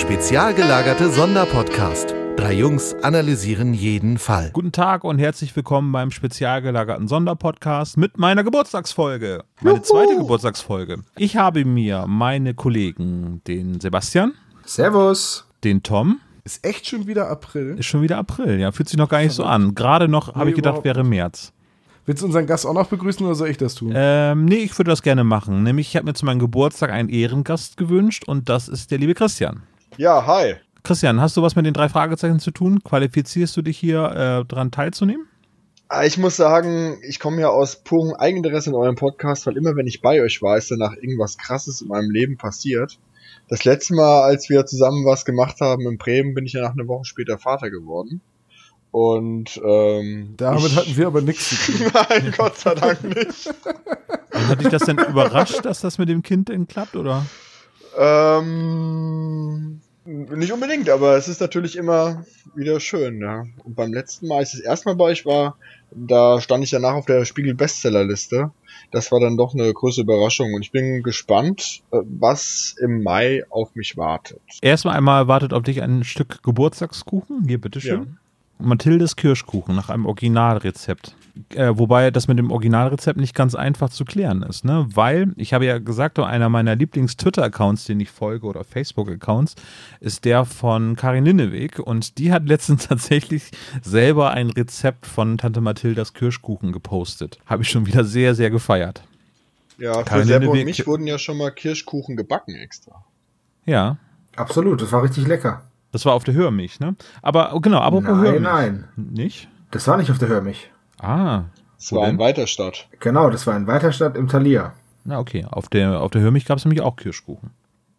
Spezial gelagerte Sonderpodcast. Drei Jungs analysieren jeden Fall. Guten Tag und herzlich willkommen beim spezial gelagerten Sonderpodcast mit meiner Geburtstagsfolge. Meine Juhu. zweite Geburtstagsfolge. Ich habe mir meine Kollegen, den Sebastian, Servus. den Tom, Ist echt schon wieder April. ist schon wieder April, ja, fühlt sich noch gar nicht so an. Gerade noch habe Nee, ich gedacht, wäre März. Willst du unseren Gast auch noch begrüßen oder soll ich das tun? Ähm, nee, ich würde das gerne machen. Nämlich, ich habe mir zu meinem Geburtstag einen Ehrengast gewünscht und das ist der liebe Christian. Ja, hi. Christian, hast du was mit den drei Fragezeichen zu tun? Qualifizierst du dich hier äh, dran teilzunehmen? Ah, Ich muss sagen, ich komme ja aus purem Eigeninteresse in eurem Podcast, weil immer wenn ich bei euch war, ist danach irgendwas krasses in meinem Leben passiert. Das letzte Mal, als wir zusammen was gemacht haben in Bremen, bin ich ja nach einer Woche später Vater geworden. Und ähm, Damit hatten wir aber nichts zu tun. Nein, Gott sei Dank nicht. Und hat dich das denn überrascht, dass das mit dem Kind denn klappt, oder? Ähm, nicht unbedingt, aber es ist natürlich immer wieder schön, ja. Und beim letzten Mal, als ich das erste Mal bei euch war, da stand ich danach auf der Spiegel Bestsellerliste. Das war dann doch eine große Überraschung und ich bin gespannt, äh, was im Mai auf mich wartet. Erstmal einmal wartet auf dich ein Stück Geburtstagskuchen. Hier, bitteschön. Mathildes Kirschkuchen nach einem Originalrezept. Äh, wobei das mit dem Originalrezept nicht ganz einfach zu klären ist, ne? Weil, ich habe ja gesagt, einer meiner Lieblings-Twitter-Accounts, den ich folge, oder Facebook-Accounts, ist der von Karin Linneweg und die hat letztens tatsächlich selber ein Rezept von Tante Mathildas Kirschkuchen gepostet. Habe ich schon wieder sehr, sehr gefeiert. Ja, für Karin Sepp und Linneweg- mich wurden ja schon mal Kirschkuchen gebacken extra. Ja, Absolut, das war richtig lecker. das war auf der Hörmilch, ne? Aber oh, genau, apropos Nein, Hörmilch. nein. Nicht? Das war nicht auf der Hörmich. Ah, Es Wo war denn? in Weiterstadt. Genau, das war in Weiterstadt im Thalia. Na okay, auf der, auf der Hörmilch gab es nämlich auch Kirschkuchen.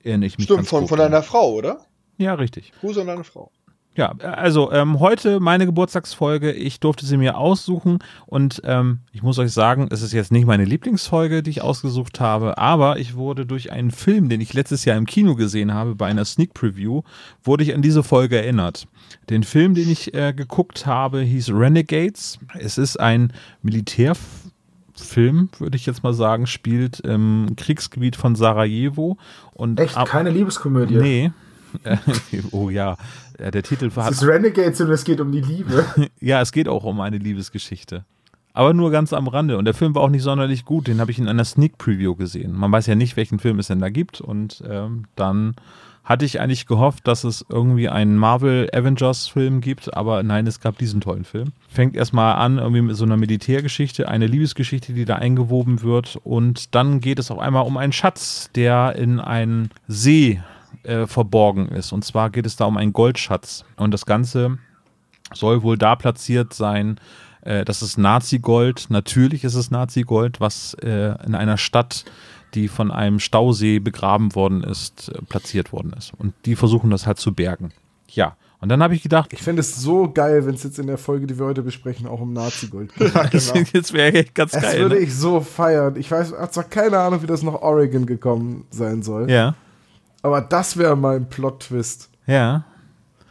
Erinnere ich mich Stimmt, von, von deiner Frau, oder? Ja, richtig. Gruß an deine Frau. Ja, also ähm, heute meine Geburtstagsfolge. Ich durfte sie mir aussuchen und ähm, ich muss euch sagen, es ist jetzt nicht meine Lieblingsfolge, die ich ausgesucht habe, aber ich wurde durch einen Film, den ich letztesAr im Kino gesehen habe, bei einer Sneak Preview, wurde ich an diese Folge erinnert. Den Film, den ich äh, geguckt habe, hieß Renegades. Es ist ein Militärfilm, würde ich jetzt mal sagen, spielt im Kriegsgebiet von Sarajevo und Echt, keine Liebeskomödie. Nee. Oh ja, Äh, der Titel Es hat ist Renegades und es geht um die Liebe. ja, es geht auch um eine Liebesgeschichte. Aber nur ganz am Rande. Und der Film war auch nicht sonderlich gut. Den habe ich in einer Sneak Preview gesehen. Man weiß ja nicht, welchen Film es denn da gibt. Und ähm, dann hatte ich eigentlich gehofft, dass es irgendwie einen Marvel Avengers Film gibt. Aber nein, es gab diesen tollen Film. Fängt erstmal an, irgendwie mit so einer Militärgeschichte, eine Liebesgeschichte, die da eingewoben wird. Und dann geht es auf einmal um einen Schatz, der in einen See äh, verborgen ist. Und zwar geht es da um einen Goldschatz. Und das Ganze soll wohl da platziert sein. Äh, das ist Nazi-Gold. Natürlich ist es Nazi-Gold, was äh, in einer Stadt, die von einem Stausee begraben worden ist, äh, platziert worden ist. Und die versuchen das halt zu bergen. Ja. Und dann habe ich gedacht, Ich fände es so geil, wenn es jetzt in der Folge, die wir heute besprechen, auch um Nazi-Gold geht. jetzt wäre echt ganz Das geil. würde Ne? ich so feiern. Ich weiß, habe zwar keine Ahnung, wie das nach Oregon gekommen sein soll, Ja, aber das wäre mal ein Plot-Twist. ja.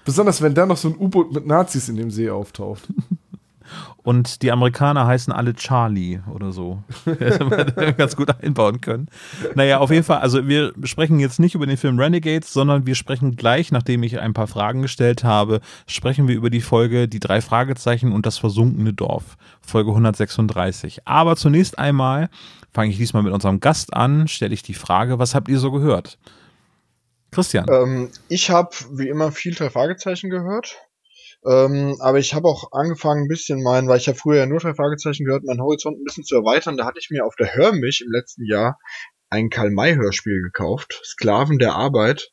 Besonders wenn da noch so ein U-Boot mit Nazis in dem See auftaucht. Und die Amerikaner heißen alle Charlie oder so. Hätte man ganz gut einbauen können. Naja, auf jeden Fall, also wir sprechen jetzt nicht über den Film Renegades, sondern wir sprechen gleich, nachdem ich ein paar Fragen gestellt habe, sprechen wir über die Folge Die drei Fragezeichen und das versunkene Dorf, Folge 136. Aber zunächst einmal fange ich diesmal mit unserem Gast an, stelle ich die Frage, was habt ihr so gehört? Christian. Ähm, ich habe wie immer viel drei Fragezeichen gehört. Ähm, aber ich habe auch angefangen, ein bisschen meinen, weil ich habe früher ja nur drei Fragezeichen gehört, meinen Horizont ein bisschen zu erweitern. Da hatte ich mir auf der Hörmich im letzten Jahr ein Karl-May-Hörspiel gekauft. Sklaven der Arbeit.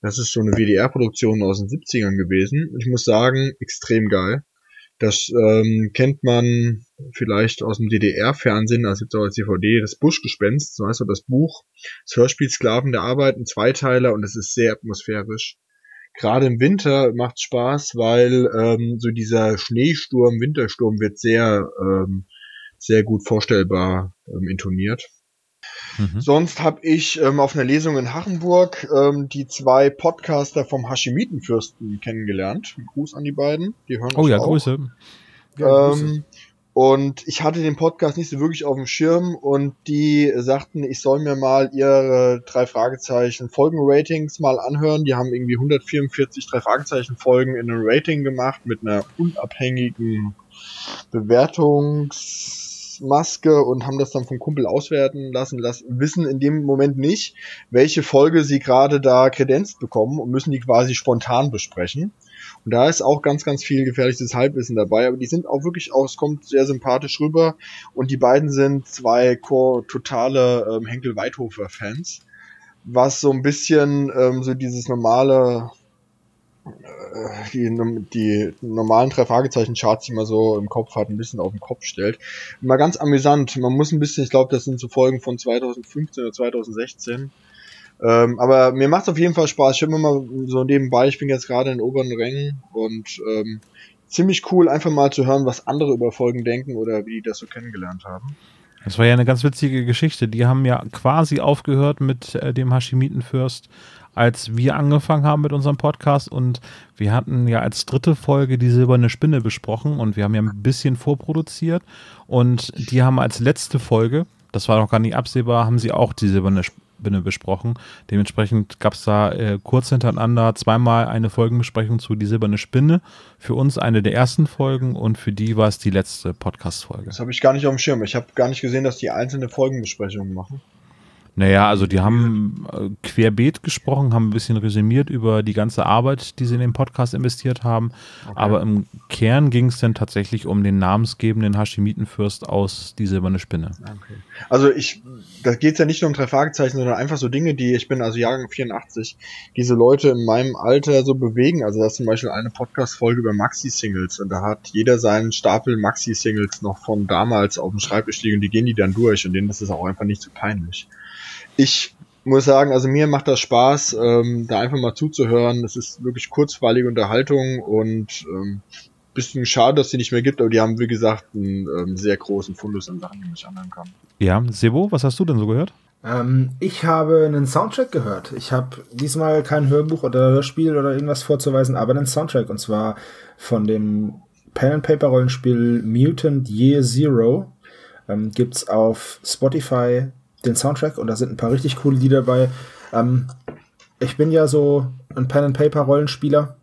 Das ist so eine WDR-Produktion aus den 70ern gewesen. Ich muss sagen, extrem geil. Das ähm, kennt man vielleicht aus dem DDR-Fernsehen, das gibt's auch als DVD, das Buschgespenst, so heißt auch das Buch. Das Hörspiel Sklaven der Arbeit, ein Zweiteiler und es ist sehr atmosphärisch. Gerade im Winter macht Spaß, weil ähm, so dieser Schneesturm, Wintersturm wird sehr, ähm, sehr gut vorstellbar ähm, intoniert. Mhm. Sonst habe ich ähm, auf einer Lesung in Hachenburg ähm, die zwei Podcaster vom Hashimitenfürsten kennengelernt. Ein Gruß an die beiden. Die hören Oh uns ja, auch. Grüße. Ja, Grüße. Und ich hatte den Podcast nicht so wirklich auf dem Schirm und die sagten, ich soll mir mal ihre drei Fragezeichen Folgenratings mal anhören. Die haben irgendwie 144 drei Fragezeichen Folgen in einem Rating gemacht mit einer unabhängigen Bewertungsmaske und haben das dann vom Kumpel auswerten lassen, lassen, wissen in dem Moment nicht, welche Folge sie gerade da kredenzt bekommen und müssen die quasi spontan besprechen. Und da ist auch ganz, ganz viel gefährliches Halbwissen dabei, aber die sind auch wirklich auch, es kommt sehr sympathisch rüber und die beiden sind zwei core, totale ähm, Henkel-Weithofer-Fans, was so ein bisschen ähm, so dieses normale äh, die, die normalen drei Fragezeichen-Charts, die man so im Kopf hat, ein bisschen auf den Kopf stellt. Mal ganz amüsant. Man muss ein bisschen, ich glaube, das sind so Folgen von 2015 oder 2016. Ähm, aber mir macht es auf jeden Fall Spaß. Ich mir mal so nebenbei, ich bin jetzt gerade in den oberen Rängen und ähm, ziemlich cool, einfach mal zu hören, was andere über Folgen denken oder wie die das so kennengelernt haben. Das war ja eine ganz witzige Geschichte. Die haben ja quasi aufgehört mit äh, dem Hashimitenfürst, als wir angefangen haben mit unserem Podcast und wir hatten ja als dritte Folge die silberne Spinne besprochen und wir haben ja ein bisschen vorproduziert und die haben als letzte Folge, das war noch gar nicht absehbar, haben sie auch die silberne Spinne besprochen. Dementsprechend gab es da äh, kurz hintereinander zweimal eine Folgenbesprechung zu Die silberne Spinne. Für uns eine der ersten Folgen und für die war es die letzte Podcast-Folge. Das habe ich gar nicht auf dem Schirm. Ich habe gar nicht gesehen, dass die einzelne Folgenbesprechungen machen. Naja, also die haben äh, querbeet gesprochen, haben ein bisschen resümiert über die ganze Arbeit, die sie in den Podcast investiert haben. Okay. Aber im Kern ging es dann tatsächlich um den namensgebenden Hashimitenfürst aus Die Silberne Spinne. Okay. Also ich, da geht es ja nicht nur um drei Fragezeichen, sondern einfach so Dinge, die, ich bin also Jahrgang 84, diese Leute in meinem Alter so bewegen. Also das ist zum Beispiel eine Podcast-Folge über Maxi-Singles und da hat jeder seinen Stapel Maxi-Singles noch von damals auf dem Schreibtisch liegen und die gehen die dann durch und denen ist es auch einfach nicht zu so peinlich ich muss sagen, also mir macht das Spaß, ähm, da einfach mal zuzuhören. Es ist wirklich kurzweilige Unterhaltung und ähm, bisschen schade, dass sie nicht mehr gibt, aber die haben, wie gesagt, einen ähm, sehr großen Fundus an Sachen, die man sich anhören kann. Ja, Sebo, was hast du denn so gehört? Ähm, ich habe einen Soundtrack gehört. Ich habe diesmal kein Hörbuch oder Hörspiel oder irgendwas vorzuweisen, aber einen Soundtrack und zwar von dem Pen and Paper Rollenspiel Mutant Year Zero. Ähm, gibt's auf Spotify den Soundtrack und da sind ein paar richtig coole Lieder dabei. Ähm, ich bin ja so ein Pen-and-Paper-Rollenspieler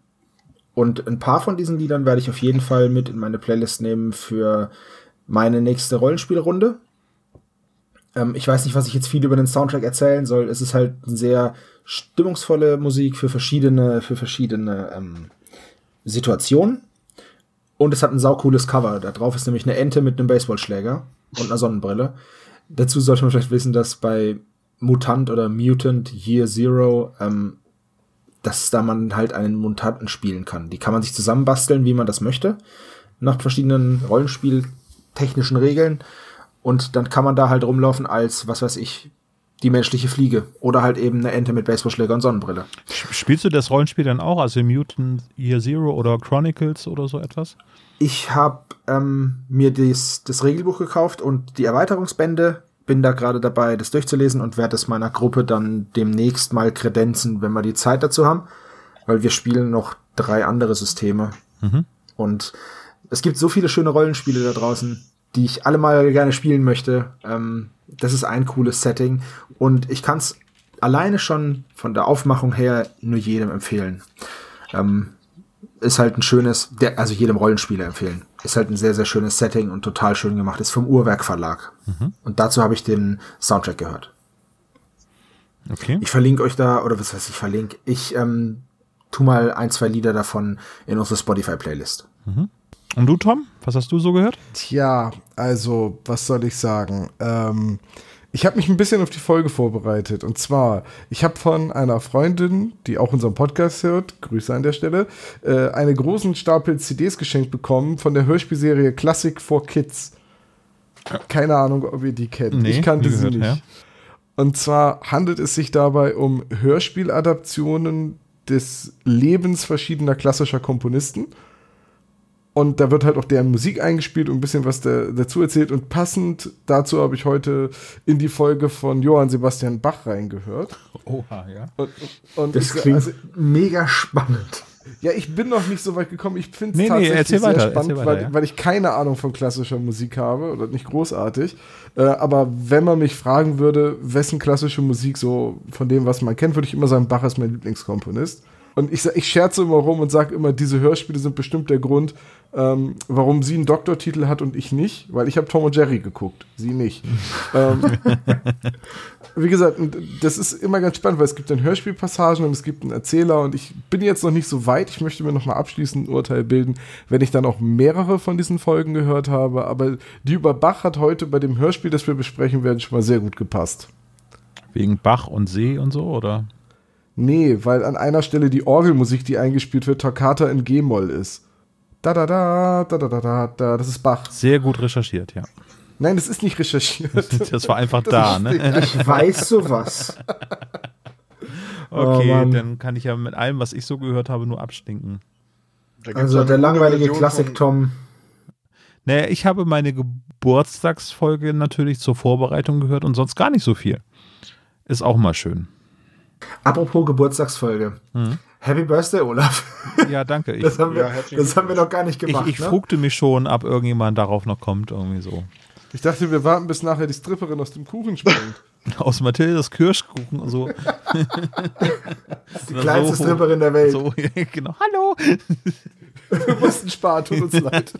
und ein paar von diesen Liedern werde ich auf jeden Fall mit in meine Playlist nehmen für meine nächste Rollenspielrunde. Ähm, ich weiß nicht, was ich jetzt viel über den Soundtrack erzählen soll. Es ist halt sehr stimmungsvolle Musik für verschiedene, für verschiedene ähm, Situationen. Und es hat ein saucooles Cover. Da drauf ist nämlich eine Ente mit einem Baseballschläger und einer Sonnenbrille. Dazu sollte man vielleicht wissen, dass bei Mutant oder Mutant Year Zero, ähm, dass da man halt einen Mutanten spielen kann. Die kann man sich zusammenbasteln, wie man das möchte, nach verschiedenen Rollenspieltechnischen Regeln. Und dann kann man da halt rumlaufen als, was weiß ich, die menschliche Fliege oder halt eben eine Ente mit Baseballschläger und Sonnenbrille. Spielst du das Rollenspiel dann auch, also Mutant Year Zero oder Chronicles oder so etwas? Ich habe ähm, mir das, das Regelbuch gekauft und die Erweiterungsbände. Bin da gerade dabei, das durchzulesen und werde es meiner Gruppe dann demnächst mal kredenzen, wenn wir die Zeit dazu haben. Weil wir spielen noch drei andere Systeme. Mhm. Und es gibt so viele schöne Rollenspiele da draußen, die ich alle mal gerne spielen möchte. Ähm, das ist ein cooles Setting. Und ich kann es alleine schon von der Aufmachung her nur jedem empfehlen. Ähm, ist halt ein schönes, der, also jedem Rollenspieler empfehlen. Ist halt ein sehr, sehr schönes Setting und total schön gemacht. Ist vom Uhrwerk Verlag. Mhm. Und dazu habe ich den Soundtrack gehört. Okay. Ich verlinke euch da, oder was heißt ich verlinke? Ich ähm, tu mal ein, zwei Lieder davon in unsere Spotify-Playlist. Mhm. Und du, Tom? Was hast du so gehört? Tja, also, was soll ich sagen? Ähm, ich habe mich ein bisschen auf die Folge vorbereitet. Und zwar, ich habe von einer Freundin, die auch unseren Podcast hört, Grüße an der Stelle, äh, einen großen Stapel CDs geschenkt bekommen von der Hörspielserie Classic for Kids. Keine Ahnung, ob ihr die kennt. Nee, ich kannte nie sie gehört, nicht. ja. Und zwar handelt es sich dabei um Hörspieladaptionen des Lebens verschiedener klassischer Komponisten. Und da wird halt auch deren Musik eingespielt und ein bisschen was da, dazu erzählt. Und passend dazu habe ich heute in die Folge von Johann Sebastian Bach reingehört. Oha, ja. Und, und Das ich- klingt also, mega spannend. Ja, ich bin noch nicht so weit gekommen. Ich finde es Nee, nee, tatsächlich erzähl sehr weiter, spannend, weiter, weil, ja. weil ich keine Ahnung von klassischer Musik habe oder nicht großartig. Äh, aber wenn man mich fragen würde, wessen klassische Musik so von dem, was man kennt, würde ich immer sagen, Bach ist mein Lieblingskomponist. Und ich, ich scherze immer rum und sage immer, diese Hörspiele sind bestimmt der Grund, ähm, warum sie einen Doktortitel hat und ich nicht, weil ich habe Tom und Jerry geguckt, sie nicht. ähm, wie gesagt, das ist immer ganz spannend, weil es gibt dann Hörspielpassagen und es gibt einen Erzähler und ich bin jetzt noch nicht so weit. Ich möchte mir noch mal abschließend ein Urteil bilden, wenn ich dann auch mehrere von diesen Folgen gehört habe. Aber die über Bach hat heute bei dem Hörspiel, das wir besprechen werden, schon mal sehr gut gepasst. Wegen Bach und See und so, oder? Nee, weil an einer Stelle die Orgelmusik, die eingespielt wird, Toccata in G-Moll ist. Da da da, da da da da da, das ist Bach. Sehr gut recherchiert, ja. Nein, das ist nicht recherchiert. Das war einfach da, ne? Ich weiß sowas. Okay, Oh, dann kann ich ja mit allem, was ich so gehört habe, nur abstinken. Also der langweilige Version Klassik von- Tom. Naja, ich habe meine Geburtstagsfolge natürlich zur Vorbereitung gehört und sonst gar nicht so viel. Ist auch mal schön. Apropos Geburtstagsfolge. Happy Birthday, Olaf. Ja, danke. Ich, Das haben wir, Ja, das haben wir noch gar nicht ich, gemacht. ich ne? frugte mich schon, ob irgendjemand darauf noch kommt, irgendwie so. Ich dachte, wir warten, bis nachher die Stripperin aus dem Kuchen springt. Aus Mathildas Kirschkuchen und so. Die kleinste so, Stripperin der Welt. So, genau. Hallo. wir mussten sparen, tut uns leid.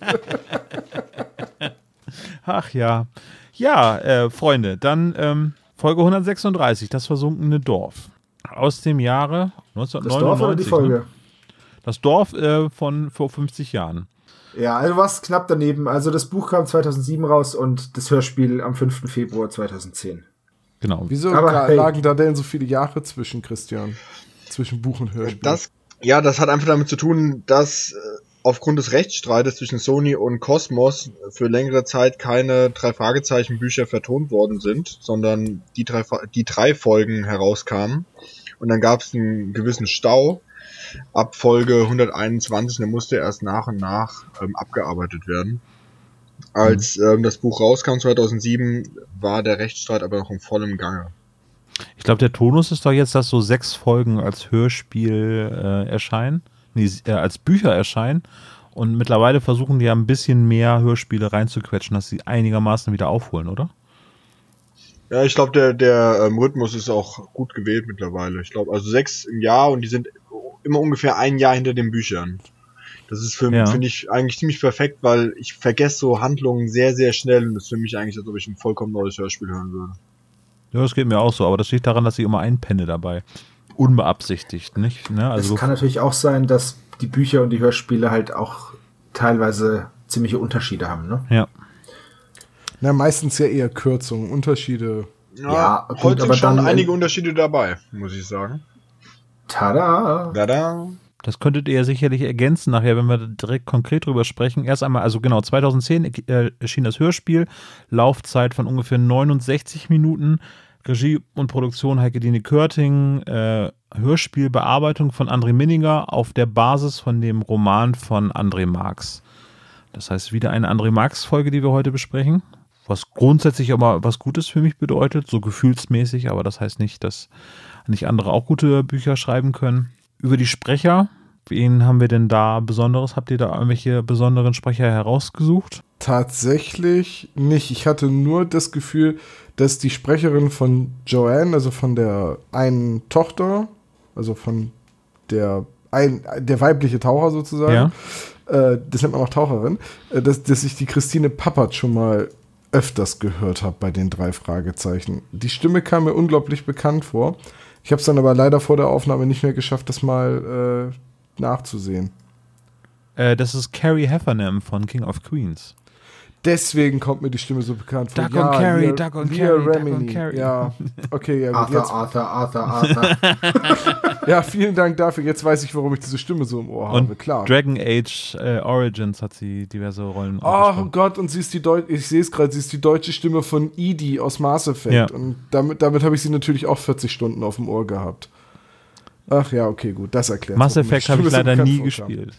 Ach ja. Ja, äh, Freunde, dann ähm, Folge 136, das versunkene Dorf. Aus dem Jahre 1999. Das Dorf oder die Ne? Folge? Das Dorf äh, von vor 50 Jahren. Ja, also was knapp daneben. Also das Buch kam 2007 raus und das Hörspiel am 5. Februar 2010. Genau. Wieso Aber hey. lagen da denn so viele Jahre zwischen, Christian? Zwischen Buch und Hörspiel? Das, ja, das hat einfach damit zu tun, dass äh, aufgrund des Rechtsstreites zwischen Sony und Cosmos für längere Zeit keine drei Fragezeichen Bücher vertont worden sind, sondern die drei, die drei Folgen herauskamen. Und dann gab es einen gewissen Stau ab Folge 121, der musste erst nach und nach ähm, abgearbeitet werden. Als ähm, das Buch rauskam 2007, war der Rechtsstreit aber noch in vollem Gange. Ich glaube, der Tonus ist doch jetzt, dass so sechs Folgen als Hörspiel äh, erscheinen, nee, äh, als Bücher erscheinen. Und mittlerweile versuchen die ja ein bisschen mehr Hörspiele reinzuquetschen, dass sie einigermaßen wieder aufholen, oder? Ja, ich glaube, der, der ähm, Rhythmus ist auch gut gewählt mittlerweile. Ich glaube, also sechs im Jahr und die sind immer ungefähr ein Jahr hinter den Büchern. Das ist für Ja. finde ich eigentlich ziemlich perfekt, weil ich vergesse so Handlungen sehr, sehr schnell und das ist für mich eigentlich, als ob ich ein vollkommen neues Hörspiel hören würde. Ja, das geht mir auch so, aber das liegt daran, dass ich immer einpenne dabei. Unbeabsichtigt, nicht? Ne? Es Also kann natürlich auch sein, dass die Bücher und die Hörspiele halt auch teilweise ziemliche Unterschiede haben. Ne? ja. Na, meistens ja eher Kürzungen, Unterschiede. Ja, gut, heute aber sind schon dann- einige Unterschiede dabei, muss ich sagen. Tada! Tada. Das könntet ihr ja sicherlich ergänzen nachher, wenn wir direkt konkret drüber sprechen. Erst einmal, also genau, 2010 äh, erschien das Hörspiel, Laufzeit von ungefähr 69 Minuten, Regie und Produktion Heike Dine Körting, äh, Hörspielbearbeitung von André Minninger auf der Basis von dem Roman von André Marx. Das heißt, wieder eine André Marx-Folge, die wir heute besprechen, was grundsätzlich aber was Gutes für mich bedeutet, so gefühlsmäßig, aber das heißt nicht, dass nicht andere auch gute Bücher schreiben können. Über die Sprecher, wen haben wir denn da Besonderes? Habt ihr da irgendwelche besonderen Sprecher herausgesucht? Tatsächlich nicht. Ich hatte nur das Gefühl, dass die Sprecherin von Joanne, also von der einen Tochter, also von der ein, der weibliche Taucher sozusagen, äh, das nennt man auch Taucherin, äh, dass, dass ich die Christine Pappert schon mal öfters gehört habe bei den drei Fragezeichen. Die Stimme kam mir unglaublich bekannt vor. Ich habe es dann aber leider vor der Aufnahme nicht mehr geschafft, das mal äh, nachzusehen. Äh, das ist Carrie Heffernan von King of Queens. Deswegen kommt mir die Stimme so bekannt vor. Duck on Carrie, Leah- Duck on Leah Carrie, Duck Remini. on Carrie. Ja, okay, ja, gut. Arthur, Jetzt, Arthur, Arthur, Arthur. ja, vielen Dank dafür. Jetzt weiß ich, warum ich diese Stimme so im Ohr habe. Und Klar. Dragon Age äh, Origins hat sie diverse Rollen Oh. Gott, und sie ist die Deu ich sehe es gerade, sie ist die deutsche Stimme von Edie aus Mass Effect. Ja. Und damit, damit habe ich sie natürlich auch 40 Stunden auf dem Ohr gehabt. Ach ja, okay, gut, das erklärt. Mass Effect habe ich leider nie gespielt.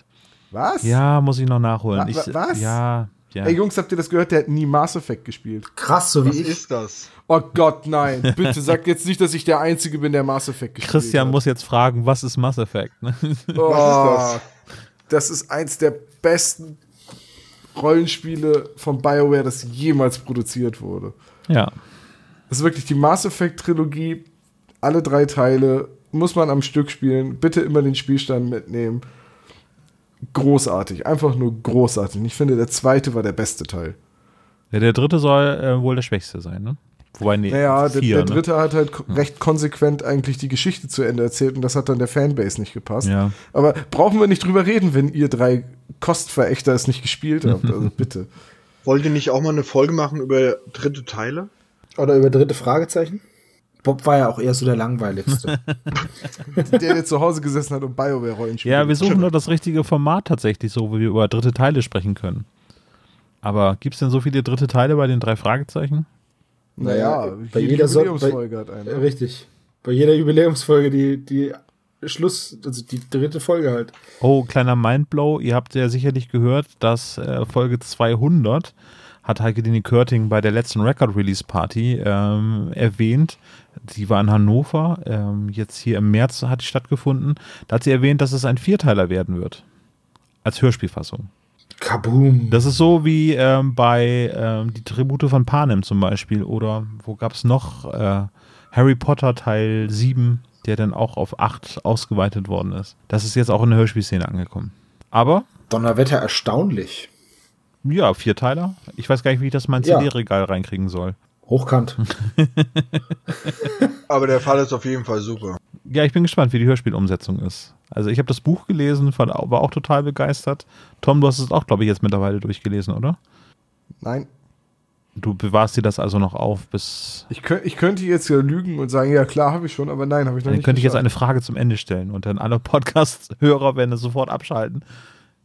Was? Ja, muss ich noch nachholen. Wa- Ich, wa- was? Ja, Ja. Ey Jungs, habt ihr das gehört? Der hat nie Mass Effect gespielt. Krass, so wie Was ich. ist das? Oh Gott, nein. Bitte sag jetzt nicht, dass ich der Einzige bin, der Mass Effect gespielt Christian hat. muss jetzt fragen, was ist Mass Effect? Ne? Oh, Was ist das ist eins der besten Rollenspiele von BioWare, das jemals produziert wurde. ja. Das ist wirklich die Mass Effect Trilogie. Alle drei Teile muss man am Stück spielen. Bitte immer den Spielstand mitnehmen. Großartig, einfach nur großartig. Und Ich finde, der zweite war der beste Teil. ja der dritte soll äh, wohl der schwächste sein, ne? Wobei, nee, Naja, der, vier, der ne? dritte hat halt ko- recht konsequent eigentlich die Geschichte zu Ende erzählt und das hat dann der Fanbase nicht gepasst. Ja. Aber brauchen wir nicht drüber reden, wenn ihr drei Kostverächter es nicht gespielt habt. Also bitte. Wollt ihr nicht auch mal eine Folge machen über dritte Teile? Oder über dritte Fragezeichen? Bob war ja auch eher so der langweiligste. Der, der zu Hause gesessen hat und BioWare-Rollenspiele. Ja, wir suchen nur das richtige Format tatsächlich, so wie wir über dritte Teile sprechen können. Aber gibt es denn so viele dritte Teile bei den drei Fragezeichen? Naja, bei jede jeder so- Jubiläumsfolge hat Äh, eine. Richtig. Bei jeder Jubiläumsfolge die, die Schluss, also die dritte Folge halt. Oh, kleiner Mindblow. Ihr habt ja sicherlich gehört, dass äh, Folge 200 hat Heike Dini Körting bei der letzten Record-Release-Party ähm, erwähnt. Die war in Hannover. Ähm, jetzt hier im März hat die stattgefunden. Da hat sie erwähnt, dass es ein Vierteiler werden wird. Als Hörspielfassung. Kaboom. Das ist so wie ähm, bei ähm, die Tribute von Panem zum Beispiel. Oder wo gab es noch äh, Harry Potter Teil 7, der dann auch auf 8 ausgeweitet worden ist. Das ist jetzt auch in der Hörspielszene angekommen. Aber Donnerwetter erstaunlich. Ja, Vierteiler. Ich weiß gar nicht, wie ich das in mein Ja. CD-Regal reinkriegen soll. Hochkant. Aber der Fall ist auf jeden Fall super. Ja, ich bin gespannt, wie die Hörspielumsetzung ist. Also ich habe das Buch gelesen, war auch total begeistert. Tom, du hast es auch, glaube ich, jetzt mittlerweile durchgelesen, oder? Nein. Du bewahrst dir das also noch auf, bis. Ich, könnt, ich könnte jetzt ja lügen und sagen, ja klar, habe ich schon, aber nein, habe ich noch Dann nicht. könnte ich jetzt eine Frage zum Ende stellen und dann alle Podcast-Hörer werden es sofort abschalten.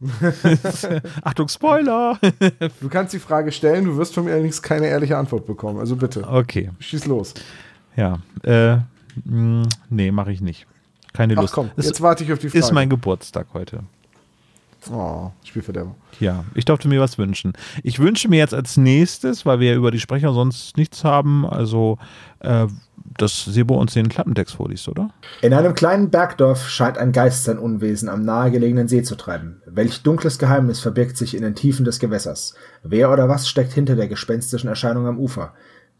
Achtung, Spoiler! Du kannst die Frage stellen, du wirst von mir allerdings keine ehrliche Antwort bekommen. Also bitte, okay, schieß los. ja. Äh, mh, nee, mache ich nicht. Keine Ach Lust. komm, es jetzt warte ich auf die Frage. ist mein Geburtstag heute. Oh, Spielverderber. Ja, ich durfte mir was wünschen. Ich wünsche mir jetzt als nächstes, weil wir ja über die Sprecher sonst nichts haben, also, äh, dass Sebo uns den Klappentext vorliest, oder? In einem kleinen Bergdorf scheint ein Geist sein Unwesen am nahegelegenen See zu treiben. Welch dunkles Geheimnis verbirgt sich in den Tiefen des Gewässers? Wer oder was steckt hinter der gespenstischen Erscheinung am Ufer?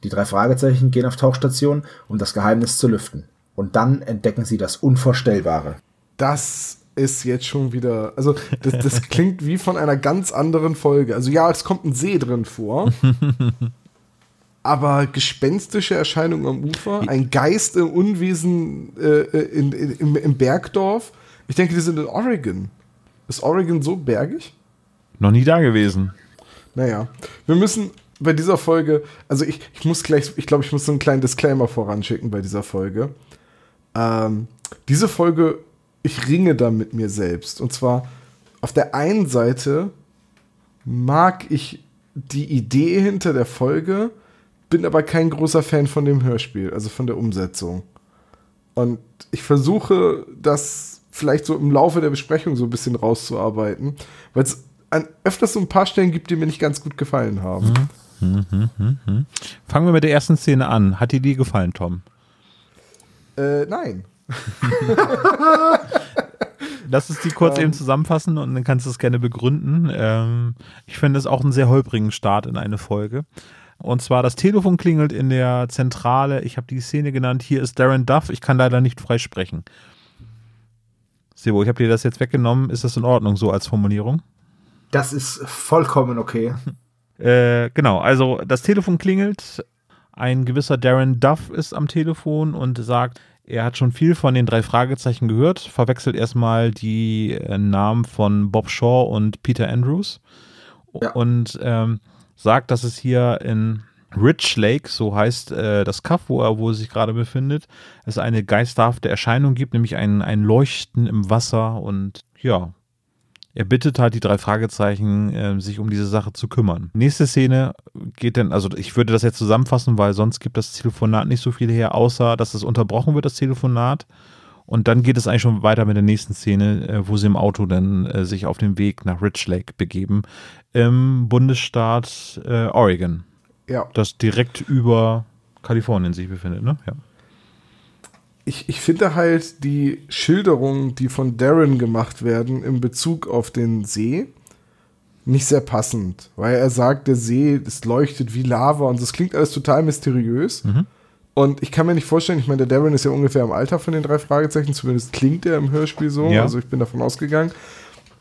Die drei Fragezeichen gehen auf Tauchstation, um das Geheimnis zu lüften. Und dann entdecken sie das Unvorstellbare. Das ist jetzt schon wieder, also das, das klingt wie von einer ganz anderen Folge. Also ja, es kommt ein See drin vor. Aber gespenstische Erscheinungen am Ufer, ein Geist im Unwesen äh, in, in, im, im Bergdorf. Ich denke, die sind in Oregon. Ist Oregon so bergig? Noch nie da gewesen. Naja, wir müssen bei dieser Folge, also ich, ich muss gleich, ich glaube, ich muss so einen kleinen Disclaimer voranschicken bei dieser Folge. Ähm, diese Folge, ich ringe da mit mir selbst. Und zwar, auf der einen Seite mag ich die Idee hinter der Folge, bin aber kein großer Fan von dem Hörspiel, also von der Umsetzung. Und ich versuche, das vielleicht so im Laufe der Besprechung so ein bisschen rauszuarbeiten, weil es öfters so ein paar Stellen gibt, die mir nicht ganz gut gefallen haben. Fangen wir mit der ersten Szene an. Hat dir die gefallen, Tom? Äh, nein. Lass uns die kurz eben zusammenfassen und dann kannst du es gerne begründen. Ähm, ich finde es auch einen sehr holprigen Start in eine Folge. Und zwar das Telefon klingelt in der Zentrale. Ich habe die Szene genannt. Hier ist Darren Duff. Ich kann leider nicht frei sprechen. Sebo, ich habe dir das jetzt weggenommen. Ist das in Ordnung so als Formulierung? Das ist vollkommen okay. Äh, genau, also das Telefon klingelt. Ein gewisser Darren Duff ist am Telefon und sagt, er hat schon viel von den drei Fragezeichen gehört, verwechselt erstmal die äh, Namen von Bob Shaw und Peter Andrews Ja. und ähm, sagt, dass es hier in Rich Lake, so heißt äh, das Kaff, wo er wo er sich gerade befindet, es eine geisterhafte Erscheinung gibt, nämlich ein, ein Leuchten im Wasser und ja, er bittet halt die drei Fragezeichen, äh, sich um diese Sache zu kümmern. Nächste Szene geht dann, also ich würde das jetzt zusammenfassen, weil sonst gibt das Telefonat nicht so viel her, außer dass es unterbrochen wird, das Telefonat. Und dann geht es eigentlich schon weiter mit der nächsten Szene, äh, wo sie im Auto dann äh, sich auf den Weg nach Rich Lake begeben, im Bundesstaat äh, Oregon, Ja. das direkt über Kalifornien sich befindet, ne? Ja. ich, ich finde halt die Schilderungen, die von Darren gemacht werden in Bezug auf den See, nicht sehr passend, weil er sagt, der See, es leuchtet wie Lava und das klingt alles total mysteriös. Und ich kann mir nicht vorstellen, ich meine, der Darren ist ja ungefähr im Alter von den drei Fragezeichen, zumindest klingt er im Hörspiel so, Ja. also ich bin davon ausgegangen,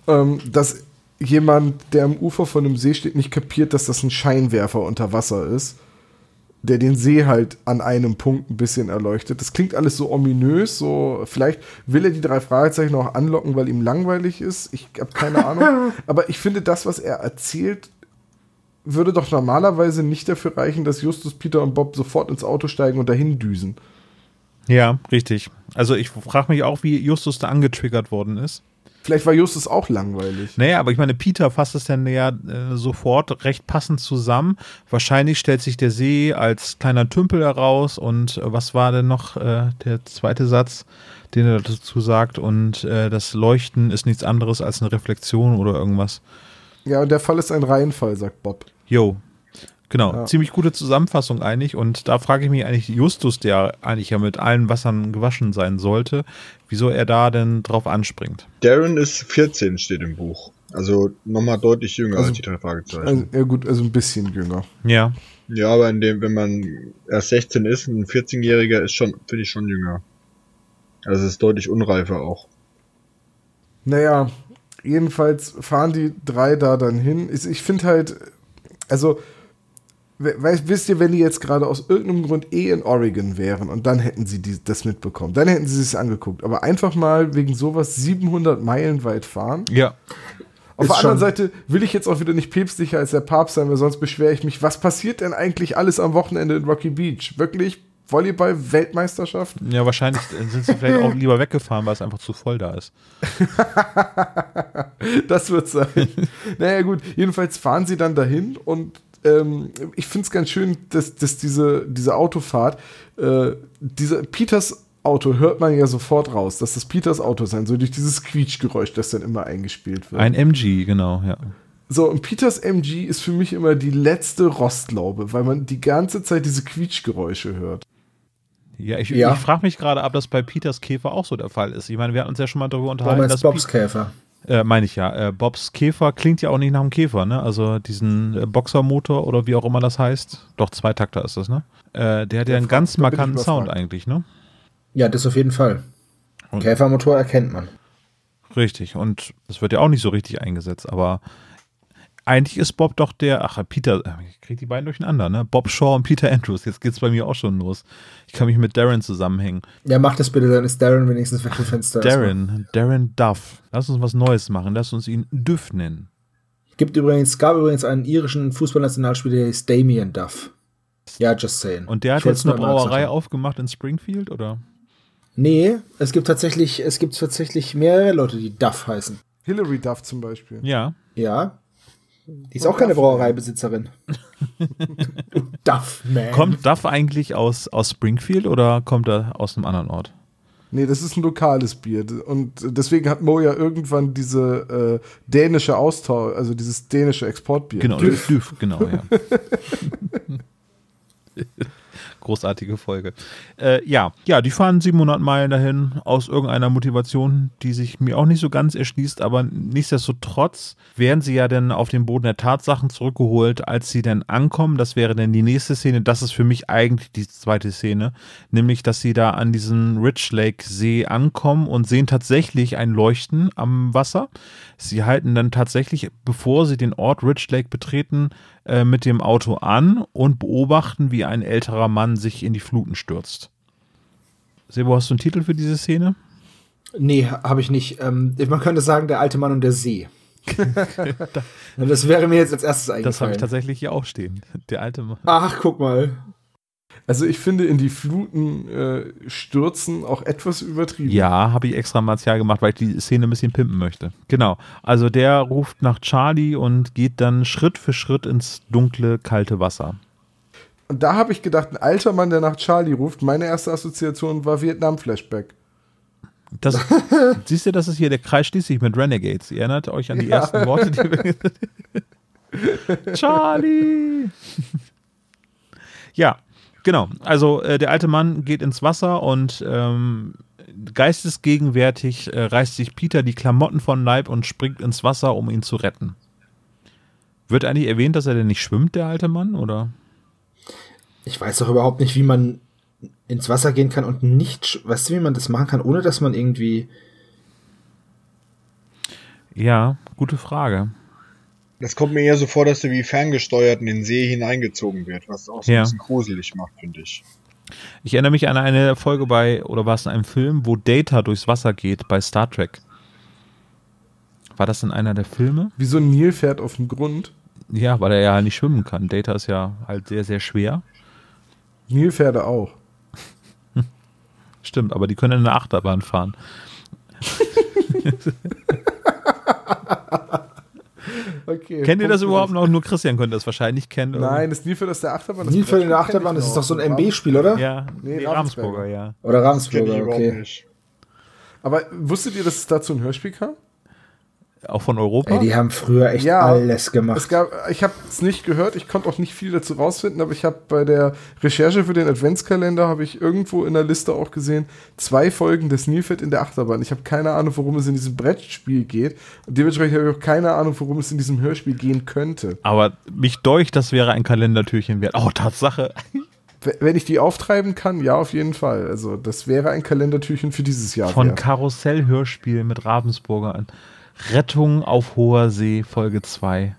ähm, dass jemand, der am Ufer von einem See steht, nicht kapiert, dass das ein Scheinwerfer unter Wasser ist der den See halt an einem Punkt ein bisschen erleuchtet. Das klingt alles so ominös, so vielleicht will er die drei Fragezeichen auch anlocken, weil ihm langweilig ist. Ich habe keine Ahnung. Aber ich finde, das, was er erzählt, würde doch normalerweise nicht dafür reichen, dass Justus, Peter und Bob sofort ins Auto steigen und dahin düsen. Ja, richtig. Also ich frage mich auch, wie Justus da angetriggert worden ist. Vielleicht war Justus auch langweilig. Naja, aber ich meine, Peter fasst es dann ja äh, sofort recht passend zusammen. Wahrscheinlich stellt sich der See als kleiner Tümpel heraus und äh, was war denn noch äh, der zweite Satz, den er dazu sagt? Und äh, das Leuchten ist nichts anderes als eine Reflexion oder irgendwas. Ja, und der Fall ist ein Reihenfall, sagt Bob. Jo. Genau, Ja. ziemlich gute Zusammenfassung eigentlich. Und da frage ich mich eigentlich, Justus, der eigentlich ja mit allen Wassern gewaschen sein sollte, wieso er da denn drauf anspringt. Darren ist 14, steht im Buch. Also nochmal deutlich jünger Also- als die drei Fragezeichen. Also, ja gut, also ein bisschen jünger. Ja, ja, aber in dem, wenn man erst 16 ist, ein 14-Jähriger ist schon, finde ich schon jünger. Also es ist deutlich unreifer auch. Naja, jedenfalls fahren die drei da dann hin. Ich, ich finde halt, also, we- weißt, wisst ihr, wenn die jetzt gerade aus irgendeinem Grund eh in Oregon wären und dann hätten sie die, das mitbekommen, dann hätten sie es angeguckt. Aber einfach mal wegen sowas 700 Meilen weit fahren. ja. Auf der anderen Seite will ich jetzt auch wieder nicht päpstlicher als der Papst sein, weil sonst beschwere ich mich. Was passiert denn eigentlich alles am Wochenende in Rocky Beach? Wirklich Volleyball-Weltmeisterschaft? Ja, wahrscheinlich sind sie vielleicht auch lieber weggefahren, weil es einfach zu voll da ist. Das wird sein. naja, gut, jedenfalls fahren sie dann dahin und ähm, ich finde es ganz schön, dass, dass diese, diese Autofahrt, äh, diese Peters Auto hört man ja sofort raus, dass das Peters Auto sein soll, durch dieses Quietschgeräusch, das dann immer eingespielt wird. Ein MG, genau, ja. so, und Peters MG ist für mich immer die letzte Rostlaube, weil man die ganze Zeit diese Quietschgeräusche hört. Ja, ich, Ja. ich frage mich gerade, ob das bei Peters Käfer auch so der Fall ist. Ich meine, wir hatten uns ja schon mal darüber unterhalten, meinst dass Bobs Käfer. äh, meine ich ja, äh, Bobs Käfer klingt ja auch nicht nach einem Käfer, ne? Also diesen äh, Boxermotor oder wie auch immer das heißt. Doch, Zweitakter ist das, ne? Äh, der hat ja einen ganz markanten Sound eigentlich, ne? Ja, das auf jeden Fall. Und- Käfermotor erkennt man. Richtig. Und das wird ja auch nicht so richtig eingesetzt, aber eigentlich ist Bob doch der, ach, Peter, ich krieg die beiden durcheinander, ne? Bob Shaw und Peter Andrews. Jetzt geht's bei mir auch schon los. Ich kann mich mit Darren zusammenhängen. Ja, mach das bitte, dann ist Darren wenigstens weg vom Fenster. Darren, Darren Duff. Lass uns was Neues machen. Lass uns ihn Duff nennen. Gibt übrigens, gab übrigens einen irischen Fußballnationalspieler, der hieß Damien Duff. Ja, just saying. Und der hat jetzt eine Brauerei aufgemacht in Springfield, oder? Nee, es gibt tatsächlich, es gibt tatsächlich mehrere Leute, die Duff heißen. Hillary Duff zum Beispiel. Ja. Ja. Die ist auch keine Brauereibesitzerin. du Duff, man. Kommt Duff eigentlich aus, aus Springfield oder kommt er aus einem anderen Ort? Nee, das ist ein lokales Bier. Und deswegen hat Mo ja irgendwann diese äh, dänische Austausch, also dieses dänische Exportbier. Genau, Düff, Düff genau, ja. Großartige Folge. Äh, ja, ja, die fahren 700 Meilen dahin aus irgendeiner Motivation, die sich mir auch nicht so ganz erschließt, aber nichtsdestotrotz werden sie ja dann auf den Boden der Tatsachen zurückgeholt, als sie dann ankommen. Das wäre dann die nächste Szene. Das ist für mich eigentlich die zweite Szene, nämlich, dass sie da an diesem Rich Lake See ankommen und sehen tatsächlich ein Leuchten am Wasser. Sie halten dann tatsächlich, bevor sie den Ort Rich Lake betreten, äh, mit dem Auto an und beobachten, wie ein älterer Mann sich in die Fluten stürzt. Sebo, hast du einen Titel für diese Szene? Nee, habe ich nicht. Ähm, man könnte sagen, der alte Mann und der See. Das wäre mir jetzt als erstes eingefallen. Das habe ich tatsächlich hier auch stehen. Der alte Mann. Ach, guck mal. Also ich finde in die Fluten äh, stürzen auch etwas übertrieben. Ja, habe ich extra martial gemacht, weil ich die Szene ein bisschen pimpen möchte. Genau. Also der ruft nach Charlie und geht dann Schritt für Schritt ins dunkle, kalte Wasser. Und da habe ich gedacht, ein alter Mann, der nach Charlie ruft, meine erste Assoziation war Vietnam-Flashback. Das, siehst du, das ist hier, der Kreis schließt sich mit Renegades. Ihr erinnert euch an die Ja. ersten Worte, die wir. Charlie! ja, genau. Also äh, der alte Mann geht ins Wasser und ähm, geistesgegenwärtig äh, reißt sich Peter die Klamotten von Leib und springt ins Wasser, um ihn zu retten. Wird eigentlich erwähnt, dass er denn nicht schwimmt, der alte Mann, oder? Ich weiß doch überhaupt nicht, wie man ins Wasser gehen kann und nicht, weißt du, wie man das machen kann, ohne dass man irgendwie, Ja, gute Frage. Das kommt mir eher so vor, dass er wie ferngesteuert in den See hineingezogen wird, was auch so Ja. ein bisschen gruselig macht, finde ich. Ich erinnere mich an eine Folge bei, oder war es in einem Film, wo Data durchs Wasser geht bei Star Trek. War das in einer der Filme? Wie so ein Nilpferd auf dem Grund. Ja, weil er ja nicht schwimmen kann. Data ist ja halt sehr, sehr schwer. Nilpferde auch. Stimmt, aber die können in der Achterbahn fahren. Okay, Kennt ihr das überhaupt für noch? Nur Christian könnte das wahrscheinlich kennen. Nein, das Nilpferd aus der Achterbahn. das Nilpferd in der Achterbahn, das ist doch so ein MB-Spiel, oder? Ja, Nee, nee. Ravensburger, ja. Oder überhaupt okay. Aber wusstet ihr, dass es dazu ein Hörspiel kam? Auch von Europa? Ey, die haben früher echt Ja, alles Es gemacht. gab, ich habe es nicht gehört, ich konnte auch nicht viel dazu rausfinden, aber ich habe bei der Recherche für den Adventskalender habe ich irgendwo in der Liste auch gesehen, zwei Folgen des Nilpferd in der Achterbahn. Ich habe keine Ahnung, worum es in diesem Brettspiel geht und dementsprechend habe ich auch keine Ahnung, worum es in diesem Hörspiel gehen könnte. Aber mich deucht, das wäre ein Kalendertürchen wert. Oh, Tatsache. Wenn ich die auftreiben kann, ja, auf jeden Fall. Also, das wäre ein Kalendertürchen für dieses Jahr. Von. Karussell-Hörspiel mit Ravensburger an. Rettung auf hoher See, Folge 2.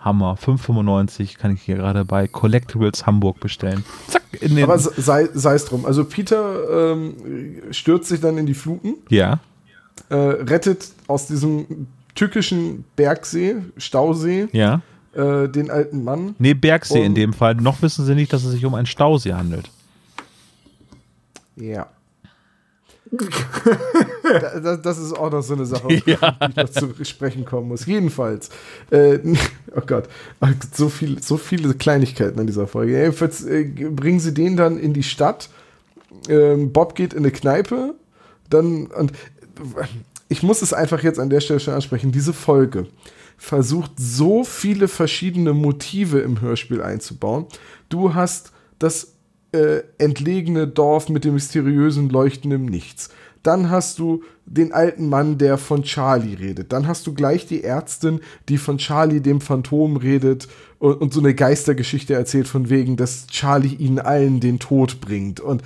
Hammer. 5,95 kann ich hier gerade bei Collectibles Hamburg bestellen. Zack, in den. Aber sei sei es drum. Also, Peter ähm, stürzt sich dann in die Fluten. ja. äh, rettet aus diesem tückischen Bergsee, Stausee, Ja. äh, den alten Mann. Nee, Bergsee in dem Fall. Noch wissen sie nicht, dass es sich um einen Stausee handelt. Ja. Da- das, das ist auch noch so eine Sache, auf die ich noch zu sprechen kommen muss. Jedenfalls, äh, oh Gott, so, viel, so viele Kleinigkeiten an dieser Folge. Jedenfalls äh, bringen sie den dann in die Stadt. Ähm, Bob geht in eine Kneipe. Dann, und ich muss es einfach jetzt an der Stelle schon ansprechen. Diese Folge versucht so viele verschiedene Motive im Hörspiel einzubauen. Du hast das äh, entlegene Dorf mit dem mysteriösen Leuchten im Nichts. Dann hast du den alten Mann, der von Charlie redet. Dann hast du gleich die Ärztin, die von Charlie, dem Phantom, redet und, und so eine Geistergeschichte erzählt, von wegen, dass Charlie ihnen allen den Tod bringt. Und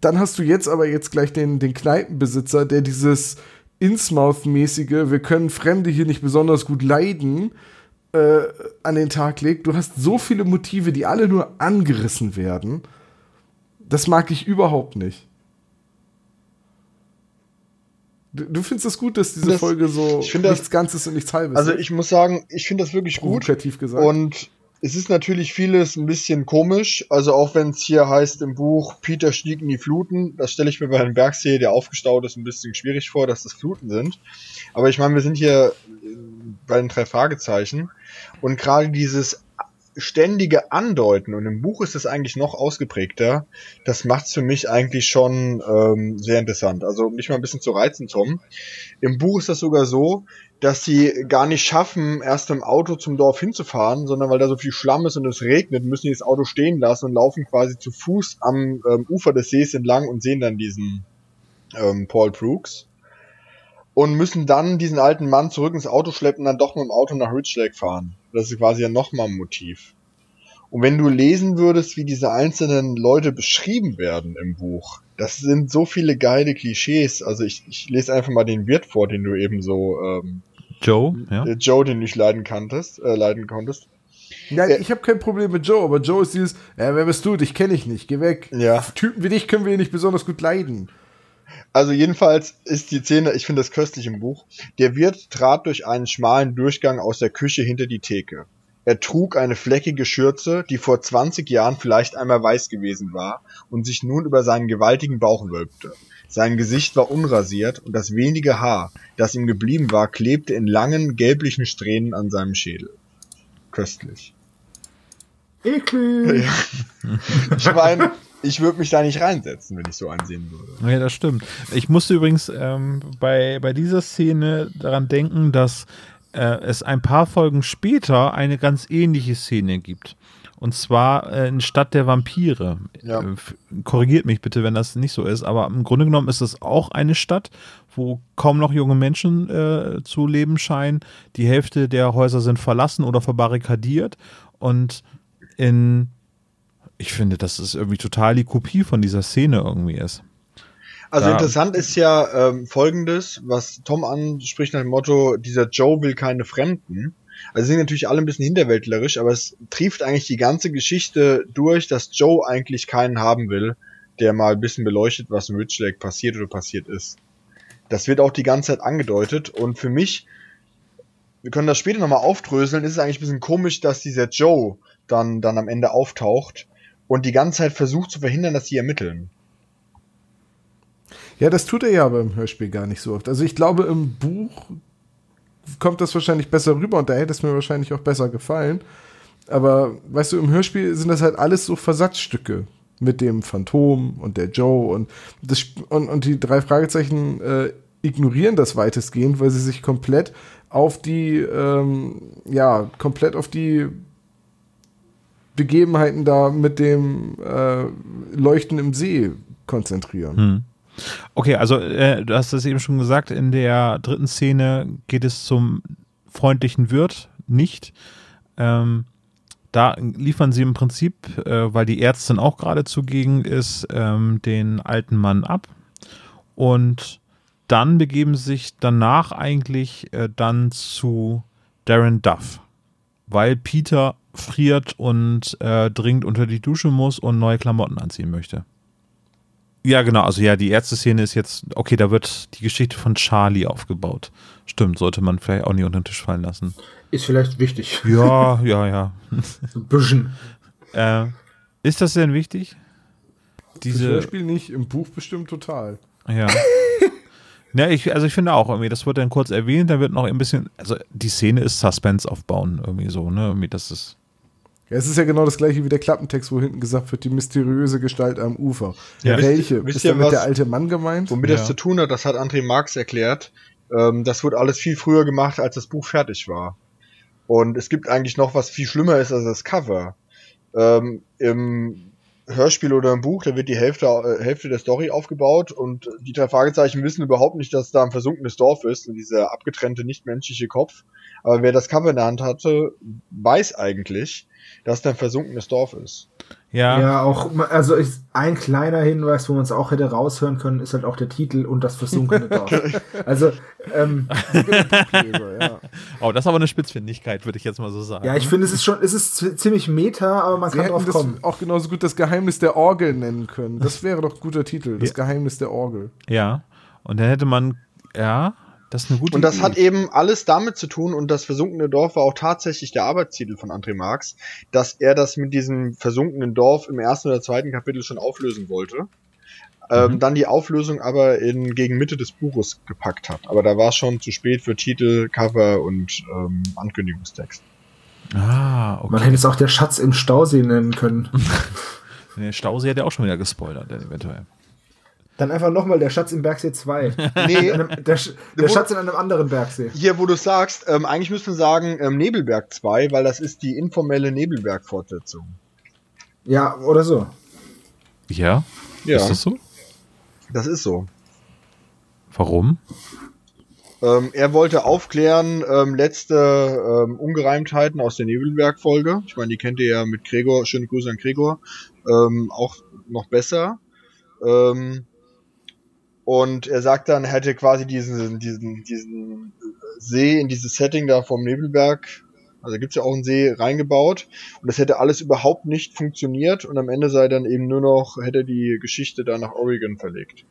dann hast du jetzt aber jetzt gleich den, den Kneipenbesitzer, der dieses Innsmouth-mäßige, wir können Fremde hier nicht besonders gut leiden, äh, an den Tag legt. Du hast so viele Motive, die alle nur angerissen werden. Das mag ich überhaupt nicht. Du, du findest es gut, dass diese Das- Folge so ich find das- nichts Ganzes und nichts Halbes Also ist? ich muss sagen, ich finde das wirklich gut. Provokativ gesagt. Und es ist natürlich vieles ein bisschen komisch. Also auch wenn es hier heißt im Buch, Peter stieg in die Fluten, das stelle ich mir bei einem Bergsee, der aufgestaut ist, ein bisschen schwierig vor, dass das Fluten sind. Aber ich meine, wir sind hier bei den drei Fragezeichen. Und gerade dieses ständige Andeuten, und im Buch ist es eigentlich noch ausgeprägter, das macht es für mich eigentlich schon ähm, sehr interessant. Also dich mal ein bisschen zu reizen, Tom. Im Buch ist das sogar so, dass sie gar nicht schaffen, erst im Auto zum Dorf hinzufahren, sondern weil da so viel Schlamm ist und es regnet, müssen die das Auto stehen lassen und laufen quasi zu Fuß am ähm, Ufer des Sees entlang und sehen dann diesen ähm, Paul Brooks und müssen dann diesen alten Mann zurück ins Auto schleppen und dann doch mit dem Auto nach Ridge Lake fahren. Das ist quasi ja nochmal ein Motiv. Und wenn du lesen würdest, wie diese einzelnen Leute beschrieben werden im Buch, das sind so viele geile Klischees. Also ich, ich lese einfach mal den Wirt vor, den du eben so, ähm, Joe, ja. der Joe, den du nicht leiden kanntest, äh, leiden konntest. Nein, äh, ich habe kein Problem mit Joe, aber Joe ist dieses, ja, wer bist du? Dich kenne ich nicht, geh weg. Ja. Typen wie dich können wir nicht besonders gut leiden. Also jedenfalls ist die Szene, ich finde das köstlich im Buch. Der Wirt trat durch einen schmalen Durchgang aus der Küche hinter die Theke. Er trug eine fleckige Schürze, die vor 20 Jahren vielleicht einmal weiß gewesen war und sich nun über seinen gewaltigen Bauch wölbte. Sein Gesicht war unrasiert und das wenige Haar, das ihm geblieben war, klebte in langen gelblichen Strähnen an seinem Schädel. Köstlich. Eklig. Ich meine, ich würde mich da nicht reinsetzen, wenn ich so ansehen würde. Ja, das stimmt. Ich musste übrigens ähm, bei, bei dieser Szene daran denken, dass äh, es ein paar Folgen später eine ganz ähnliche Szene gibt. Und zwar äh, in Stadt der Vampire. Ja. Äh, korrigiert mich bitte, wenn das nicht so ist, aber im Grunde genommen ist es auch eine Stadt, wo kaum noch junge Menschen äh, zu leben scheinen. Die Hälfte der Häuser sind verlassen oder verbarrikadiert. Und in, ich finde, dass es irgendwie total die Kopie von dieser Szene irgendwie ist. Also Ja. interessant ist ja ähm, folgendes, was Tom anspricht nach dem Motto, dieser Joe will keine Fremden. Also sind natürlich alle ein bisschen hinterwäldlerisch, aber es trieft eigentlich die ganze Geschichte durch, dass Joe eigentlich keinen haben will, der mal ein bisschen beleuchtet, was in Rich Lake passiert oder passiert ist. Das wird auch die ganze Zeit angedeutet und für mich, wir können das später nochmal aufdröseln, ist es eigentlich ein bisschen komisch, dass dieser Joe dann, dann am Ende auftaucht und die ganze Zeit versucht zu verhindern, dass sie ermitteln. Ja, das tut er ja aber im Hörspiel gar nicht so oft. Also ich glaube, im Buch kommt das wahrscheinlich besser rüber und da hätte es mir wahrscheinlich auch besser gefallen. Aber weißt du, im Hörspiel sind das halt alles so Versatzstücke mit dem Phantom und der Joe und, das, und, und die drei Fragezeichen äh, ignorieren das weitestgehend, weil sie sich komplett auf die, ähm, ja, komplett auf die Begebenheiten da mit dem äh, Leuchten im See konzentrieren. Hm. Okay, also äh, du hast es eben schon gesagt, in der dritten Szene geht es zum freundlichen Wirt nicht. Ähm, da liefern sie im Prinzip, äh, weil die Ärztin auch gerade zugegen ist, ähm, den alten Mann ab. Und dann begeben sie sich danach eigentlich äh, dann zu Darren Duff, weil Peter friert und äh, dringend unter die Dusche muss und neue Klamotten anziehen möchte. Ja, genau. Also ja, die erste Szene ist jetzt, okay, da wird die Geschichte von Charlie aufgebaut. Stimmt, sollte man vielleicht auch nicht unter den Tisch fallen lassen. Ist vielleicht wichtig. Ja, ja, ja. Ein bisschen. Äh, ist das denn wichtig? Im Diese, Hörspiel nicht, im Buch bestimmt total. ja. Ja, ich, also ich finde auch irgendwie, das wird dann kurz erwähnt, da wird noch ein bisschen, also die Szene ist Suspense aufbauen, irgendwie so, ne? Irgendwie, das ist. Ja, es ist ja genau das gleiche wie der Klappentext, wo hinten gesagt wird, die mysteriöse Gestalt am Ufer. Ja. Welche? Wisst ist damit was- der alte Mann gemeint? Womit Ja. das zu tun hat, das hat André Marx erklärt. Ähm, das wurde alles viel früher gemacht, als das Buch fertig war. Und es gibt eigentlich noch was viel schlimmer ist als das Cover. Ähm, Im Hörspiel oder im Buch, da wird die Hälfte, äh, Hälfte der Story aufgebaut und die drei Fragezeichen wissen überhaupt nicht, dass da ein versunkenes Dorf ist und dieser abgetrennte nichtmenschliche Kopf. Aber wer das Cover in der Hand hatte, weiß eigentlich, dass da ein versunkenes Dorf ist. Ja, Ja, auch, also ist ein kleiner Hinweis, wo man es auch hätte raushören können, ist halt auch der Titel und das versunkene Dorf. Also, ähm, ja. oh, das ist aber eine Spitzfindigkeit, würde ich jetzt mal so sagen. ja, ich finde, es ist schon, es ist ziemlich meta, aber man Sie kann drauf das kommen. auch genauso gut das Geheimnis der Orgel nennen können. Das wäre doch ein guter Titel, das Ja. Geheimnis der Orgel. Ja. Und dann hätte man, ja, das ist eine gute Und das Idee. hat eben alles damit zu tun, und das versunkene Dorf war auch tatsächlich der Arbeitstitel von André Marx, dass er das mit diesem versunkenen Dorf im ersten oder zweiten Kapitel schon auflösen wollte. Ähm, dann die Auflösung aber in, gegen Mitte des Buches gepackt hat. Aber da war es schon zu spät für Titel, Cover und ähm, Ankündigungstext. Ah, okay. Man hätte es auch der Schatz im Stausee nennen können. Der Stausee hat ja auch schon wieder gespoilert, eventuell. Dann einfach nochmal der Schatz im Bergsee 2. Nee, In einem, der, Sch- der Wo- Schatz in einem anderen Bergsee. hier, wo du sagst, ähm, eigentlich müsste man sagen ähm, Nebelberg 2, weil das ist die informelle Nebelberg-Fortsetzung. Ja, oder so. Ja? Ja, Ist das so? das ist so. Warum? Ähm, er wollte aufklären, ähm, letzte ähm, Ungereimtheiten aus der Nebelberg-Folge. Ich meine, die kennt ihr ja mit Gregor, schöne Grüße an Gregor, ähm, auch noch besser. Ähm, und er sagt dann, er hätte quasi diesen, diesen, diesen See in dieses Setting da vom Nebelberg, also gibt's ja auch einen See, reingebaut. Und das hätte alles überhaupt nicht funktioniert. Und am Ende sei dann eben nur noch, hätte die Geschichte da nach Oregon verlegt.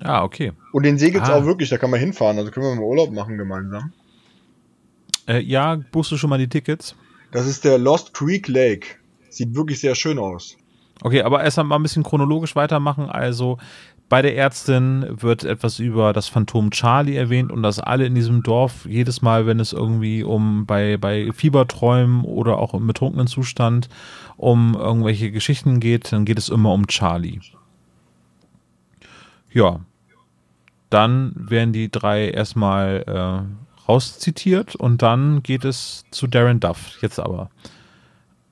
Ah, okay. Und den See gibt's Ah. auch wirklich, da kann man hinfahren. Also können wir mal Urlaub machen gemeinsam. Äh, ja, buchst du schon mal die Tickets? Das ist der Lost Creek Lake. Sieht wirklich sehr schön aus. Okay, aber erst mal ein bisschen chronologisch weitermachen. Also, bei der Ärztin wird etwas über das Phantom Charlie erwähnt und dass alle in diesem Dorf jedes Mal, wenn es irgendwie um bei, bei Fieberträumen oder auch im betrunkenen Zustand um irgendwelche Geschichten geht, dann geht es immer um Charlie. Ja, dann werden die drei erstmal äh, rauszitiert und dann geht es zu Darren Duff. Jetzt aber.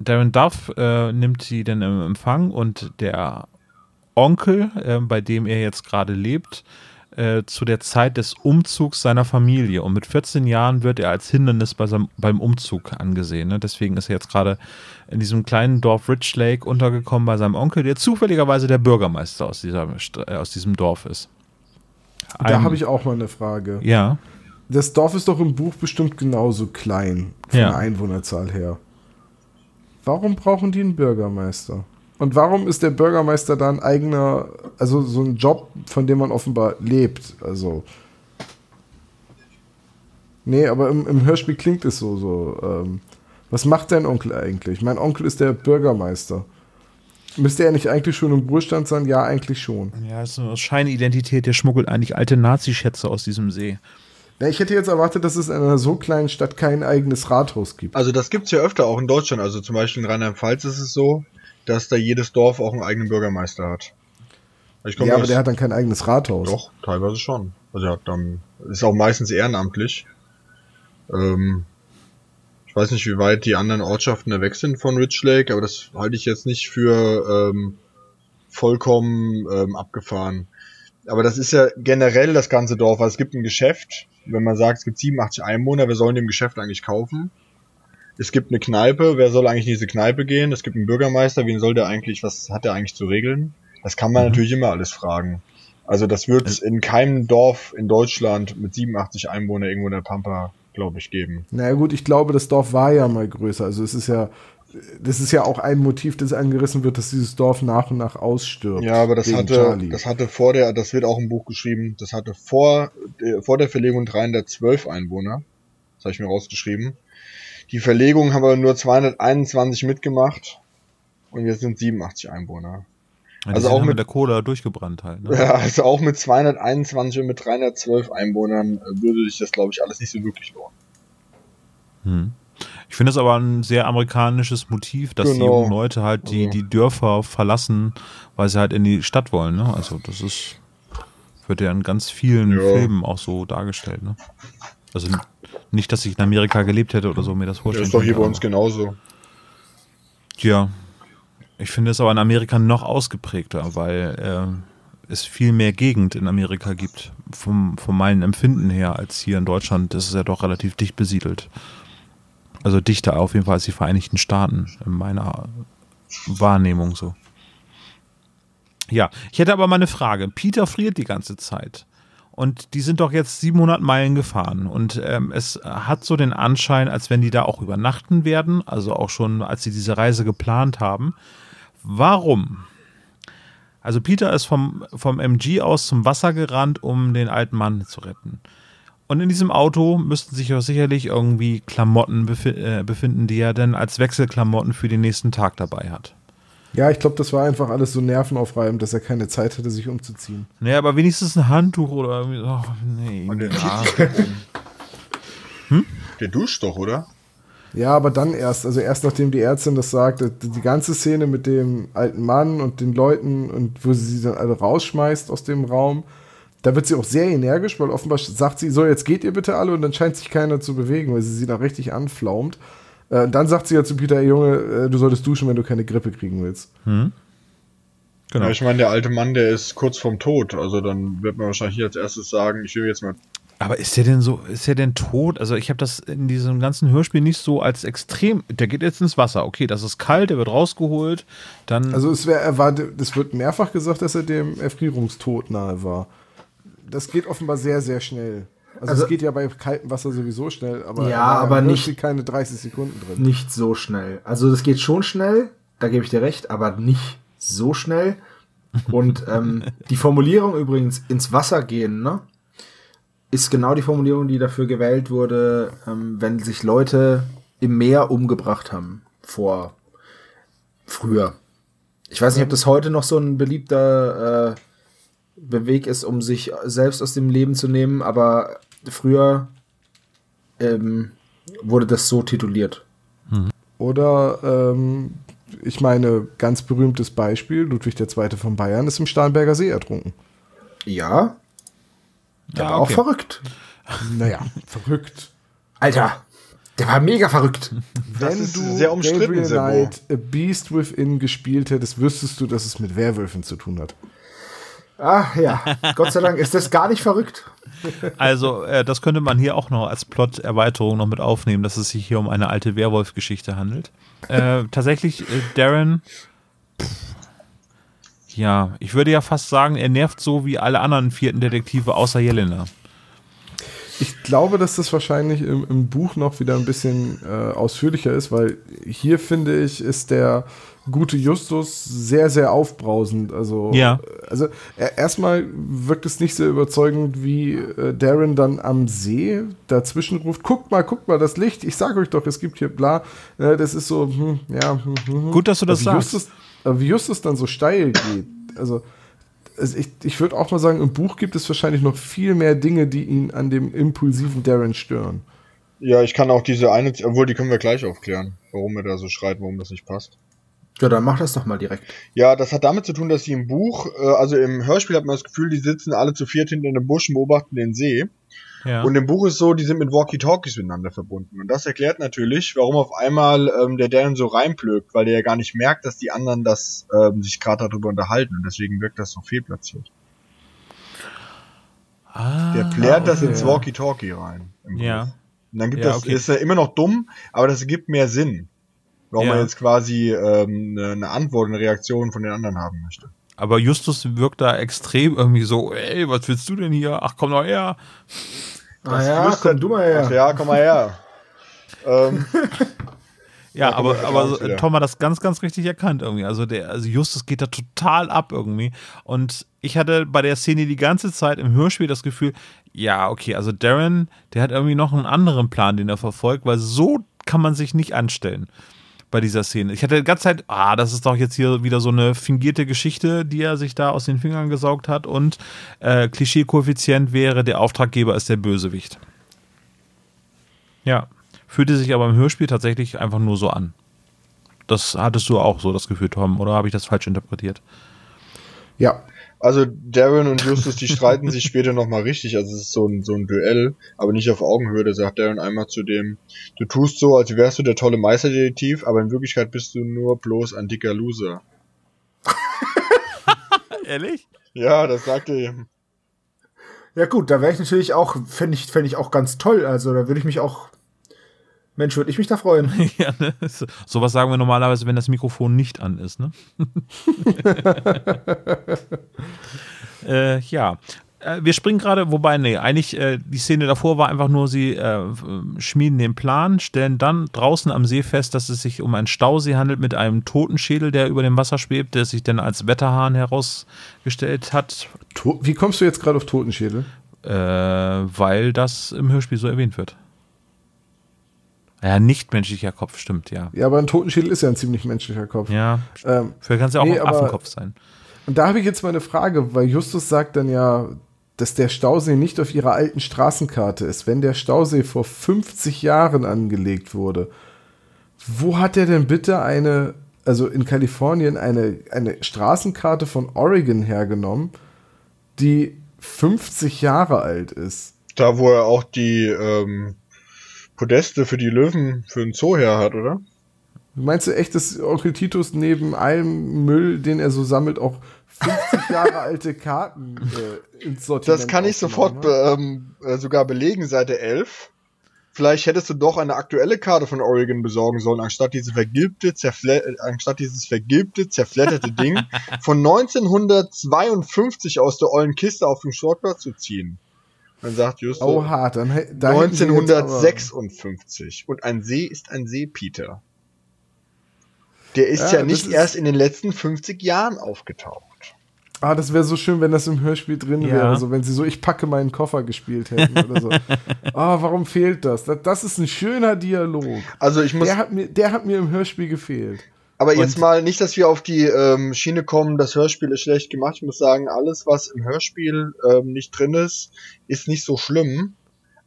Darren Duff äh, nimmt sie dann im Empfang und der Onkel, äh, bei dem er jetzt gerade lebt, äh, zu der Zeit des Umzugs seiner Familie. Und mit 14 Jahren wird er als Hindernis bei seinem, beim Umzug angesehen. Ne? Deswegen ist er jetzt gerade in diesem kleinen Dorf Rich Lake untergekommen bei seinem Onkel, der zufälligerweise der Bürgermeister aus, dieser, äh, aus diesem Dorf ist. Da habe ich auch mal eine Frage. Ja. Das Dorf ist doch im Buch bestimmt genauso klein von Ja. der Einwohnerzahl her. Warum brauchen die einen Bürgermeister? Und warum ist der Bürgermeister da ein eigener, also so ein Job, von dem man offenbar lebt? Also. Nee, aber im, im Hörspiel klingt es so, so. Ähm, was macht dein Onkel eigentlich? Mein Onkel ist der Bürgermeister. Müsste er nicht eigentlich schon im Ruhestand sein? Ja, eigentlich schon. Ja, ist eine Scheinidentität, der schmuggelt eigentlich alte Nazi-Schätze aus diesem See. Ja, ich hätte jetzt erwartet, dass es in einer so kleinen Stadt kein eigenes Rathaus gibt. Also das gibt's ja öfter auch in Deutschland. Also zum Beispiel in Rheinland-Pfalz ist es so, dass da jedes Dorf auch einen eigenen Bürgermeister hat. Ich Ja, aber der hat dann kein eigenes Rathaus. Doch, teilweise schon. Also er hat dann, ist auch meistens ehrenamtlich. Ähm, ich weiß nicht, wie weit die anderen Ortschaften da weg sind von Rich Lake, aber das halte ich jetzt nicht für ähm, vollkommen ähm, abgefahren. Aber das ist ja generell das ganze Dorf. Also es gibt ein Geschäft, wenn man sagt, es gibt 87 Einwohner, wer soll in dem Geschäft eigentlich kaufen? Es gibt eine Kneipe, wer soll eigentlich in diese Kneipe gehen? Es gibt einen Bürgermeister, wen soll der eigentlich, was hat der eigentlich zu regeln? Das kann man natürlich immer alles fragen. Also das wird es in keinem Dorf in Deutschland mit 87 Einwohnern irgendwo in der Pampa, glaube ich, geben. Na gut, ich glaube, das Dorf war ja mal größer. Also es ist ja, das ist ja auch ein Motiv, das angerissen wird, dass dieses Dorf nach und nach ausstirbt. Ja, aber das hatte, Charlie. das hatte vor der, das wird auch im Buch geschrieben, das hatte vor, äh, vor der Verlegung 312 Einwohner. Das habe ich mir rausgeschrieben. Die Verlegung haben aber nur 221 mitgemacht und jetzt sind 87 Einwohner. Ja, die Also auch mit- mit der Cola durchgebrannt halt. Ne? Ja, also auch mit 221 und mit 312 Einwohnern äh, würde sich das, glaube ich, alles nicht so wirklich lohnen. Hm. Ich finde es aber ein sehr amerikanisches Motiv, dass die Genau. jungen Leute halt die, Also- die Dörfer verlassen, weil sie halt in die Stadt wollen. Ne? Also das ist, wird ja in ganz vielen Ja. Filmen auch so dargestellt. Ne? Also nicht, dass ich in Amerika gelebt hätte oder so, mir das Das vorstellen ist doch hier bei uns genauso. Ja, ich finde es aber in Amerika noch ausgeprägter, weil äh, es viel mehr Gegend in Amerika gibt, vom, von meinem Empfinden her, als hier in Deutschland. Das ist ja doch relativ dicht besiedelt. Also dichter auf jeden Fall als die Vereinigten Staaten, in meiner Wahrnehmung so. Ja, ich hätte aber mal eine Frage. Peter friert die ganze Zeit. Und die sind doch jetzt 700 Meilen gefahren. Und ähm, es hat so den Anschein, als wenn die da auch übernachten werden. Also auch schon, als sie diese Reise geplant haben. Warum? Also Peter ist vom, vom MG aus zum Wasser gerannt, um den alten Mann zu retten. Und in diesem Auto müssten sich auch sicherlich irgendwie Klamotten äh, befinden, die er dann als Wechselklamotten für den nächsten Tag dabei hat. Ja, ich glaube, das war einfach alles so nervenaufreibend, dass er keine Zeit hatte, sich umzuziehen. Naja, aber wenigstens ein Handtuch oder irgendwie. Oh, nee. Und der Ja. Der duscht doch, oder? Ja, aber dann erst, also erst nachdem die Ärztin das sagt, die die ganze Szene mit dem alten Mann und den Leuten und wo sie sie dann alle rausschmeißt aus dem Raum, da wird sie auch sehr energisch, weil offenbar sagt sie, so, jetzt geht ihr bitte alle und dann scheint sich keiner zu bewegen, weil sie sie da richtig anflaumt. Äh, dann sagt sie ja zu Peter, ey Junge, äh, du solltest duschen, wenn du keine Grippe kriegen willst. Genau. Ja, ich meine, der alte Mann, der ist kurz vorm Tod. Also dann wird man wahrscheinlich hier als erstes sagen, ich will jetzt mal. Aber ist der denn so, ist der denn tot? Also ich habe das in diesem ganzen Hörspiel nicht so als extrem. Der geht jetzt ins Wasser. Okay, das ist kalt, der wird rausgeholt. Dann. Also es wär, er war, das wird mehrfach gesagt, dass er dem Erfrierungstod nahe war. Das geht offenbar sehr, sehr schnell. Also, Also- es geht ja bei kaltem Wasser sowieso schnell, aber, Ja, er aber nicht- keine 30 Sekunden drin. Nicht so schnell. Also das geht schon schnell, da gebe ich dir recht, aber nicht so schnell. Und ähm, die Formulierung übrigens ins Wasser gehen, ne? Ist genau die Formulierung, die dafür gewählt wurde, ähm, wenn sich Leute im Meer umgebracht haben. Vor früher. Ich weiß nicht, ob das heute noch so ein beliebter äh, Weg ist, um sich selbst aus dem Leben zu nehmen, aber früher ähm, wurde das so tituliert. Oder, ähm, ich meine, ganz berühmtes Beispiel, Ludwig II. von Bayern ist im Starnberger See ertrunken. Ja, der Ja, war auch okay. verrückt. Naja, verrückt. Alter, der war mega verrückt. Wenn ist du sehr umstritten, Gabriel. Knight A Beast Within gespielt hättest, wüsstest du, dass es mit Werwölfen zu tun hat. Ach ja, Gott sei Dank ist das gar nicht verrückt. Also, äh, das könnte man hier auch noch als Plot-Erweiterung noch mit aufnehmen, dass es sich hier um eine alte Werwolf-Geschichte handelt. Äh, tatsächlich, äh, Darren, pff, ja, ich würde ja fast sagen, er nervt so wie alle anderen vierten Detektive außer Jelena. Ich glaube, dass das wahrscheinlich im, im Buch noch wieder ein bisschen äh, ausführlicher ist, weil hier finde ich, ist der gute Justus sehr, sehr aufbrausend. Also, Ja. also er, erstmal wirkt es nicht sehr überzeugend, wie äh, Darren dann am See dazwischen ruft: Guckt mal, guckt mal, das Licht, ich sag euch doch, es gibt hier bla. Äh, das ist so, hm, ja. Hm, hm, Gut, dass du das aber wie sagst. Justus, aber wie Justus dann so steil geht. Also, also ich, ich würde auch mal sagen, im Buch gibt es wahrscheinlich noch viel mehr Dinge, die ihn an dem impulsiven Darren stören. Ja, ich kann auch diese eine, obwohl die können wir gleich aufklären, warum er da so schreit, warum das nicht passt. Ja, dann mach das doch mal direkt. Ja, das hat damit zu tun, dass sie im Buch, äh, also im Hörspiel hat man das Gefühl, die sitzen alle zu viert hinter einem Busch und beobachten den See. Ja. Und im Buch ist so, die sind mit Walkie-Talkies miteinander verbunden. Und das erklärt natürlich, warum auf einmal ähm, der Darren so reinplögt, weil der ja gar nicht merkt, dass die anderen das ähm, sich gerade darüber unterhalten. Und deswegen wirkt das so fehlplatziert. ah, Der plärt das okay. ins Walkie-Talkie rein. im Ja. Buch. Und dann gibt Ja, das, okay. ist er immer noch dumm, aber das gibt mehr Sinn. Warum Ja. er jetzt quasi ähm, eine, Antwort, eine Reaktion von den anderen haben möchte. Aber Justus wirkt da extrem irgendwie so, ey, was willst du denn hier? Ach, komm doch her. Ah ja, komm du mal her. Ach ja, komm mal her. ähm, Ja, kommen aber, aber so. Tom hat das ganz, ganz richtig erkannt irgendwie. Also der, also Justus geht da total ab irgendwie. Und ich hatte bei der Szene die ganze Zeit im Hörspiel das Gefühl, ja, okay, also Darren, der hat irgendwie noch einen anderen Plan, den er verfolgt, weil so kann man sich nicht anstellen bei dieser Szene. Ich hatte die ganze Zeit, ah, das ist doch jetzt hier wieder so eine fingierte Geschichte, die er sich da aus den Fingern gesaugt hat und äh, Klischee-Koeffizient wäre, der Auftraggeber ist der Bösewicht. Ja, fühlte sich aber im Hörspiel tatsächlich einfach nur so an. Das hattest du auch so das Gefühl, Tom, oder habe ich das falsch interpretiert? Ja, also Darren und Justus, die streiten sich später nochmal richtig. Also es ist so ein, so ein Duell, aber nicht auf Augenhöhe. Da sagt Darren einmal zu dem, du tust so, als wärst du der tolle Meisterdetektiv, aber in Wirklichkeit bist du nur bloß ein dicker Loser. Ehrlich? Ja, das sagt er ihm. Ja gut, da wäre ich natürlich auch, fände ich, fänd ich auch ganz toll. Also da würde ich mich auch, Mensch, würde ich mich da freuen. ja, ne? So- Sowas sagen wir normalerweise, wenn das Mikrofon nicht an ist, ne? äh, ja. Äh, Wir springen gerade, wobei, nee, eigentlich äh, die Szene davor war einfach nur, sie äh, schmieden den Plan, stellen dann draußen am See fest, dass es sich um einen Stausee handelt mit einem Totenschädel, der über dem Wasser schwebt, der sich dann als Wetterhahn herausgestellt hat, To wie kommst du jetzt gerade auf Totenschädel? äh, weil das im Hörspiel so erwähnt wird. Ja, nicht menschlicher Kopf, stimmt, ja. Ja, aber ein Totenschädel ist ja ein ziemlich menschlicher Kopf. Ja, Ähm, vielleicht kann es ja auch Nee, ein aber- Affenkopf sein. und da habe ich jetzt mal eine Frage, weil Justus sagt dann ja, dass der Stausee nicht auf ihrer alten Straßenkarte ist. Wenn der Stausee vor 50 Jahren angelegt wurde, wo hat er denn bitte eine, also in Kalifornien, eine, eine Straßenkarte von Oregon hergenommen, die 50 Jahre alt ist? Da, wo er auch die ähm, Podeste für die Löwen für den Zoo her hat, oder? Meinst du echt, dass Onkel Titus neben allem Müll, den er so sammelt, auch 50 Jahre alte Karten äh, ins Sortiment Das kann ich sofort be, ähm, äh, sogar belegen, Seite 11. Vielleicht hättest du doch eine aktuelle Karte von Oregon besorgen sollen, anstatt diese vergilbte, zerfle äh, anstatt dieses vergilbte, zerfledderte Ding von 1952 aus der ollen Kiste auf dem Schrottplatz zu ziehen. Dann sagt Justus Oh, hart. Dann, da hätten sie jetzt aber- 1956. Und ein See ist ein See, Peter. Der ist Ja, ja, nicht ist- erst in den letzten 50 Jahren aufgetaucht. Ah, das wäre so schön, wenn das im Hörspiel drin Ja. wäre. Also wenn sie so Ich packe meinen Koffer gespielt hätten oder so. Ah, warum fehlt das? das? Das ist ein schöner Dialog. Also ich muss Der hat, mir, der hat mir im Hörspiel gefehlt. Aber jetzt Und- mal nicht, dass wir auf die ähm, Schiene kommen, das Hörspiel ist schlecht gemacht. Ich muss sagen, alles, was im Hörspiel ähm, nicht drin ist, ist nicht so schlimm.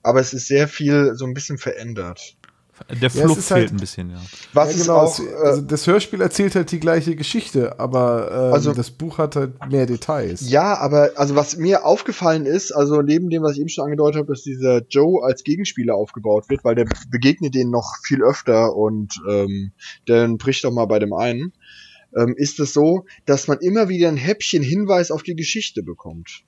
Aber es ist sehr viel so ein bisschen verändert. Der es Fluch ist halt- fehlt ein bisschen, ja. Was ja, ist genau, auch, es, äh, also das Hörspiel erzählt halt die gleiche Geschichte, aber ähm, Also- das Buch hat halt mehr Details. Ja, aber also was mir aufgefallen ist, also neben dem, was ich eben schon angedeutet habe, dass dieser Joe als Gegenspieler aufgebaut wird, weil der begegnet denen noch viel öfter und ähm, der bricht doch mal bei dem einen, ähm, ist es so, dass man immer wieder ein Häppchen Hinweis auf die Geschichte bekommt.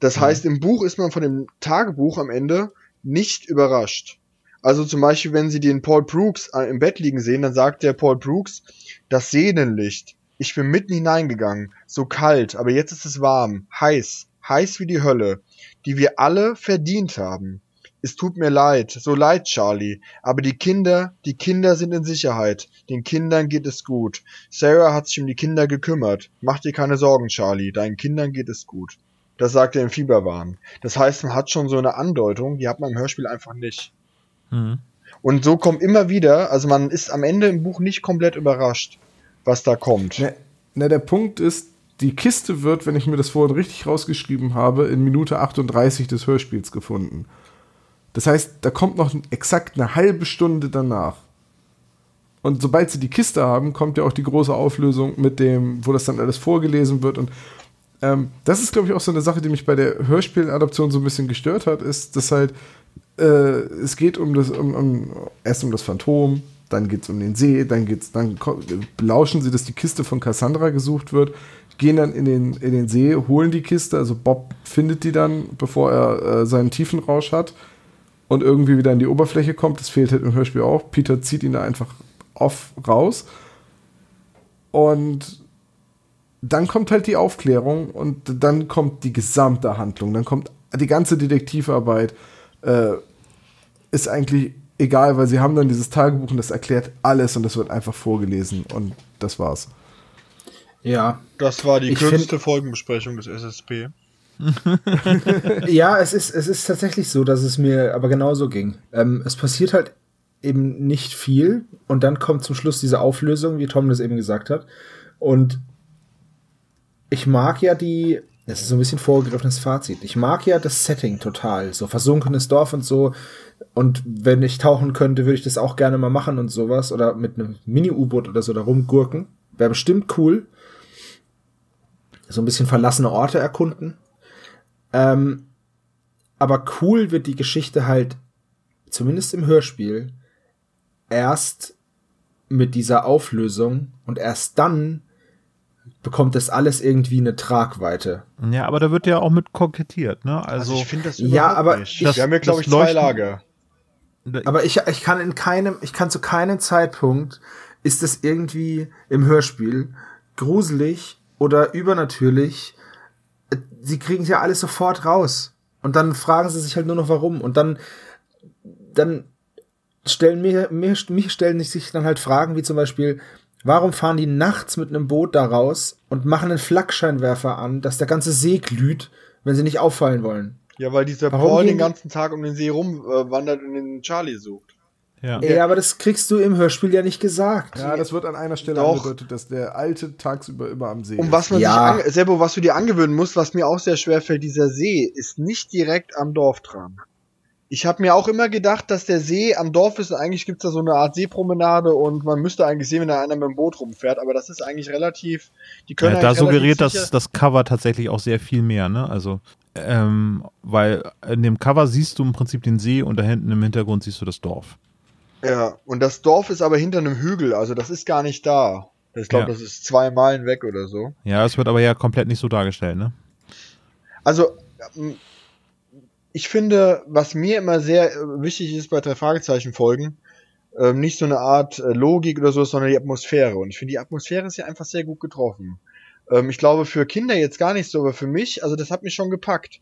Das heißt, im Buch ist man von dem Tagebuch am Ende nicht überrascht. Also zum Beispiel, wenn sie den Paul Brooks äh, im Bett liegen sehen, dann sagt der Paul Brooks, das Sehnenlicht. Ich bin mitten hineingegangen, so kalt, aber jetzt ist es warm, heiß, heiß wie die Hölle, die wir alle verdient haben. Es tut mir leid, so leid, Charlie, aber die Kinder, die Kinder sind in Sicherheit, den Kindern geht es gut. Sarah hat sich um die Kinder gekümmert. Mach dir keine Sorgen, Charlie, deinen Kindern geht es gut. Das sagt er im Fieberwahn. Das heißt, man hat schon so eine Andeutung, die hat man im Hörspiel einfach nicht. Mhm. Und so kommt immer wieder, also man ist am Ende im Buch nicht komplett überrascht, was da kommt. Na, na, der Punkt ist, die Kiste wird, wenn ich mir das vorhin richtig rausgeschrieben habe, in Minute 38 des Hörspiels gefunden. Das heißt, da kommt noch exakt eine halbe Stunde danach. Und sobald sie die Kiste haben, kommt ja auch die große Auflösung mit dem, wo das dann alles vorgelesen wird. Und ähm, das ist, glaube ich, auch so eine Sache, die mich bei der Hörspieladaption so ein bisschen gestört hat, ist, dass halt äh, es geht um das, um, um, erst um das Phantom, dann geht es um den See, dann geht's, dann belauschen sie, dass die Kiste von Cassandra gesucht wird, gehen dann in den, in den See, holen die Kiste, also Bob findet die dann, bevor er äh, seinen Tiefenrausch hat und irgendwie wieder an die Oberfläche kommt. Das fehlt halt im Hörspiel auch. Peter zieht ihn da einfach off raus. Und dann kommt halt die Aufklärung und dann kommt die gesamte Handlung. Dann kommt die ganze Detektivarbeit. Äh, ist eigentlich egal, weil sie haben dann dieses Tagebuch und das erklärt alles und das wird einfach vorgelesen und das war's. Ja. Das war die Ich kürzeste Folgenbesprechung des SSP. Ja, es ist, es ist tatsächlich so, dass es mir aber genauso ging. Ähm, es passiert halt eben nicht viel und dann kommt zum Schluss diese Auflösung, wie Tom das eben gesagt hat. Und ich mag ja die, das ist so ein bisschen vorgegriffenes Fazit, ich mag ja das Setting total, so versunkenes Dorf und so. Und wenn ich tauchen könnte, würde ich das auch gerne mal machen und sowas. Oder mit einem Mini-U-Boot oder so da rumgurken. Wäre bestimmt cool. So ein bisschen verlassene Orte erkunden. Ähm, aber cool wird die Geschichte halt, zumindest im Hörspiel, erst mit dieser Auflösung und erst dann bekommt das alles irgendwie eine Tragweite. Ja, aber da wird ja auch mit kokettiert, ne? Also, Also, ich finde das Ja, aber nicht. ich- Wir haben hier, glaube das ich, zwei Lager. Aber ich, ich kann in keinem, ich kann zu keinem Zeitpunkt ist es irgendwie im Hörspiel gruselig oder übernatürlich. Sie kriegen ja alles sofort raus. Und dann fragen sie sich halt nur noch warum. Und dann, dann stellen mir, mir, mich stellen sich dann halt Fragen wie zum Beispiel, warum fahren die nachts mit einem Boot da raus und machen einen Flakscheinwerfer an, dass der ganze See glüht, wenn sie nicht auffallen wollen? Ja, weil dieser Warum Paul den ganzen Tag um den See rumwandert und den Charlie sucht. ja. Ja, aber das kriegst du im Hörspiel ja nicht gesagt. Ja, das wird an einer Stelle Doch. angedeutet, dass der alte tagsüber immer am See Und ist. was man Ja. sich, Sebo, was du dir angewöhnen musst, was mir auch sehr schwer fällt, dieser See ist nicht direkt am Dorf dran. Ich habe mir auch immer gedacht, dass der See am Dorf ist und eigentlich gibt's da so eine Art Seepromenade und man müsste eigentlich sehen, wenn da einer mit dem Boot rumfährt, aber das ist eigentlich relativ, die können Ja, da suggeriert das, das Cover tatsächlich auch sehr viel mehr, ne? Also, ähm, weil in dem Cover siehst du im Prinzip den See und da hinten im Hintergrund siehst du das Dorf. Ja, und das Dorf ist aber hinter einem Hügel, also das ist gar nicht da. Ich glaube, Ja. das ist zwei Meilen weg oder so. Ja, es wird aber ja komplett nicht so dargestellt, ne? Also, ich finde, was mir immer sehr äh, wichtig ist bei drei Fragezeichen Folgen, ähm, nicht so eine Art äh, Logik oder so, sondern die Atmosphäre. Und ich finde, die Atmosphäre ist ja einfach sehr gut getroffen. Ähm, ich glaube, für Kinder jetzt gar nicht so, aber für mich, also das hat mich schon gepackt.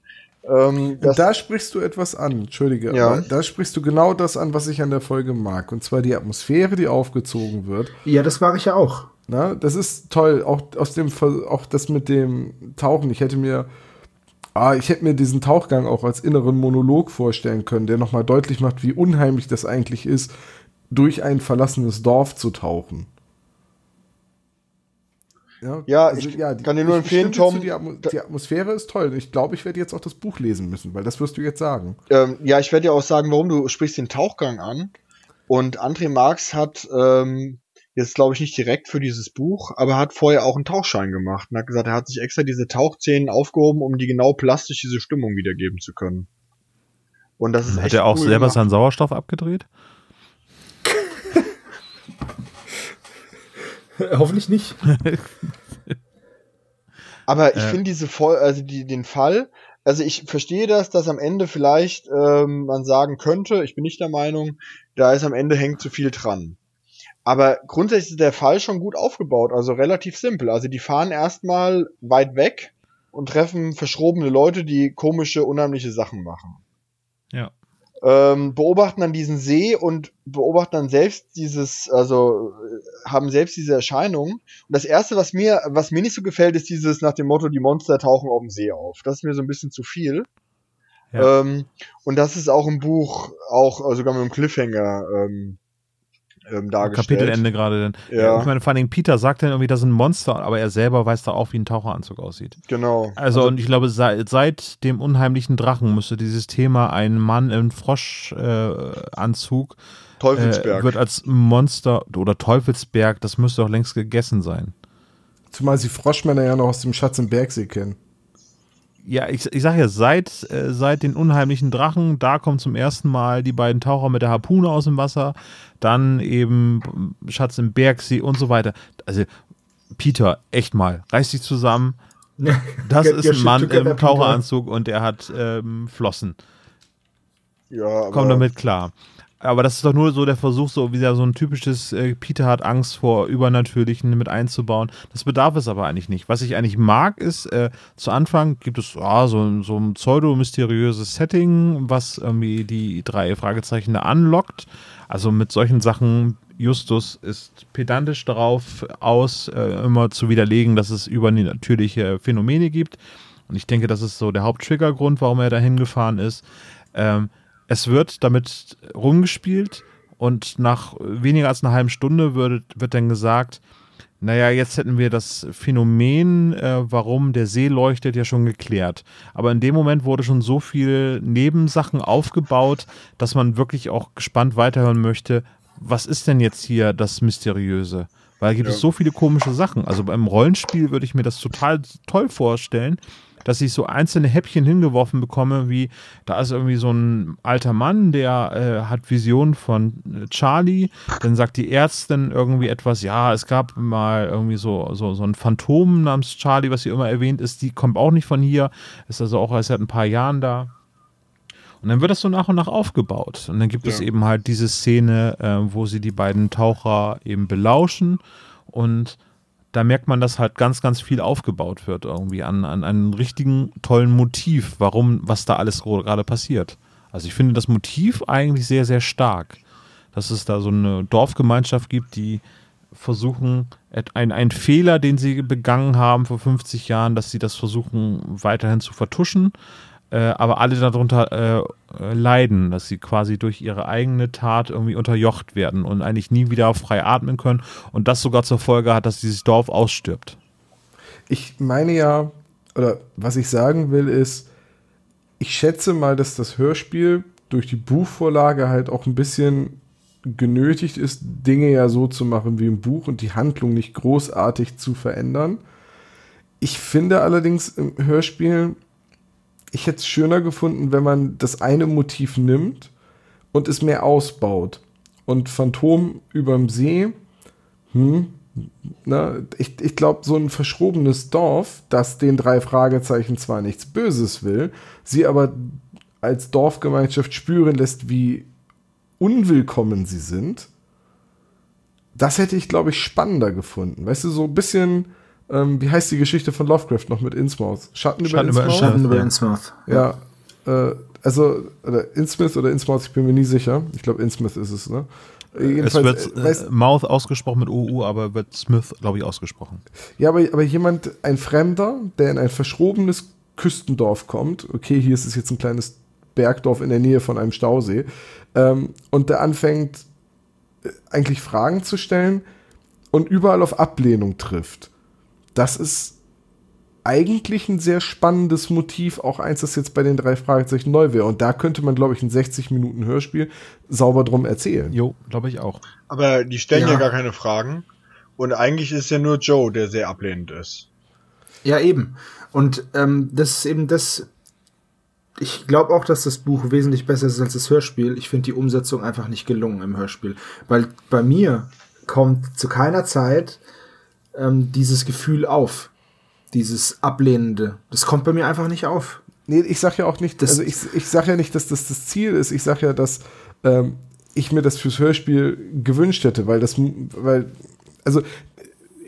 Ähm, da sprichst du etwas an, entschuldige, Ja. aber da sprichst du genau das an, was ich an der Folge mag. Und zwar die Atmosphäre, die aufgezogen wird. Ja, das mag ich ja auch. Na, das ist toll. Auch aus dem auch das mit dem Tauchen. Ich hätte mir, ah, ich hätte mir diesen Tauchgang auch als inneren Monolog vorstellen können, der nochmal deutlich macht, wie unheimlich das eigentlich ist, durch ein verlassenes Dorf zu tauchen. Ja, Ja, also, ich die- kann dir nur empfehlen, Tom, Die, Atmo die Atmosphäre ist toll. Ich glaube, ich werde jetzt auch das Buch lesen müssen, weil das wirst du jetzt sagen. Ähm, ja, ich werde dir auch sagen, warum du sprichst den Tauchgang an. Und André Marx hat ähm, jetzt, glaube ich, nicht direkt für dieses Buch, aber hat vorher auch einen Tauchschein gemacht und hat gesagt, er hat sich extra diese Tauchszenen aufgehoben, um die genau plastisch diese Stimmung wiedergeben zu können. Und das ist Hat echt er auch cool selber gemacht. seinen Sauerstoff abgedreht? Hoffentlich nicht. Aber ich Äh. finde diese Voll also die, den Fall, also ich verstehe das, dass am Ende vielleicht ähm, man sagen könnte, ich bin nicht der Meinung, da ist am Ende hängt zu viel dran. Aber grundsätzlich ist der Fall schon gut aufgebaut, also relativ simpel. Also die fahren erstmal weit weg und treffen verschrobene Leute, die komische, unheimliche Sachen machen. Ja. Ähm, beobachten dann diesen See und beobachten dann selbst dieses, also äh, haben selbst diese Erscheinung. Und das erste, was mir, was mir nicht so gefällt, ist dieses nach dem Motto, die Monster tauchen auf dem See auf. Das ist mir so ein bisschen zu viel. Ja. Ähm, und das ist auch im Buch auch äh, sogar mit einem Cliffhanger ähm, ähm, dargestellt. Kapitelende gerade. denn. Ja. Ich meine, vor allem Peter sagt dann irgendwie, das ist ein Monster, aber er selber weiß da auch, wie ein Taucheranzug aussieht. Genau. Also, und ich glaube, seit, seit dem unheimlichen Drachen müsste dieses Thema ein Mann im Froschanzug äh, Teufelsberg. äh, wird als Monster oder Teufelsberg, das müsste doch längst gegessen sein. Zumal sie Froschmänner ja noch aus dem Schatz im Bergsee kennen. Ja, ich, ich sage ja, seit, äh, seit den unheimlichen Drachen, da kommen zum ersten Mal die beiden Taucher mit der Harpune aus dem Wasser, dann eben Schatz im Bergsee und so weiter. Also, Peter, echt mal, reiß dich zusammen. Das ist ein Mann im Taucheranzug und er hat ähm, Flossen. ja, aber Komm damit klar. Aber das ist doch nur so der Versuch, so wieder so ein typisches äh, Peter hat Angst vor Übernatürlichen mit einzubauen. Das bedarf es aber eigentlich nicht. Was ich eigentlich mag, ist, äh, zu Anfang gibt es ah, so, so ein pseudo-mysteriöses Setting, was irgendwie die drei Fragezeichen da anlockt. Also mit solchen Sachen, Justus ist pedantisch darauf aus, äh, immer zu widerlegen, dass es übernatürliche Phänomene gibt. Und ich denke, das ist so der Haupttriggergrund, warum er da hingefahren ist. Ähm, es wird damit rumgespielt und nach weniger als einer halben Stunde wird, wird dann gesagt, naja, jetzt hätten wir das Phänomen, äh, warum der See leuchtet, ja schon geklärt. Aber in dem Moment wurde schon so viel Nebensachen aufgebaut, dass man wirklich auch gespannt weiterhören möchte, was ist denn jetzt hier das Mysteriöse? Weil da gibt Ja. es so viele komische Sachen. Also beim Rollenspiel würde ich mir das total toll vorstellen, dass ich so einzelne Häppchen hingeworfen bekomme, wie da ist irgendwie so ein alter Mann, der äh, hat Visionen von äh, Charlie, dann sagt die Ärztin irgendwie etwas, ja, es gab mal irgendwie so, so, so ein Phantom namens Charlie, was hier immer erwähnt ist, die kommt auch nicht von hier, ist also auch erst seit ein paar Jahren da. Und dann wird das so nach und nach aufgebaut. Und dann gibt es Ja. eben halt diese Szene, äh, wo sie die beiden Taucher eben belauschen und da merkt man, dass halt ganz, ganz viel aufgebaut wird irgendwie an, an einem richtigen tollen Motiv, warum, was da alles gerade passiert. Also ich finde das Motiv eigentlich sehr, sehr stark. Dass es da so eine Dorfgemeinschaft gibt, die versuchen, et- ein, ein Fehler, den sie begangen haben vor 50 Jahren, dass sie das versuchen weiterhin zu vertuschen, äh, aber alle darunter äh, leiden, dass sie quasi durch ihre eigene Tat irgendwie unterjocht werden und eigentlich nie wieder frei atmen können und das sogar zur Folge hat, dass dieses Dorf ausstirbt. Ich meine ja, oder was ich sagen will, ist, ich schätze mal, dass das Hörspiel durch die Buchvorlage halt auch ein bisschen genötigt ist, Dinge ja so zu machen wie im Buch und die Handlung nicht großartig zu verändern. Ich finde allerdings im Hörspiel, ich hätte es schöner gefunden, wenn man das eine Motiv nimmt und es mehr ausbaut. Und Phantom überm See, hm, na, ich, ich glaube, so ein verschrobenes Dorf, das den drei Fragezeichen zwar nichts Böses will, sie aber als Dorfgemeinschaft spüren lässt, wie unwillkommen sie sind, das hätte ich, glaube ich, spannender gefunden. Weißt du, so ein bisschen, ähm, wie heißt die Geschichte von Lovecraft noch mit Innsmouth? Schatten über Schatten über Innsmouth? Schatten über Ja. Innsmouth. Ja, äh, also, oder Innsmouth oder Innsmouth, ich bin mir nie sicher. Ich glaube, Innsmouth ist es, ne? Äh, Es jedenfalls, wird äh, äh, weißt- Mouth ausgesprochen mit OU, aber wird Smith, glaube ich, ausgesprochen. Ja, aber, aber jemand, ein Fremder, der in ein verschrobenes Küstendorf kommt, okay, hier ist es jetzt ein kleines Bergdorf in der Nähe von einem Stausee, ähm, und der anfängt eigentlich Fragen zu stellen und überall auf Ablehnung trifft. Das ist eigentlich ein sehr spannendes Motiv, auch eins, das jetzt bei den drei Fragezeichen neu wäre. Und da könnte man, glaube ich, ein 60 Minuten Hörspiel sauber drum erzählen. Jo, glaube ich auch. Aber die stellen ja. Ja. gar keine Fragen. Und eigentlich ist ja nur Joe, der sehr ablehnend ist. Ja, eben. Und ähm, das ist eben das. Ich glaube auch, dass das Buch wesentlich besser ist als das Hörspiel. Ich finde die Umsetzung einfach nicht gelungen im Hörspiel. Weil bei mir kommt zu keiner Zeit ähm, dieses Gefühl auf. Dieses Ablehnende. Das kommt bei mir einfach nicht auf. Nee, ich sag ja auch nicht, Das- also ich, ich sag ja nicht, dass das das Ziel ist. Ich sag ja, dass ähm, ich mir das fürs Hörspiel gewünscht hätte, weil das, weil, also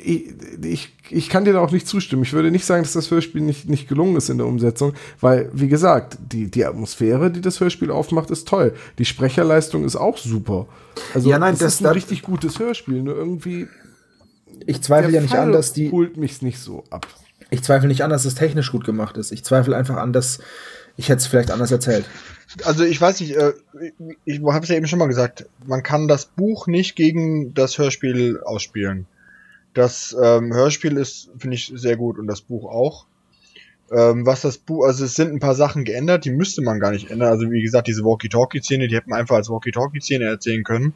ich, ich, ich kann dir da auch nicht zustimmen. Ich würde nicht sagen, dass das Hörspiel nicht, nicht gelungen ist in der Umsetzung, weil, wie gesagt, die, die Atmosphäre, die das Hörspiel aufmacht, ist toll. Die Sprecherleistung ist auch super. Also, Ja, nein, es das- ist ein da- richtig gutes Hörspiel, nur irgendwie. Ich zweifle ja nicht Fall an, dass die. holt mich's nicht so ab. Ich zweifle nicht an, dass es technisch gut gemacht ist. Ich zweifle einfach an, dass ich hätte es vielleicht anders erzählt. Also ich weiß nicht, äh, ich habe es ja eben schon mal gesagt, man kann das Buch nicht gegen das Hörspiel ausspielen. Das ähm, Hörspiel ist, finde ich, sehr gut und das Buch auch. Ähm, was das Buch, also es sind ein paar Sachen geändert, die müsste man gar nicht ändern. Also wie gesagt, diese Walkie-Talkie-Szene, die hätte man einfach als Walkie-Talkie-Szene erzählen können.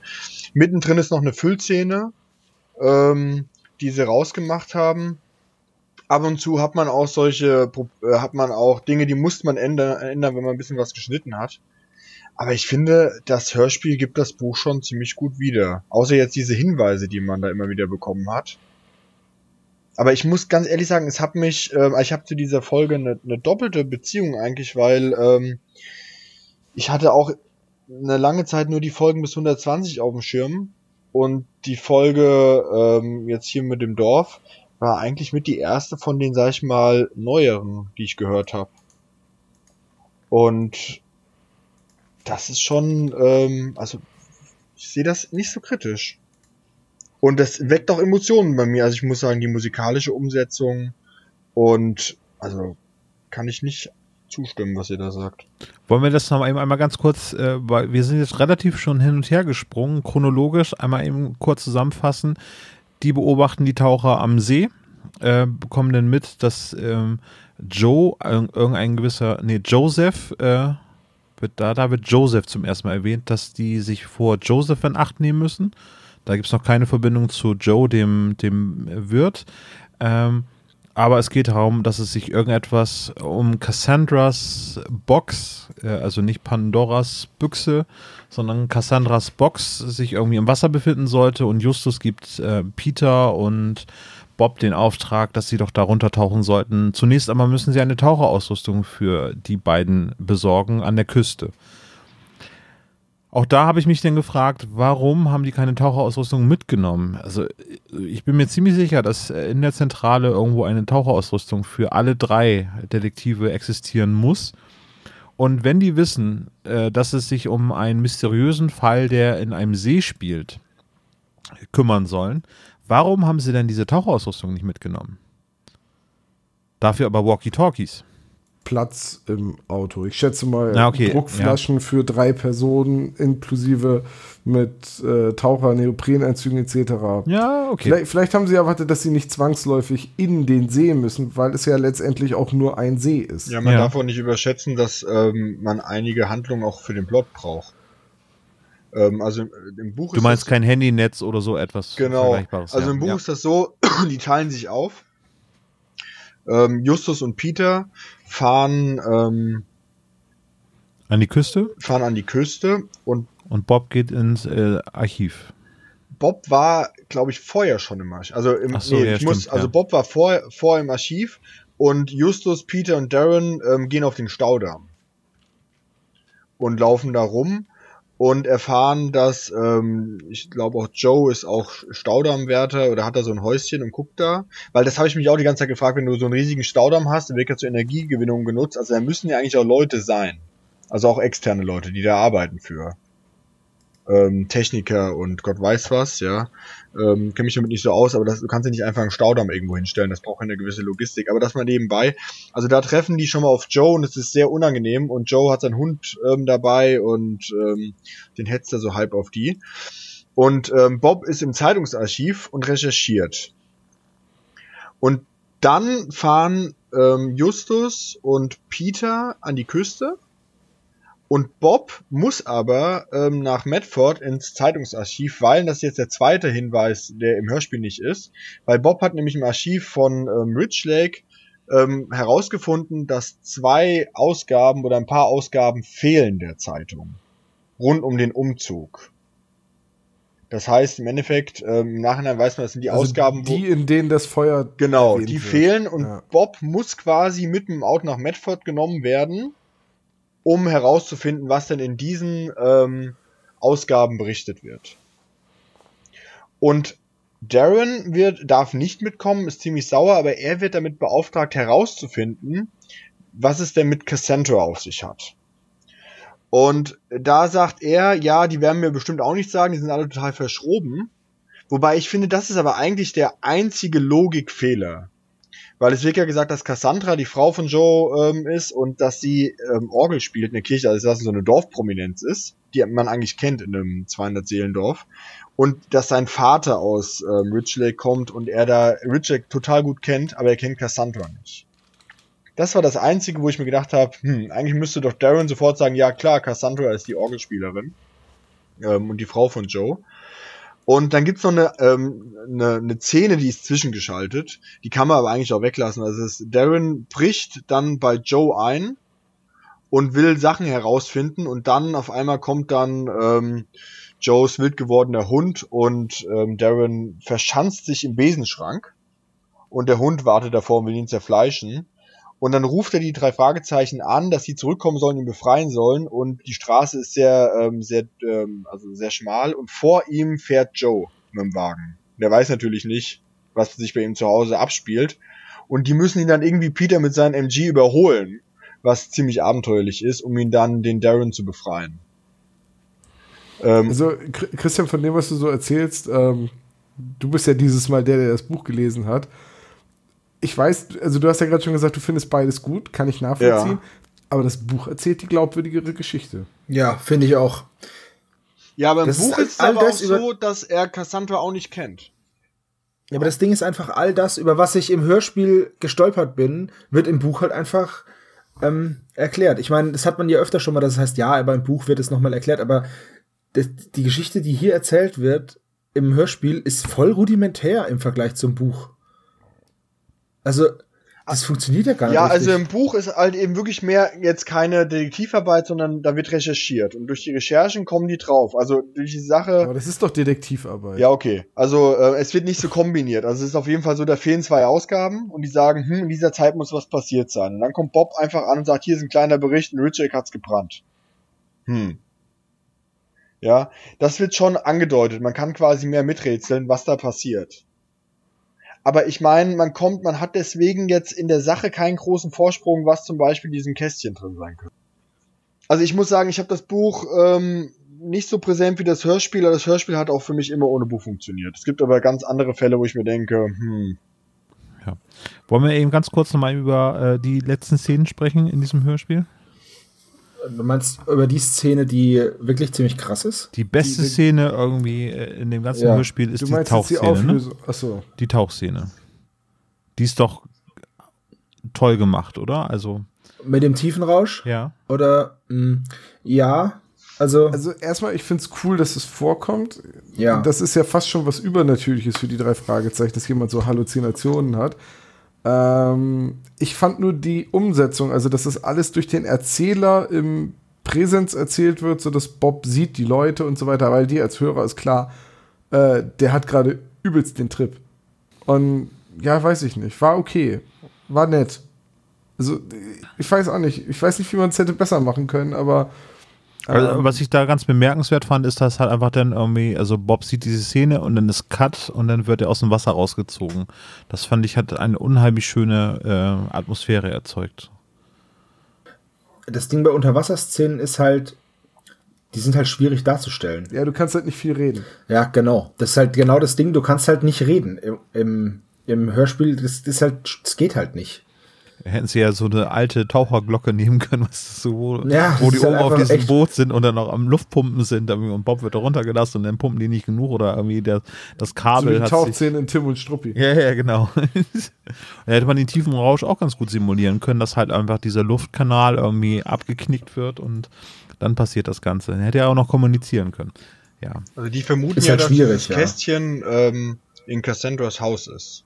Mittendrin ist noch eine Füllszene, ähm, die sie rausgemacht haben. Ab und zu hat man auch solche, äh, hat man auch Dinge, die muss man ändern, ändern, wenn man ein bisschen was geschnitten hat. Aber ich finde, das Hörspiel gibt das Buch schon ziemlich gut wieder. Außer jetzt diese Hinweise, die man da immer wieder bekommen hat. Aber ich muss ganz ehrlich sagen, es hat mich, ähm, ich habe zu dieser Folge eine, eine doppelte Beziehung eigentlich, weil ähm, ich hatte auch eine lange Zeit nur die Folgen bis 120 auf dem Schirm und die Folge ähm, jetzt hier mit dem Dorf war eigentlich mit die erste von den, sag ich mal, neueren, die ich gehört habe. Und das ist schon, ähm, also ich sehe das nicht so kritisch. Und das weckt auch Emotionen bei mir. Also ich muss sagen, die musikalische Umsetzung und also kann ich nicht zustimmen, was ihr da sagt. Wollen wir das noch einmal, einmal ganz kurz, äh, weil wir sind jetzt relativ schon hin und her gesprungen, chronologisch einmal eben kurz zusammenfassen. Die beobachten die Taucher am See, äh, bekommen dann mit, dass ähm, Joe, irg- irgendein gewisser, nee, Joseph, äh, wird da, da wird Joseph zum ersten Mal erwähnt, dass die sich vor Joseph in Acht nehmen müssen. Da gibt es noch keine Verbindung zu Joe, dem, dem Wirt. Ähm, aber es geht darum, dass es sich irgendetwas um Cassandras Box, äh, also nicht Pandoras Büchse, sondern Cassandras Box sich irgendwie im Wasser befinden sollte. Und Justus gibt äh, Peter und Bob den Auftrag, dass sie doch darunter tauchen sollten. Zunächst einmal müssen sie eine Taucherausrüstung für die beiden besorgen an der Küste. Auch da habe ich mich dann gefragt, warum haben die keine Taucherausrüstung mitgenommen? Also ich bin mir ziemlich sicher, dass in der Zentrale irgendwo eine Taucherausrüstung für alle drei Detektive existieren muss. Und wenn die wissen, äh, dass es sich um einen mysteriösen Fall, der in einem See spielt, kümmern sollen, warum haben sie denn diese Taucherausrüstung nicht mitgenommen? Dafür aber Walkie-Talkies. Platz im Auto. Ich schätze mal Na, okay, Druckflaschen für drei Personen inklusive mit äh, Taucher, Neoprenanzügen etc. Ja, okay. Vielleicht, vielleicht haben sie erwartet, dass sie nicht zwangsläufig in den See müssen, weil es ja letztendlich auch nur ein See ist. Ja, man Ja. darf auch nicht überschätzen, dass ähm, man einige Handlungen auch für den Plot braucht. Ähm, also im- im Buch Du meinst das, kein Handynetz oder so etwas Genau. Vergleichbares. Also ja. im Buch ja. ist das so, die teilen sich auf. Ähm, Justus und Peter fahren, ähm, An die Küste fahren an die Küste und und Bob geht ins äh, Archiv. Bob war, glaube ich, vorher schon im Archiv. Also, im, so, nee, ja, ich muss, stimmt, also ja. Bob war vor, vor im Archiv und Justus, Peter und Darren ähm, gehen auf den Staudamm und laufen da rum und erfahren, dass ähm, ich glaube auch Joe ist auch Staudammwärter oder hat da so ein Häuschen und guckt da, weil das habe ich mich auch die ganze Zeit gefragt, wenn du so einen riesigen Staudamm hast, der wird ja zur Energiegewinnung genutzt, also da müssen ja eigentlich auch Leute sein, also auch externe Leute, die da arbeiten für ähm, Techniker und Gott weiß was, ja. Ähm, kenne mich damit nicht so aus, aber das, du kannst ja nicht einfach einen Staudamm irgendwo hinstellen, das braucht eine gewisse Logistik. Aber das mal nebenbei. Also da treffen die schon mal auf Joe und es ist sehr unangenehm und Joe hat seinen Hund ähm, dabei und ähm, den hetzt er so halb auf die. Und ähm, Bob ist im Zeitungsarchiv und recherchiert. Und dann fahren ähm, Justus und Peter an die Küste und Bob muss aber ähm, nach Medford ins Zeitungsarchiv, weil das ist jetzt der zweite Hinweis, der im Hörspiel nicht ist, weil Bob hat nämlich im Archiv von ähm, Rich Lake ähm, herausgefunden, dass zwei Ausgaben oder ein paar Ausgaben fehlen der Zeitung rund um den Umzug. Das heißt, im Endeffekt, ähm, im Nachhinein weiß man, das sind die Also Ausgaben, wo, die, in denen das Feuer. Genau, die wird. fehlen und Ja. Bob muss quasi mit dem Auto nach Medford genommen werden, um herauszufinden, was denn in diesen ähm, Ausgaben berichtet wird. Und Darren wird, darf nicht mitkommen, ist ziemlich sauer, aber er wird damit beauftragt herauszufinden, was es denn mit Cassandra auf sich hat. Und da sagt er, ja, die werden mir bestimmt auch nicht sagen, die sind alle total verschroben. Wobei ich finde, das ist aber eigentlich der einzige Logikfehler. Weil es wird ja gesagt, dass Cassandra die Frau von Joe ähm, ist und dass sie ähm, Orgel spielt in der Kirche, also dass sie so eine Dorfprominenz ist, die man eigentlich kennt in einem 200-Seelendorf. Und dass sein Vater aus ähm, Lake kommt und er da Lake total gut kennt, aber er kennt Cassandra nicht. Das war das Einzige, wo ich mir gedacht habe, hm, eigentlich müsste doch Darren sofort sagen, ja klar, Cassandra ist die Orgelspielerin ähm, und die Frau von Joe. Und dann gibt's noch eine, ähm, eine, eine Szene, die ist zwischengeschaltet. Die kann man aber eigentlich auch weglassen. Also es, Darren bricht dann bei Joe ein und will Sachen herausfinden und dann auf einmal kommt dann ähm, Joes wild gewordener Hund und ähm, Darren verschanzt sich im Besenschrank und der Hund wartet davor und will ihn zerfleischen. Und dann ruft er die drei Fragezeichen an, dass sie zurückkommen sollen, ihn befreien sollen. Und die Straße ist sehr, ähm, sehr, ähm, also sehr schmal. Und vor ihm fährt Joe mit dem Wagen. Der weiß natürlich nicht, was sich bei ihm zu Hause abspielt. Und die müssen ihn dann irgendwie Peter mit seinem MG überholen, was ziemlich abenteuerlich ist, um ihn dann den Darren zu befreien. Ähm, Also, Chri- Christian, von dem, was du so erzählst, ähm, du bist ja dieses Mal der, der das Buch gelesen hat. Ich weiß, also du hast ja gerade schon gesagt, du findest beides gut, kann ich nachvollziehen. Ja. Aber das Buch erzählt die glaubwürdigere Geschichte. Ja, finde ich auch. ja, aber im das Buch ist es aber auch so, dass er Cassandra auch nicht kennt. Ja, aber das Ding ist einfach, all das, über was ich im Hörspiel gestolpert bin, wird im Buch halt einfach ähm, erklärt. Ich meine, das hat man ja öfter schon mal, das heißt, ja, aber im Buch wird es nochmal erklärt, aber das, die Geschichte, die hier erzählt wird im Hörspiel, ist voll rudimentär im Vergleich zum Buch. Also, das funktioniert ja gar nicht. Ja, richtig. also im Buch ist halt eben wirklich mehr jetzt keine Detektivarbeit, sondern da wird recherchiert. Und durch die Recherchen kommen die drauf. Also durch die Sache. Aber das ist doch Detektivarbeit. Ja, okay. Also äh, es wird nicht so kombiniert. Also es ist auf jeden Fall so, da fehlen zwei Ausgaben und die sagen, hm, in dieser Zeit muss was passiert sein. Und dann kommt Bob einfach an und sagt, hier ist ein kleiner Bericht, ein Richard hat's gebrannt. Hm. Ja, das wird schon angedeutet. Man kann quasi mehr miträtseln, was da passiert. Aber ich meine, man kommt, man hat deswegen jetzt in der Sache keinen großen Vorsprung, was zum Beispiel in diesem Kästchen drin sein könnte. Also ich muss sagen, ich habe das Buch ähm, nicht so präsent wie das Hörspiel, aber das Hörspiel hat auch für mich immer ohne Buch funktioniert. Es gibt aber ganz andere Fälle, wo ich mir denke, hm, Wollen wir eben ganz kurz nochmal über äh, die letzten Szenen sprechen in diesem Hörspiel? Du meinst über die Szene, die wirklich ziemlich krass ist? Die beste Die- Szene irgendwie in dem ganzen Ja. Hörspiel ist Du die meinst jetzt die Tauchszene. Ne? Achso. Die Tauchszene. Die ist doch toll gemacht, oder? Also, Mit dem Tiefenrausch? ja. Oder, mh, ja, also, Also erstmal, ich finde es cool, dass es vorkommt. ja. Das ist ja fast schon was Übernatürliches für die drei Fragezeichen, dass jemand so Halluzinationen hat. Ähm, ich fand nur die Umsetzung, also dass das alles durch den Erzähler im Präsens erzählt wird, so dass Bob sieht die Leute und so weiter, weil die als Hörer ist klar, äh, der hat gerade übelst den Trip. Und ja, weiß ich nicht, war okay, war nett. Also ich weiß auch nicht, ich weiß nicht, wie man es hätte besser machen können, aber Also, ähm, was ich da ganz bemerkenswert fand, ist, dass halt einfach dann irgendwie, also Bob sieht diese Szene und dann ist Cut und dann wird er aus dem Wasser rausgezogen. Das fand ich, hat eine unheimlich schöne äh, Atmosphäre erzeugt. das Ding bei Unterwasserszenen ist halt, die sind halt schwierig darzustellen. ja, du kannst halt nicht viel reden. Ja, genau. Das ist halt genau das Ding, du kannst halt nicht reden im, im, im Hörspiel, das, das ist halt, das geht halt nicht. Hätten sie ja so eine alte Taucherglocke nehmen können, was so, wo, Ja, wo die halt oben auf diesem echt- Boot sind und dann noch am Luftpumpen sind und Bob wird da runtergelassen und dann pumpen die nicht genug oder irgendwie der, das So Kabel hat sich, Tauchszenen in Tim und Struppi. Ja, ja, genau. da hätte man den tiefen Rausch auch ganz gut simulieren können, dass halt einfach dieser Luftkanal irgendwie abgeknickt wird und dann passiert das Ganze. Dann hätte er auch noch kommunizieren können. Ja. Also die vermuten Ist ja, halt dass schwierig, dieses ja. Kästchen ähm, in Cassandras Haus ist.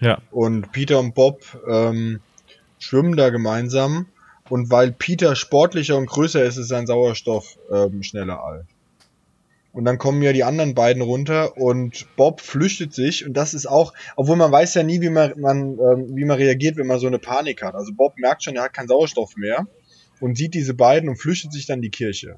Ja. Und Peter und Bob ähm, schwimmen da gemeinsam. Und weil Peter sportlicher und größer ist, ist sein Sauerstoff ähm, schneller all. Und dann kommen ja die anderen beiden runter und Bob flüchtet sich und das ist auch, obwohl man weiß ja nie, wie man, man ähm, wie man reagiert, wenn man so eine Panik hat. Also Bob merkt schon, er hat keinen Sauerstoff mehr und sieht diese beiden und flüchtet sich dann die Kirche.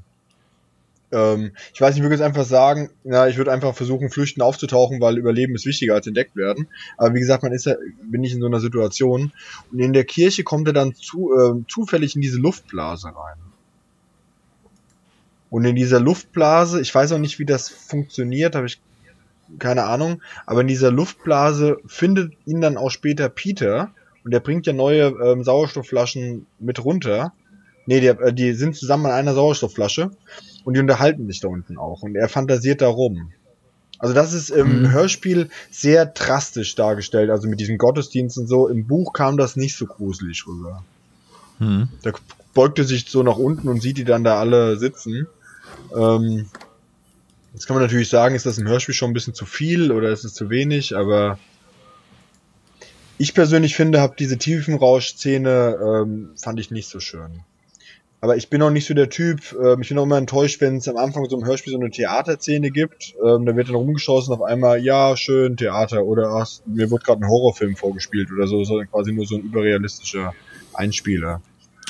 Ähm, ich weiß nicht, ich würde jetzt einfach sagen, ja, ich würde einfach versuchen, flüchten aufzutauchen, weil Überleben ist wichtiger als entdeckt werden. Aber wie gesagt, man ist ja, bin nicht in so einer Situation. Und in der Kirche kommt er dann zu, ähm, zufällig in diese Luftblase rein. Und in dieser Luftblase, ich weiß auch nicht, wie das funktioniert, habe ich keine Ahnung, aber in dieser Luftblase findet ihn dann auch später Peter und der bringt ja neue ähm, Sauerstoffflaschen mit runter. Nee, der, äh, die sind zusammen an einer Sauerstoffflasche und die unterhalten sich da unten auch und er fantasiert da rum. Also das ist im Mhm. Hörspiel sehr drastisch dargestellt, also mit diesem Gottesdienst und so. Im Buch kam das nicht so gruselig rüber. Hm. Da beugte sich so nach unten und sieht die dann da alle sitzen. Ähm, jetzt kann man natürlich sagen, ist das im Hörspiel schon ein bisschen zu viel oder ist es zu wenig, aber ich persönlich finde, habe diese Tiefenrausch-Szene ähm, fand ich nicht so schön. Aber ich bin auch nicht so der Typ, ähm, ich bin auch immer enttäuscht, wenn es am Anfang so im Hörspiel so eine Theaterszene gibt. Ähm, da wird dann rumgeschossen auf einmal, ja, schön, Theater oder ach, mir wird gerade ein Horrorfilm vorgespielt oder so, sondern quasi nur so ein überrealistischer Einspieler.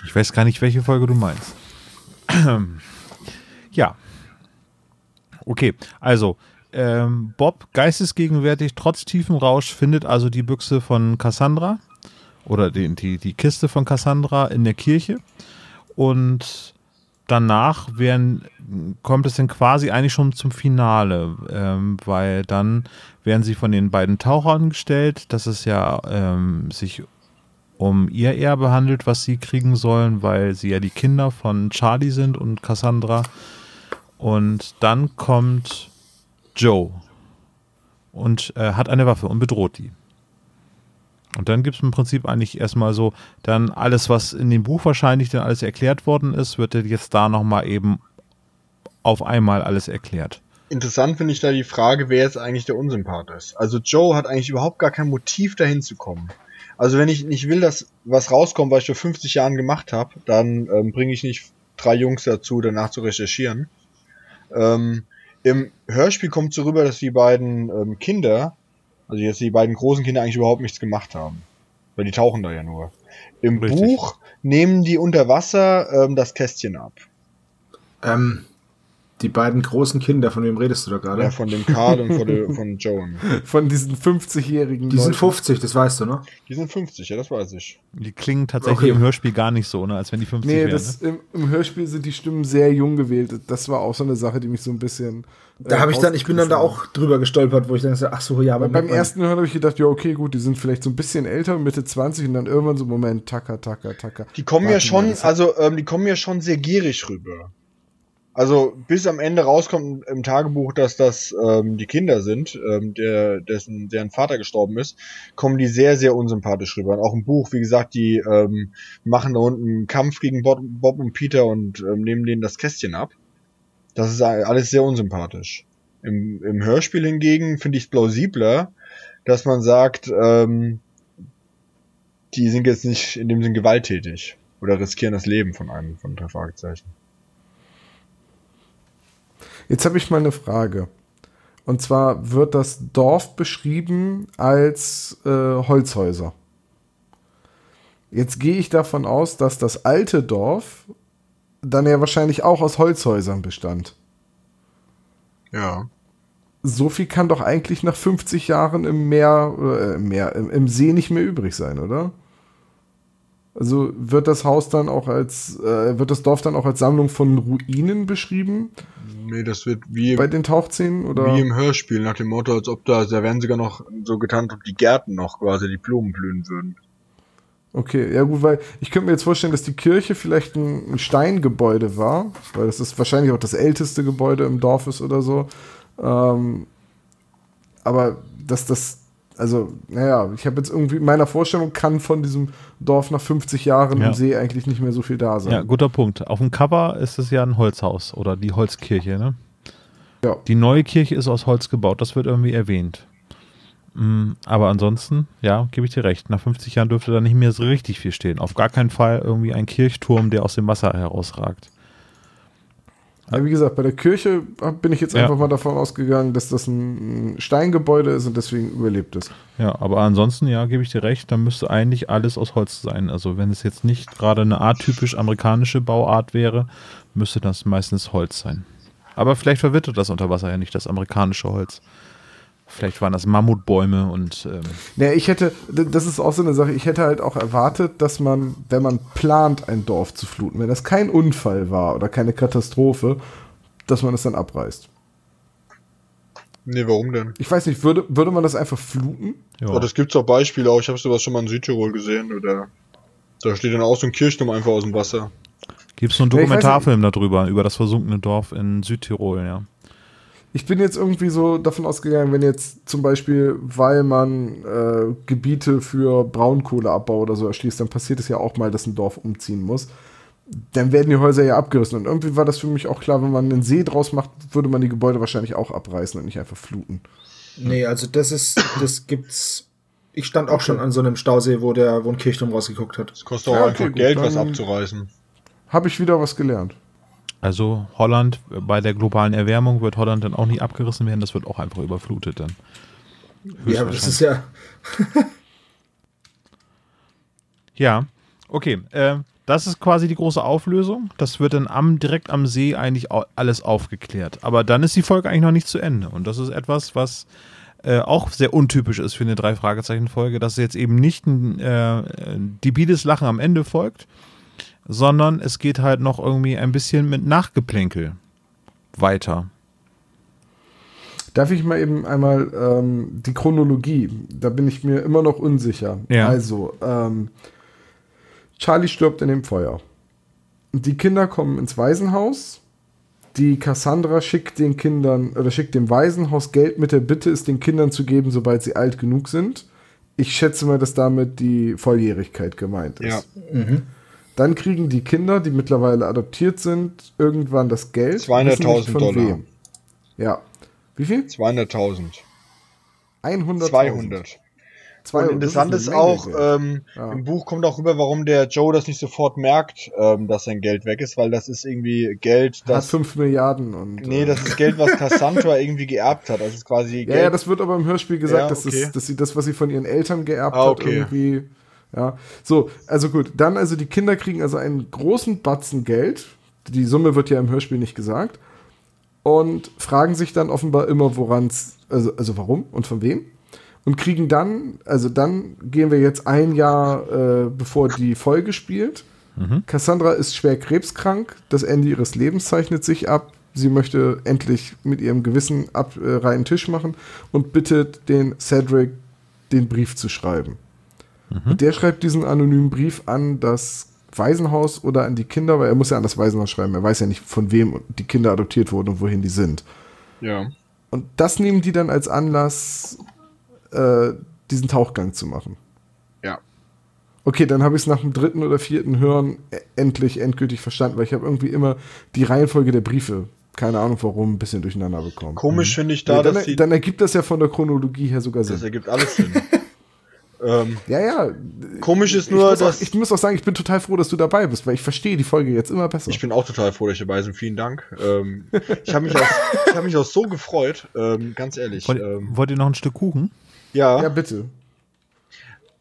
Ich weiß gar nicht, welche Folge du meinst. ja. Okay, also ähm, Bob, geistesgegenwärtig, trotz tiefem Rausch, findet also die Büchse von Cassandra oder die, die, die Kiste von Cassandra in der Kirche und danach werden, kommt es dann quasi eigentlich schon zum Finale, ähm, weil dann werden sie von den beiden Tauchern gestellt, dass es ja ähm, sich um ihr Erbe handelt, was sie kriegen sollen, weil sie ja die Kinder von Charlie sind und Cassandra. Und dann kommt Joe und äh, hat eine Waffe und bedroht die. Und dann gibt es im Prinzip eigentlich erstmal so, dann alles, was in dem Buch wahrscheinlich dann alles erklärt worden ist, wird jetzt da nochmal eben auf einmal alles erklärt. Interessant finde ich da die Frage, wer jetzt eigentlich der Unsympath ist. Also Joe hat eigentlich überhaupt gar kein Motiv dahin zu kommen. Also wenn ich nicht will, dass was rauskommt, was ich vor 50 Jahren gemacht habe, dann ähm, bringe ich nicht drei Jungs dazu, danach zu recherchieren. Ähm, Im Hörspiel kommt so rüber, dass die beiden ähm, Kinder, also jetzt die beiden großen Kinder eigentlich überhaupt nichts gemacht haben. Weil die tauchen da ja nur. Im Richtig. Buch nehmen die unter Wasser ähm, das Kästchen ab. Ähm, die beiden großen Kinder, von wem redest du da gerade? Ja, von dem Karl und von, der, von Joan. Von diesen 50-jährigen die sind Leuten. 50, das weißt du, ne? Die sind 50, ja, das weiß ich. Die klingen tatsächlich Okay. im Hörspiel gar nicht so, ne, als wenn die 50 Nee, wären. das, ne? im, im Hörspiel sind die Stimmen sehr jung gewählt. Das war auch so eine Sache, die mich so ein bisschen. Da äh, habe ich dann, ich bin dann da auch drüber gestolpert, wo ich dann so, ach so, ja, aber. Beim ersten Hören habe ich gedacht, ja, okay, gut, die sind vielleicht so ein bisschen älter, Mitte 20 und dann irgendwann so, Moment, tacker, tacker, tacker. Die kommen ja Warte schon, also ähm, die kommen ja schon sehr gierig rüber. Also bis am Ende rauskommt im Tagebuch, dass das ähm, die Kinder sind, ähm, der, dessen, deren Vater gestorben ist, kommen die sehr, sehr unsympathisch rüber. Und auch im Buch, wie gesagt, die ähm, machen da unten einen Kampf gegen Bob, Bob und Peter und ähm, nehmen denen das Kästchen ab. Das ist alles sehr unsympathisch. Im, im Hörspiel hingegen finde ich es plausibler, dass man sagt, ähm, die sind jetzt nicht in dem Sinn gewalttätig oder riskieren das Leben von einem von drei Fragezeichen. Jetzt habe ich mal eine Frage. Und zwar wird das Dorf beschrieben als äh, Holzhäuser. Jetzt gehe ich davon aus, dass das alte Dorf dann ja wahrscheinlich auch aus Holzhäusern bestand. Ja. So viel kann doch eigentlich nach 50 Jahren im Meer, äh, im, Meer im, im See nicht mehr übrig sein, oder? Also wird das Haus dann auch als, äh, wird das Dorf dann auch als Sammlung von Ruinen beschrieben Nee, das wird wie, bei den Tauchszenen? Oder? wie im Hörspiel, nach dem Motto, als ob da, da werden sogar noch so getan, ob die Gärten noch quasi die Blumen blühen würden. Okay, ja gut, weil ich könnte mir jetzt vorstellen, dass die Kirche vielleicht ein, ein Steingebäude war, weil das ist wahrscheinlich auch das älteste Gebäude im Dorf ist oder so. Ähm, aber dass das, also, naja, ich habe jetzt irgendwie, in meiner Vorstellung kann von diesem Dorf nach 50 Jahren Ja. im See eigentlich nicht mehr so viel da sein. Ja, guter Punkt. Auf dem Cover ist es ja ein Holzhaus oder die Holzkirche, ne? Ja. Die neue Kirche ist aus Holz gebaut, das wird irgendwie erwähnt. Mm, Aber ansonsten, ja, gebe ich dir recht. Nach 50 Jahren dürfte da nicht mehr so richtig viel stehen. Auf gar keinen Fall irgendwie ein Kirchturm, der aus dem Wasser herausragt. Ja, wie gesagt, bei der Kirche bin ich jetzt Ja. einfach mal davon ausgegangen, dass das ein ein Steingebäude ist und deswegen überlebt es. Ja, aber ansonsten, ja, gebe ich dir recht, dann müsste eigentlich alles aus Holz sein. Also wenn es jetzt nicht gerade eine atypisch amerikanische Bauart wäre, müsste das meistens Holz sein. Aber vielleicht verwittert das unter Wasser ja nicht, das amerikanische Holz. Vielleicht waren das Mammutbäume und ähm, Naja, ich hätte, das ist auch so eine Sache, ich hätte halt auch erwartet, dass man, wenn man plant, ein Dorf zu fluten, wenn das kein Unfall war oder keine Katastrophe, dass man es dann abreißt. Nee, warum denn? Ich weiß nicht, würde, würde man das einfach fluten? ja. Oh, das gibt's auch Beispiele auch. Ich habe sowas schon mal in Südtirol gesehen. Oder da steht dann auch so ein Kirchturm einfach aus dem Wasser. gibt es so einen Dokumentarfilm darüber, über das versunkene Dorf in Südtirol, ja. Ich bin jetzt irgendwie so davon ausgegangen, wenn jetzt zum Beispiel, weil man äh, Gebiete für Braunkohleabbau oder so erschließt, dann passiert es ja auch mal, dass ein Dorf umziehen muss. Dann werden die Häuser ja abgerissen. Und irgendwie war das für mich auch klar, wenn man einen See draus macht, würde man die Gebäude wahrscheinlich auch abreißen und nicht einfach fluten. Nee, also das ist, das gibt's. Ich stand auch schon an so einem Stausee, wo der, wo ein Kirchturm rausgeguckt hat. Es kostet auch Ja, okay, einfach gut, Geld, was abzureißen. Habe ich wieder was gelernt. Also Holland, äh, bei der globalen Erwärmung wird Holland dann auch nicht abgerissen werden, das wird auch einfach überflutet dann. Ja, aber das ist ja. Ja, okay. Äh, das ist quasi die große Auflösung. Das wird dann am, direkt am See eigentlich alles aufgeklärt. Aber dann ist die Folge eigentlich noch nicht zu Ende. Und das ist etwas, was äh, auch sehr untypisch ist für eine Drei-Fragezeichen-Folge, dass jetzt eben nicht ein äh, debiles Lachen am Ende folgt, sondern es geht halt noch irgendwie ein bisschen mit Nachgeplänkel weiter. Darf ich mal eben einmal ähm, die Chronologie, da bin ich mir immer noch unsicher. Ja. Also, ähm, Charlie stirbt in dem Feuer. Die Kinder kommen ins Waisenhaus. Die Cassandra schickt den Kindern oder schickt dem Waisenhaus Geld mit der Bitte, es den Kindern zu geben, sobald sie alt genug sind. Ich schätze mal, dass damit die Volljährigkeit gemeint ist. Ja. Dann kriegen die Kinder, die mittlerweile adoptiert sind, irgendwann das Geld. 200.000 wissen nicht von Dollar. wem. Ja. Wie viel? 200.000. 100. 200. Und interessant ist auch, ähm, Ja. im Buch kommt auch rüber, warum der Joe das nicht sofort merkt, ähm, dass sein Geld weg ist, weil das ist irgendwie Geld, hat das. 5 Milliarden und. Nee, äh, das ist Geld, was Cassandra irgendwie geerbt hat. Das ist quasi ja, Geld. ja, das wird aber im Hörspiel gesagt, Ja, dass, okay. das, dass sie das, was sie von ihren Eltern geerbt Ah, hat, okay. irgendwie. Ja. So, also gut. Dann, also die Kinder kriegen also einen großen Batzen Geld. Die Summe wird ja im Hörspiel nicht gesagt. Und fragen sich dann offenbar immer, woran es, also, also warum und von wem. Und kriegen dann, also dann gehen wir jetzt ein Jahr, äh, bevor die Folge spielt. Cassandra ist schwer krebskrank. Das Ende ihres Lebens zeichnet sich ab. Sie möchte endlich mit ihrem Gewissen ab, äh, reinen Tisch machen und bittet den Cedric, den Brief zu schreiben. Und der schreibt diesen anonymen Brief an das Waisenhaus oder an die Kinder, weil er muss ja an das Waisenhaus schreiben. Er weiß ja nicht, von wem die Kinder adoptiert wurden und wohin die sind. ja. Und das nehmen die dann als Anlass, äh, diesen Tauchgang zu machen. Ja. Okay, dann habe ich es nach dem dritten oder vierten Hören endlich endgültig verstanden, weil ich habe irgendwie immer die Reihenfolge der Briefe, keine Ahnung warum, ein bisschen durcheinander bekommen. Komisch finde ich da, dann, dass die. dann ergibt das ja von der Chronologie her sogar Das Sinn. ergibt alles Sinn. ähm, Ja, ja. komisch ist Ich nur, muss, auch, dass. ich muss auch sagen, ich bin total froh, dass du dabei bist, weil ich verstehe die Folge jetzt immer besser. Ich bin auch total froh, dass ich dabei bin. Vielen Dank. Ähm, ich habe mich, auch- ich hab mich auch so gefreut, ähm, ganz ehrlich. Wollt, Ähm, wollt ihr noch ein Stück Kuchen? ja, ja, bitte.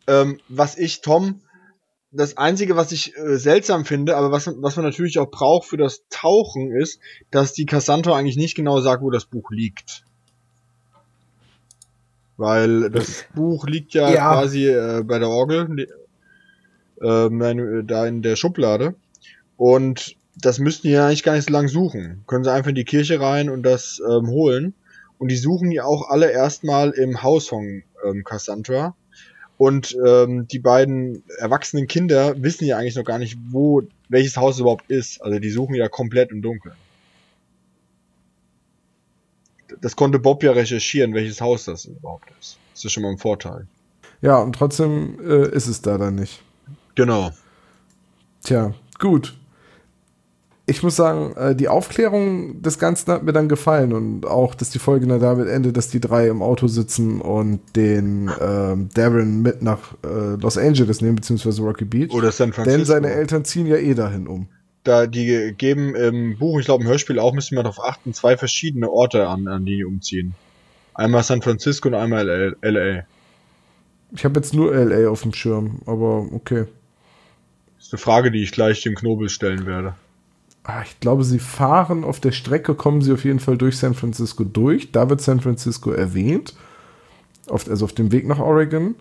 ähm, was ich, Tom, das Einzige, was ich äh, seltsam finde, aber was, was man natürlich auch braucht für das Tauchen, ist, dass die Cassandra eigentlich nicht genau sagt, wo das Buch liegt. Weil das Buch liegt ja, Ja. quasi äh, bei der Orgel, ne- äh, meine, da in der Schublade. Und das müssten die ja eigentlich gar nicht so lang suchen. Können sie einfach in die Kirche rein und das ähm, holen. Und die suchen ja auch alle erstmal im Haus von ähm, Cassandra. Und ähm, die beiden erwachsenen Kinder wissen ja eigentlich noch gar nicht, wo welches Haus überhaupt ist. Also die suchen ja komplett im Dunkeln. Das konnte Bob ja recherchieren, welches Haus das überhaupt ist. Das ist schon mal ein Vorteil. Ja, und trotzdem äh, ist es da dann nicht. Genau. Tja, gut. Ich muss sagen, äh, die Aufklärung des Ganzen hat mir dann gefallen und auch, dass die Folge dann damit endet, dass die drei im Auto sitzen und den ähm, Darren mit nach äh, Los Angeles nehmen, beziehungsweise Rocky Beach. Oder San Francisco. Denn seine Eltern ziehen ja eh dahin um. Da die geben im Buch, ich glaube im Hörspiel auch, müssen wir darauf achten, zwei verschiedene Orte an, an die umziehen. Einmal San Francisco und einmal LA. Ich habe jetzt nur LA auf dem Schirm, aber okay. Das ist eine Frage, die ich gleich dem Knobel stellen werde. Ah, Ich glaube, sie fahren auf der Strecke, kommen sie auf jeden Fall durch San Francisco durch. Da wird San Francisco erwähnt. Auf, also auf dem Weg nach Oregon.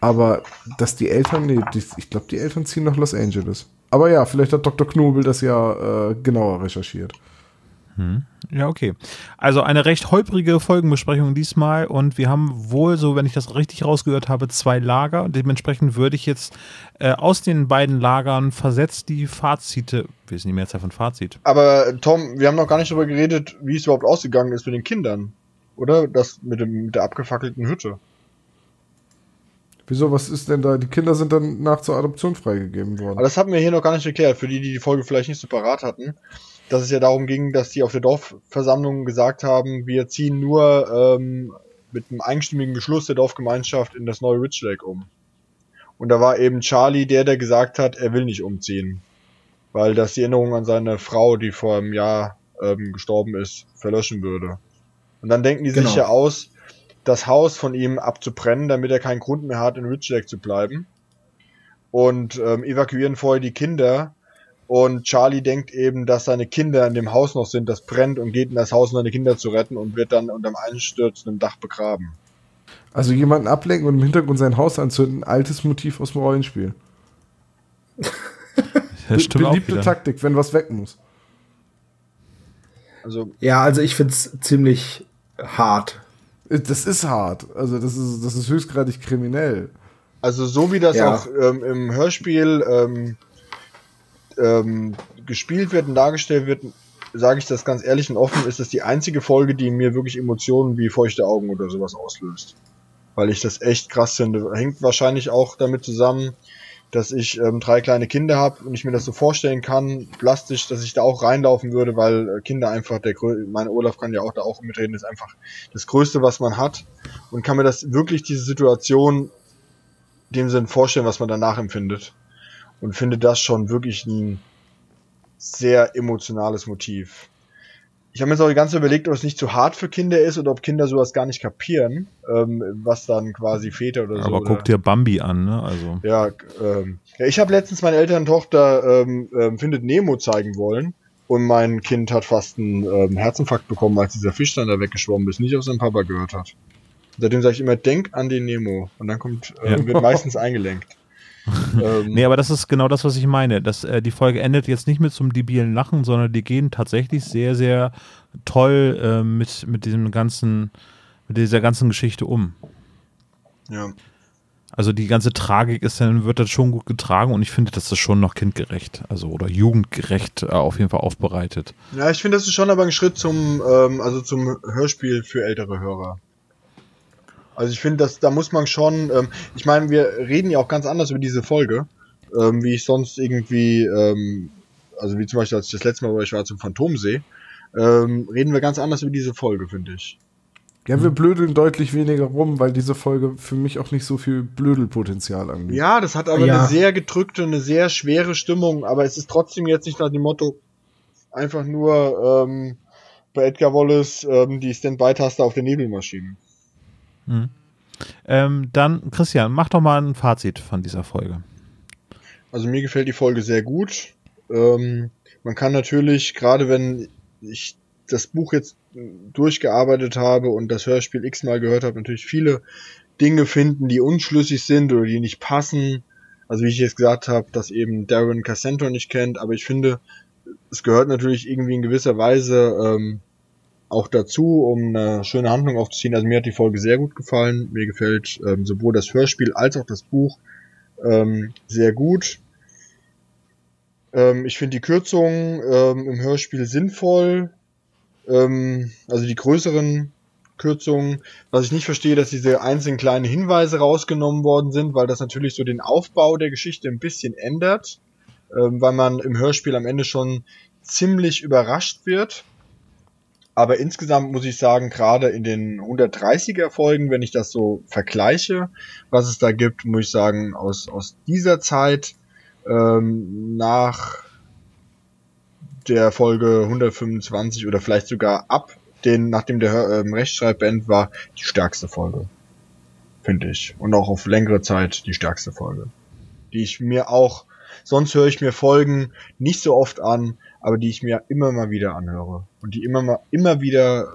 Aber dass die Eltern, nee, die, ich glaube, die Eltern ziehen nach Los Angeles. Aber ja, vielleicht hat Dr. Knobel das ja äh, genauer recherchiert. Ja, okay. Also eine recht holprige Folgenbesprechung diesmal und wir haben wohl, so wenn ich das richtig rausgehört habe, zwei Lager. Dementsprechend würde ich jetzt äh, aus den beiden Lagern versetzt die Fazite, ist denn die Mehrzahl von Fazit? Aber Tom, wir haben noch gar nicht darüber geredet, wie es überhaupt ausgegangen ist mit den Kindern. Oder? Das mit, dem, mit der abgefackelten Hütte. Wieso, was ist denn da? Die Kinder sind dann nach zur Adoption freigegeben Aber worden. das haben wir hier noch gar nicht erklärt, für die, die die Folge vielleicht nicht so parat hatten. Dass es ja darum ging, dass die auf der Dorfversammlung gesagt haben, wir ziehen nur ähm, mit einem einstimmigen Beschluss der Dorfgemeinschaft in das neue Rich Lake um. Und da war eben Charlie der, der gesagt hat, er will nicht umziehen. Weil das die Erinnerung an seine Frau, die vor einem Jahr ähm, gestorben ist, verlöschen würde. Und dann denken die sich Genau. ja aus, das Haus von ihm abzubrennen, damit er keinen Grund mehr hat, in Rich Lake zu bleiben. Und ähm, evakuieren vorher die Kinder. Und Charlie denkt eben, dass seine Kinder in dem Haus noch sind, das brennt und geht in das Haus, um seine Kinder zu retten und wird dann unterm einstürzenden Dach begraben. Also jemanden ablenken und im Hintergrund sein Haus anzünden, altes Motiv aus dem Rollenspiel. Das stimmt Beliebte. Taktik, wenn was weg muss. Also Ja, also ich find's ziemlich hart. Das ist hart. Also das ist, das ist höchstgradig kriminell. Also so wie das Ja. auch ähm, im Hörspiel ähm, ähm, gespielt wird und dargestellt wird, sage ich das ganz ehrlich und offen, ist das die einzige Folge, die mir wirklich Emotionen wie feuchte Augen oder sowas auslöst. Weil ich das echt krass finde. Hängt wahrscheinlich auch damit zusammen, dass ich ähm, drei kleine Kinder habe und ich mir das so vorstellen kann, plastisch, dass ich da auch reinlaufen würde, weil äh, Kinder einfach der meine Olaf kann ja auch da auch mitreden, ist einfach das Größte, was man hat und kann mir das wirklich diese Situation dem Sinn vorstellen, was man danach empfindet. Und finde das schon wirklich ein sehr emotionales Motiv. Ich habe mir jetzt auch die ganze Zeit überlegt, ob es nicht zu hart für Kinder ist oder ob Kinder sowas gar nicht kapieren, ähm, was dann quasi Väter oder so. Aber guck dir Bambi an, ne? Also. ja, ähm, ja, ich habe letztens meine Eltern Tochter ähm, ähm, findet Nemo zeigen wollen und mein Kind hat fast einen ähm, Herzinfarkt bekommen, als dieser Fisch dann da weggeschwommen ist, nicht auf seinen Papa gehört hat. Seitdem sage ich immer, denk an den Nemo und dann kommt äh, Ja. wird meistens eingelenkt. ähm, Nee, aber das ist genau das, was ich meine. Das, äh, die Folge endet jetzt nicht mit so einem debilen Lachen, sondern die gehen tatsächlich sehr, sehr toll äh, mit, mit diesem ganzen, mit dieser ganzen Geschichte um. ja. Also die ganze Tragik ist dann, wird das schon gut getragen und ich finde, das ist schon noch kindgerecht, also oder jugendgerecht äh, auf jeden Fall aufbereitet. Ja, ich finde, das ist schon aber ein Schritt zum, ähm, also zum Hörspiel für ältere Hörer. Also ich finde, dass da muss man schon, ähm, ich meine, wir reden ja auch ganz anders über diese Folge, ähm, wie ich sonst irgendwie, ähm, also wie zum Beispiel, als ich das letzte Mal bei euch war zum Phantomsee, ähm, reden wir ganz anders über diese Folge, finde ich. Ja, wir blödeln deutlich weniger rum, weil diese Folge für mich auch nicht so viel Blödelpotenzial angeht. Ja, das hat aber Ja. eine sehr gedrückte, eine sehr schwere Stimmung, aber es ist trotzdem jetzt nicht nach dem Motto, einfach nur ähm, bei Edgar Wallace ähm, die Standby-Taste auf der Nebelmaschine. Ähm, dann, Christian, mach doch mal ein Fazit von dieser Folge. Also mir gefällt die Folge sehr gut. Ähm, man kann natürlich, gerade wenn ich das Buch jetzt durchgearbeitet habe und das Hörspiel x-mal gehört habe, natürlich viele Dinge finden, die unschlüssig sind oder die nicht passen. Also wie ich jetzt gesagt habe, dass eben Darren Cassandra nicht kennt, aber ich finde, es gehört natürlich irgendwie in gewisser Weise ähm, auch dazu, um eine schöne Handlung aufzuziehen. Also mir hat die Folge sehr gut gefallen. Mir gefällt ähm, sowohl das Hörspiel als auch das Buch ähm, sehr gut. Ähm, ich finde die Kürzungen ähm, im Hörspiel sinnvoll. Ähm, also die größeren Kürzungen. Was ich nicht verstehe, dass diese einzelnen kleinen Hinweise rausgenommen worden sind, weil das natürlich so den Aufbau der Geschichte ein bisschen ändert. Ähm, weil man im Hörspiel am Ende schon ziemlich überrascht wird. Aber insgesamt muss ich sagen, gerade in den 130er Folgen, wenn ich das so vergleiche, was es da gibt, muss ich sagen, aus, aus dieser Zeit ähm, nach der Folge 125 oder vielleicht sogar ab den, nachdem der ähm, Rechtschreibband war, die stärkste Folge. Finde ich. Und auch auf längere Zeit die stärkste Folge. Die ich mir auch, sonst höre ich mir Folgen nicht so oft an, aber die ich mir immer mal wieder anhöre. Und die immer mal, immer wieder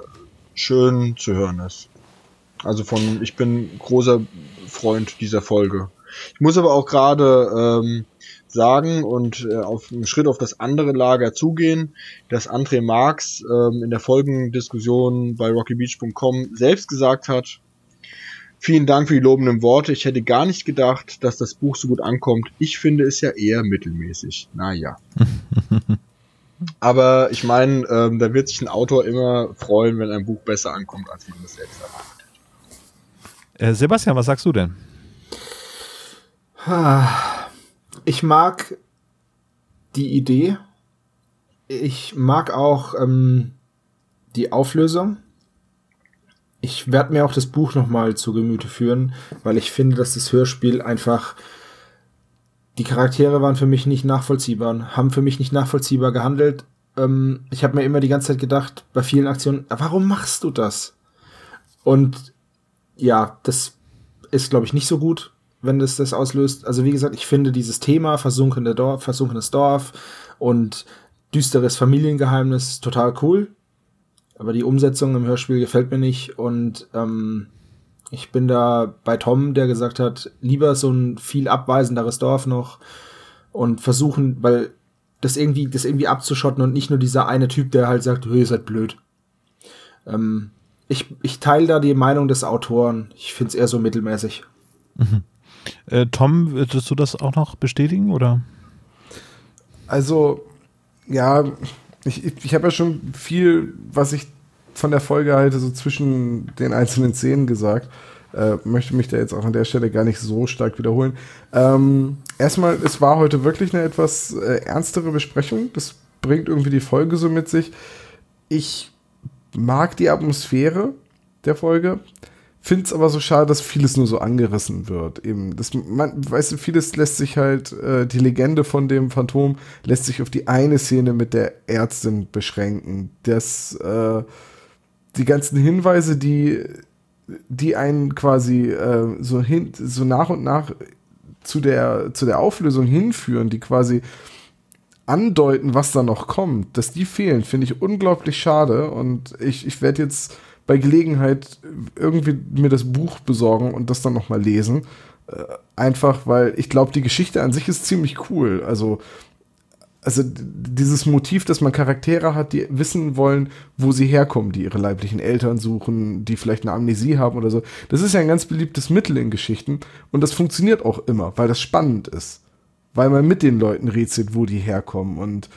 schön zu hören ist. Also von, ich bin großer Freund dieser Folge. Ich muss aber auch gerade ähm, sagen und äh, auf einen Schritt auf das andere Lager zugehen, dass André Marx ähm, in der Folgendiskussion bei rockybeach.com selbst gesagt hat, vielen Dank für die lobenden Worte. Ich hätte gar nicht gedacht, dass das Buch so gut ankommt. Ich finde es ja eher mittelmäßig. Naja. Aber ich meine, ähm, da wird sich ein Autor immer freuen, wenn ein Buch besser ankommt, als man es selbst erwartet. Äh, Sebastian, was sagst du denn? Ich mag die Idee. Ich mag auch ähm, die Auflösung. Ich werde mir auch das Buch nochmal zu Gemüte führen, weil ich finde, dass das Hörspiel einfach die Charaktere waren für mich nicht nachvollziehbar, haben für mich nicht nachvollziehbar gehandelt. Ähm, ich habe mir immer die ganze Zeit gedacht, bei vielen Aktionen, warum machst du das? Und ja, das ist, glaube ich, nicht so gut, wenn das das auslöst. Also wie gesagt, ich finde dieses Thema versunkene Dorf, versunkenes Dorf und düsteres Familiengeheimnis total cool. Aber die Umsetzung im Hörspiel gefällt mir nicht und ähm, ich bin da bei Tom, der gesagt hat, lieber so ein viel abweisenderes Dorf noch und versuchen, weil das irgendwie, das irgendwie abzuschotten und nicht nur dieser eine Typ, der halt sagt, ihr seid blöd. Ähm, ich, ich teile da die Meinung des Autoren. Ich finde es eher so mittelmäßig. Mhm. Äh, Tom, würdest du das auch noch bestätigen, oder? Also, ja, ich, ich, ich habe ja schon viel, was ich von der Folge halte, so zwischen den einzelnen Szenen gesagt. Äh, möchte mich da jetzt auch an der Stelle gar nicht so stark wiederholen. Ähm, erstmal, es war heute wirklich eine etwas äh, ernstere Besprechung. Das bringt irgendwie die Folge so mit sich. Ich mag die Atmosphäre der Folge. Finde es aber so schade, dass vieles nur so angerissen wird. Eben, das, man, weißt du, vieles lässt sich halt, äh, die Legende von dem Phantom lässt sich auf die eine Szene mit der Ärztin beschränken. Das, äh, die ganzen Hinweise, die, die einen quasi äh, so, hin, so nach und nach zu der, zu der Auflösung hinführen, die quasi andeuten, was da noch kommt, dass die fehlen, finde ich unglaublich schade. Und ich, ich werde jetzt bei Gelegenheit irgendwie mir das Buch besorgen und das dann nochmal lesen. Äh, einfach, weil ich glaube, die Geschichte an sich ist ziemlich cool. Also also dieses Motiv, dass man Charaktere hat, die wissen wollen, wo sie herkommen, die ihre leiblichen Eltern suchen, die vielleicht eine Amnesie haben oder so. Das ist ja ein ganz beliebtes Mittel in Geschichten und das funktioniert auch immer, weil das spannend ist. Weil man mit den Leuten rätselt, wo die herkommen und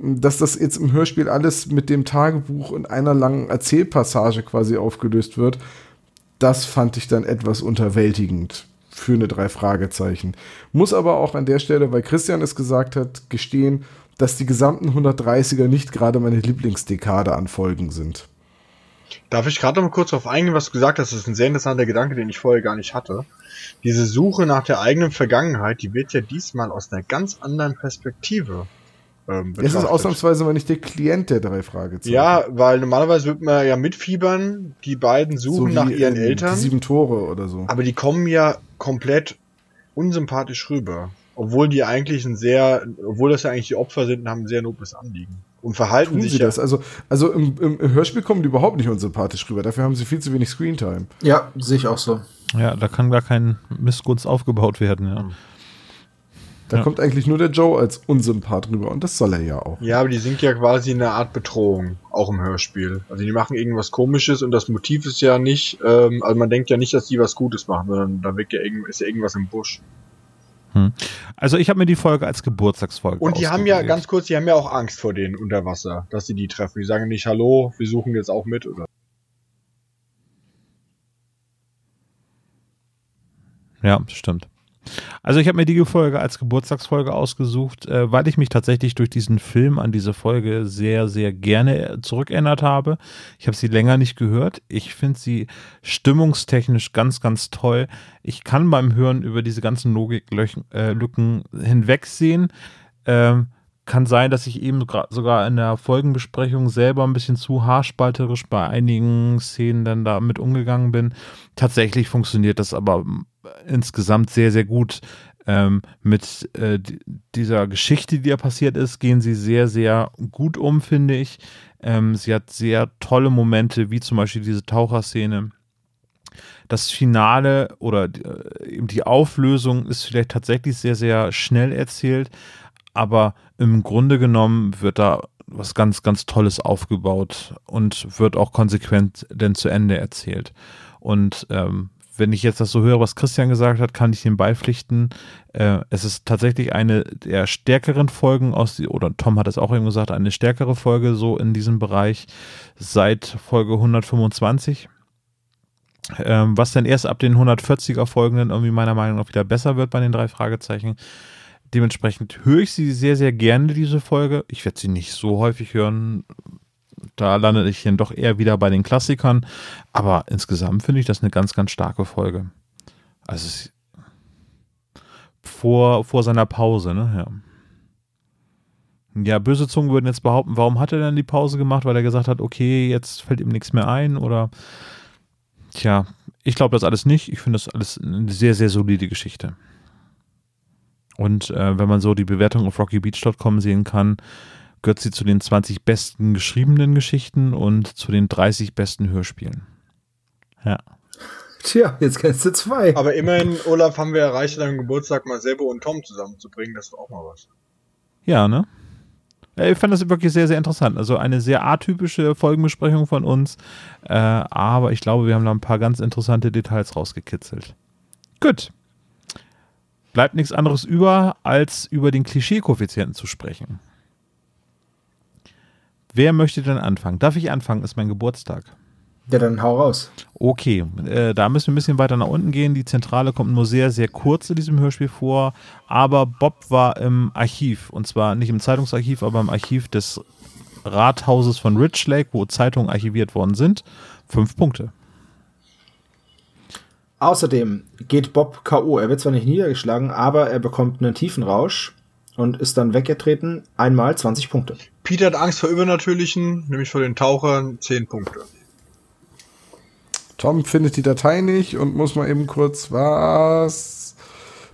dass das jetzt im Hörspiel alles mit dem Tagebuch und einer langen Erzählpassage quasi aufgelöst wird, das fand ich dann etwas unterwältigend für eine drei Fragezeichen. Muss aber auch an der Stelle, weil Christian es gesagt hat, gestehen, dass die gesamten 130er nicht gerade meine Lieblingsdekade an Folgen sind. Darf ich gerade noch mal kurz darauf eingehen, was du gesagt hast? Das ist ein sehr interessanter Gedanke, den ich vorher gar nicht hatte. Diese Suche nach der eigenen Vergangenheit, die wird ja diesmal aus einer ganz anderen Perspektive ähm, Es ist ausnahmsweise mal nicht der Klient der drei Fragezeichen. Ja, weil normalerweise wird man ja mitfiebern, die beiden suchen so nach ihren Eltern. Die sieben Tore oder so. Aber die kommen ja komplett unsympathisch rüber. Obwohl die eigentlich ein sehr, obwohl das ja eigentlich die Opfer sind, haben ein sehr nobles Anliegen. Und verhalten Tun sich sie ja. das? Also, also im, im, im, Hörspiel kommen die überhaupt nicht unsympathisch rüber. Dafür haben sie viel zu wenig Screentime. Ja, sehe ich auch so. Ja, da kann gar kein Missgunst aufgebaut werden, ja. Da Ja. kommt eigentlich nur der Joe als Unsympath rüber und das soll er ja auch. Ja, aber die sind ja quasi eine Art Bedrohung, auch im Hörspiel. Also die machen irgendwas komisches und das Motiv ist ja nicht, ähm, also man denkt ja nicht, dass die was Gutes machen, sondern da ja irgend, ist ja irgendwas im Busch. Also ich habe mir die Folge als Geburtstagsfolge Und die haben ja, ganz kurz, die haben ja auch Angst vor denen unter Wasser, dass sie die treffen. Die sagen nicht, hallo, wir suchen jetzt auch mit, oder? Ja, stimmt. Also ich habe mir die Folge als Geburtstagsfolge ausgesucht, äh, weil ich mich tatsächlich durch diesen Film an diese Folge sehr, sehr gerne äh, zurückerinnert habe. Ich habe sie länger nicht gehört. Ich finde sie stimmungstechnisch ganz, ganz toll. Ich kann beim Hören über diese ganzen Logiklücken äh, hinwegsehen. Ähm, kann sein, dass ich eben sogar in der Folgenbesprechung selber ein bisschen zu haarspalterisch bei einigen Szenen dann damit umgegangen bin. Tatsächlich funktioniert das aber mm, insgesamt sehr, sehr gut. Ähm, mit äh, di- dieser Geschichte, die da passiert ist, gehen sie sehr, sehr gut um, finde ich. Ähm, sie hat sehr tolle Momente, wie zum Beispiel diese Taucherszene. Das Finale oder die, äh, eben die Auflösung ist vielleicht tatsächlich sehr, sehr schnell erzählt, aber im Grunde genommen wird da was ganz, ganz Tolles aufgebaut und wird auch konsequent denn zu Ende erzählt. Und ähm, wenn ich jetzt das so höre, was Christian gesagt hat, kann ich ihm beipflichten. Äh, es ist tatsächlich eine der stärkeren Folgen aus, oder Tom hat es auch eben gesagt, eine stärkere Folge so in diesem Bereich seit Folge 125. Ähm, was dann erst ab den 140er Folgen dann irgendwie meiner Meinung nach wieder besser wird bei den drei Fragezeichen. Dementsprechend höre ich sie sehr, sehr gerne, diese Folge. Ich werde sie nicht so häufig hören. Da lande ich dann doch eher wieder bei den Klassikern. Aber insgesamt finde ich das eine ganz, ganz starke Folge. Also vor, vor seiner Pause, ne? Ja. Ja, böse Zungen würden jetzt behaupten, warum hat er denn die Pause gemacht? Weil er gesagt hat, okay, jetzt fällt ihm nichts mehr ein oder Tja, ich glaube das alles nicht. Ich finde das alles eine sehr, sehr solide Geschichte. Und äh, wenn man so die Bewertung auf rockybeach.com sehen kann, gehört sie zu den 20 besten geschriebenen Geschichten und zu den 30 besten Hörspielen. Ja. Tja, jetzt kennst du zwei. Aber immerhin, Olaf, haben wir erreicht, an deinem Geburtstag mal Sebo und Tom zusammenzubringen. Das war auch mal was. Ja, ne? Ich fand das wirklich sehr, sehr interessant. Also eine sehr atypische Folgenbesprechung von uns. Äh, aber ich glaube, wir haben da ein paar ganz interessante Details rausgekitzelt. Gut. Bleibt nichts anderes über, als über den Klischee-Koeffizienten zu sprechen. Wer möchte denn anfangen? Darf ich anfangen? Ist mein Geburtstag. Ja, dann hau raus. Okay, äh, da müssen wir ein bisschen weiter nach unten gehen. Die Zentrale kommt nur sehr, sehr kurz in diesem Hörspiel vor. Aber Bob war im Archiv. Und zwar nicht im Zeitungsarchiv, aber im Archiv des Rathauses von Rich Lake, wo Zeitungen archiviert worden sind. Fünf Punkte. Außerdem geht Bob K.O. Er wird zwar nicht niedergeschlagen, aber er bekommt einen tiefen Rausch und ist dann weggetreten. Einmal 20 Punkte. Peter hat Angst vor Übernatürlichen, nämlich vor den Tauchern, 10 Punkte. Tom findet die Datei nicht und muss mal eben kurz was.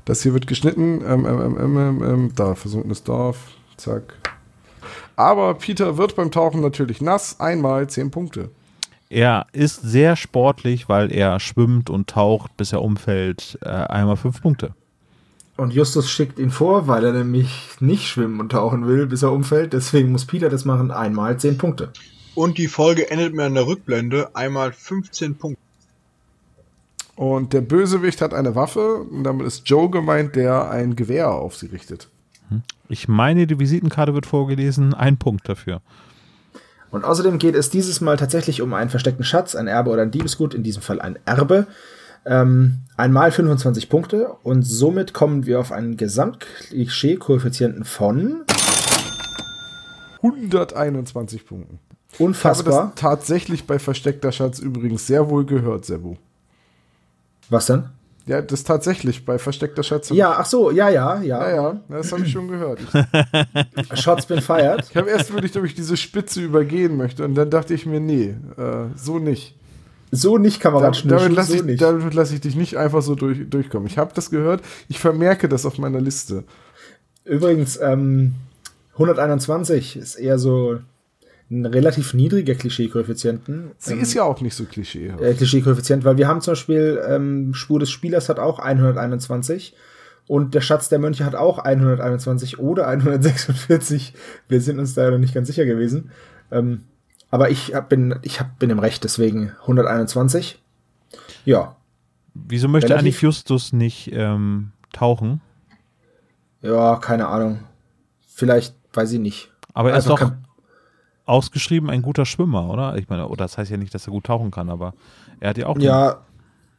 Das hier wird geschnitten. Ähm, ähm, ähm, ähm, ähm, ähm, da, versunkenes Dorf. Zack. Aber Peter wird beim Tauchen natürlich nass. Einmal 10 Punkte. Er ist sehr sportlich, weil er schwimmt und taucht, bis er umfällt. Äh, einmal fünf Punkte. Und Justus schickt ihn vor, weil er nämlich nicht schwimmen und tauchen will, bis er umfällt. Deswegen muss Peter das machen. Einmal 10 Punkte. Und die Folge endet mir an der Rückblende, einmal 15 Punkte. Und der Bösewicht hat eine Waffe. Und damit ist Joe gemeint, der ein Gewehr auf sie richtet. Ich meine, die Visitenkarte wird vorgelesen. Ein Punkt dafür. Und außerdem geht es dieses Mal tatsächlich um einen versteckten Schatz, ein Erbe oder ein Diebesgut, in diesem Fall ein Erbe. Ähm, einmal 25 Punkte und somit kommen wir auf einen Gesamtklischee-Koeffizienten von 121 Punkten. Ich habe unfassbar. das tatsächlich bei Versteckter Schatz übrigens sehr wohl gehört, Sebu. Was denn? Ja, das tatsächlich bei Versteckter Schatz. Ja, ach so, ja, ja, ja. Ja, ja, das habe ich schon gehört. Shots been fired. ich habe erst überlegt, ob ich diese Spitze übergehen möchte und dann dachte ich mir, nee, äh, so nicht. So nicht, Da, Kamerad damit Schnürschuh, lasse so ich, damit lass ich dich nicht einfach so durch, durchkommen. Ich habe das gehört, ich vermerke das auf meiner Liste. Übrigens, ähm, 121 ist eher so ein relativ niedriger Klischee-Koeffizienten. Sie ist ja auch nicht so klischee. äh, Klischee-Koeffizient, weil wir haben zum Beispiel ähm, Spur des Spielers hat auch 121 Und der Schatz der Mönche hat auch 121 oder 146. Wir sind uns da noch nicht ganz sicher gewesen. Ähm, aber ich hab, bin, ich hab, bin im Recht, deswegen 121. Ja. Wieso möchte Relativ- eigentlich Justus nicht ähm, tauchen? Ja, keine Ahnung. Vielleicht, weiß ich nicht. Aber er ist Einfach doch kein- ausgeschrieben ein guter Schwimmer, oder? Ich meine, oder das heißt ja nicht, dass er gut tauchen kann, aber er hat ja auch. Ja,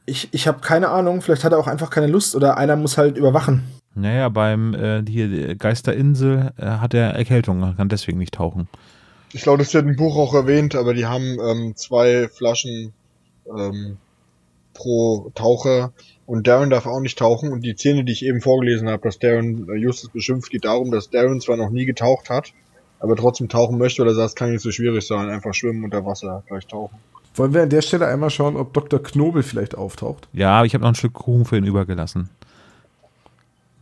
ich, ich habe keine Ahnung. Vielleicht hat er auch einfach keine Lust oder einer muss halt überwachen. Naja, beim äh, hier die Geisterinsel äh, hat er Erkältung, kann deswegen nicht tauchen. Ich glaube, das wird im Buch auch erwähnt, aber die haben ähm, zwei Flaschen ähm, pro Taucher und Darren darf auch nicht tauchen. Und die Szene, die ich eben vorgelesen habe, dass Darren äh, Justus beschimpft, geht darum, dass Darren zwar noch nie getaucht hat, aber trotzdem tauchen möchte, weil er sagt, es kann nicht so schwierig sein, einfach schwimmen unter Wasser, gleich tauchen. Wollen wir an der Stelle einmal schauen, ob Dr. Knobel vielleicht auftaucht? Ja, ich habe noch ein Stück Kuchen für ihn übergelassen.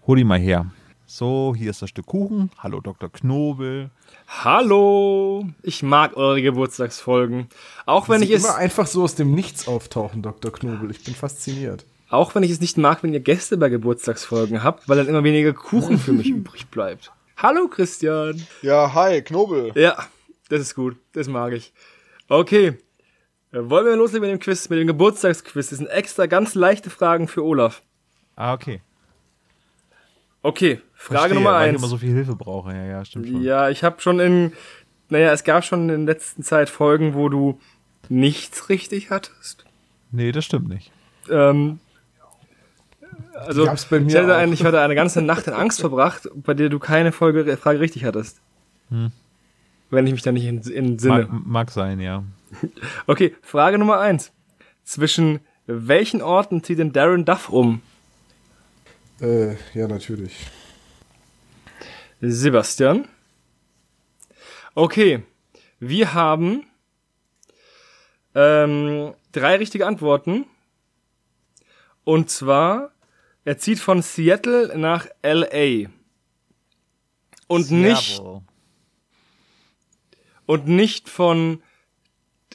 Hol ihn mal her. So, hier ist das Stück Kuchen. Hallo Dr. Knobel. Hallo! Ich mag eure Geburtstagsfolgen. Auch wenn Sie ich es, immer einfach so aus dem Nichts auftauchen, Dr. Knobel. Ich bin fasziniert. auch wenn ich es nicht mag, wenn ihr Gäste bei Geburtstagsfolgen habt, weil dann immer weniger Kuchen für mich übrig bleibt. Hallo Christian! Ja, hi, Knobel. Ja, das ist gut. Das mag ich. Okay. Äh, Wollen wir loslegen mit dem Quiz, mit dem Geburtstagsquiz? Das sind extra ganz leichte Fragen für Olaf. Ah, okay. Okay, Frage Verstehe, Nummer Weil ich eins. immer so viel Hilfe brauche. Ja, ja, stimmt schon. Ja, ich habe schon in, naja, es gab schon in letzter Zeit Folgen, wo du nichts richtig hattest. Nee, das stimmt nicht. Ähm, also, gab's bei mir ich, hatte auch. eine, ich hatte eine ganze Nacht in Angst verbracht, bei der du keine Folge, Frage richtig hattest. Wenn ich mich da nicht in, in Sinne. Mag, mag sein, ja. Okay, Frage Nummer eins. Zwischen welchen Orten zieht denn Darren Duff um? Äh, ja, natürlich. Sebastian. Okay, wir haben ähm, drei richtige Antworten. Und zwar, er zieht von Seattle nach LA. Und nicht, Jawohl. und nicht von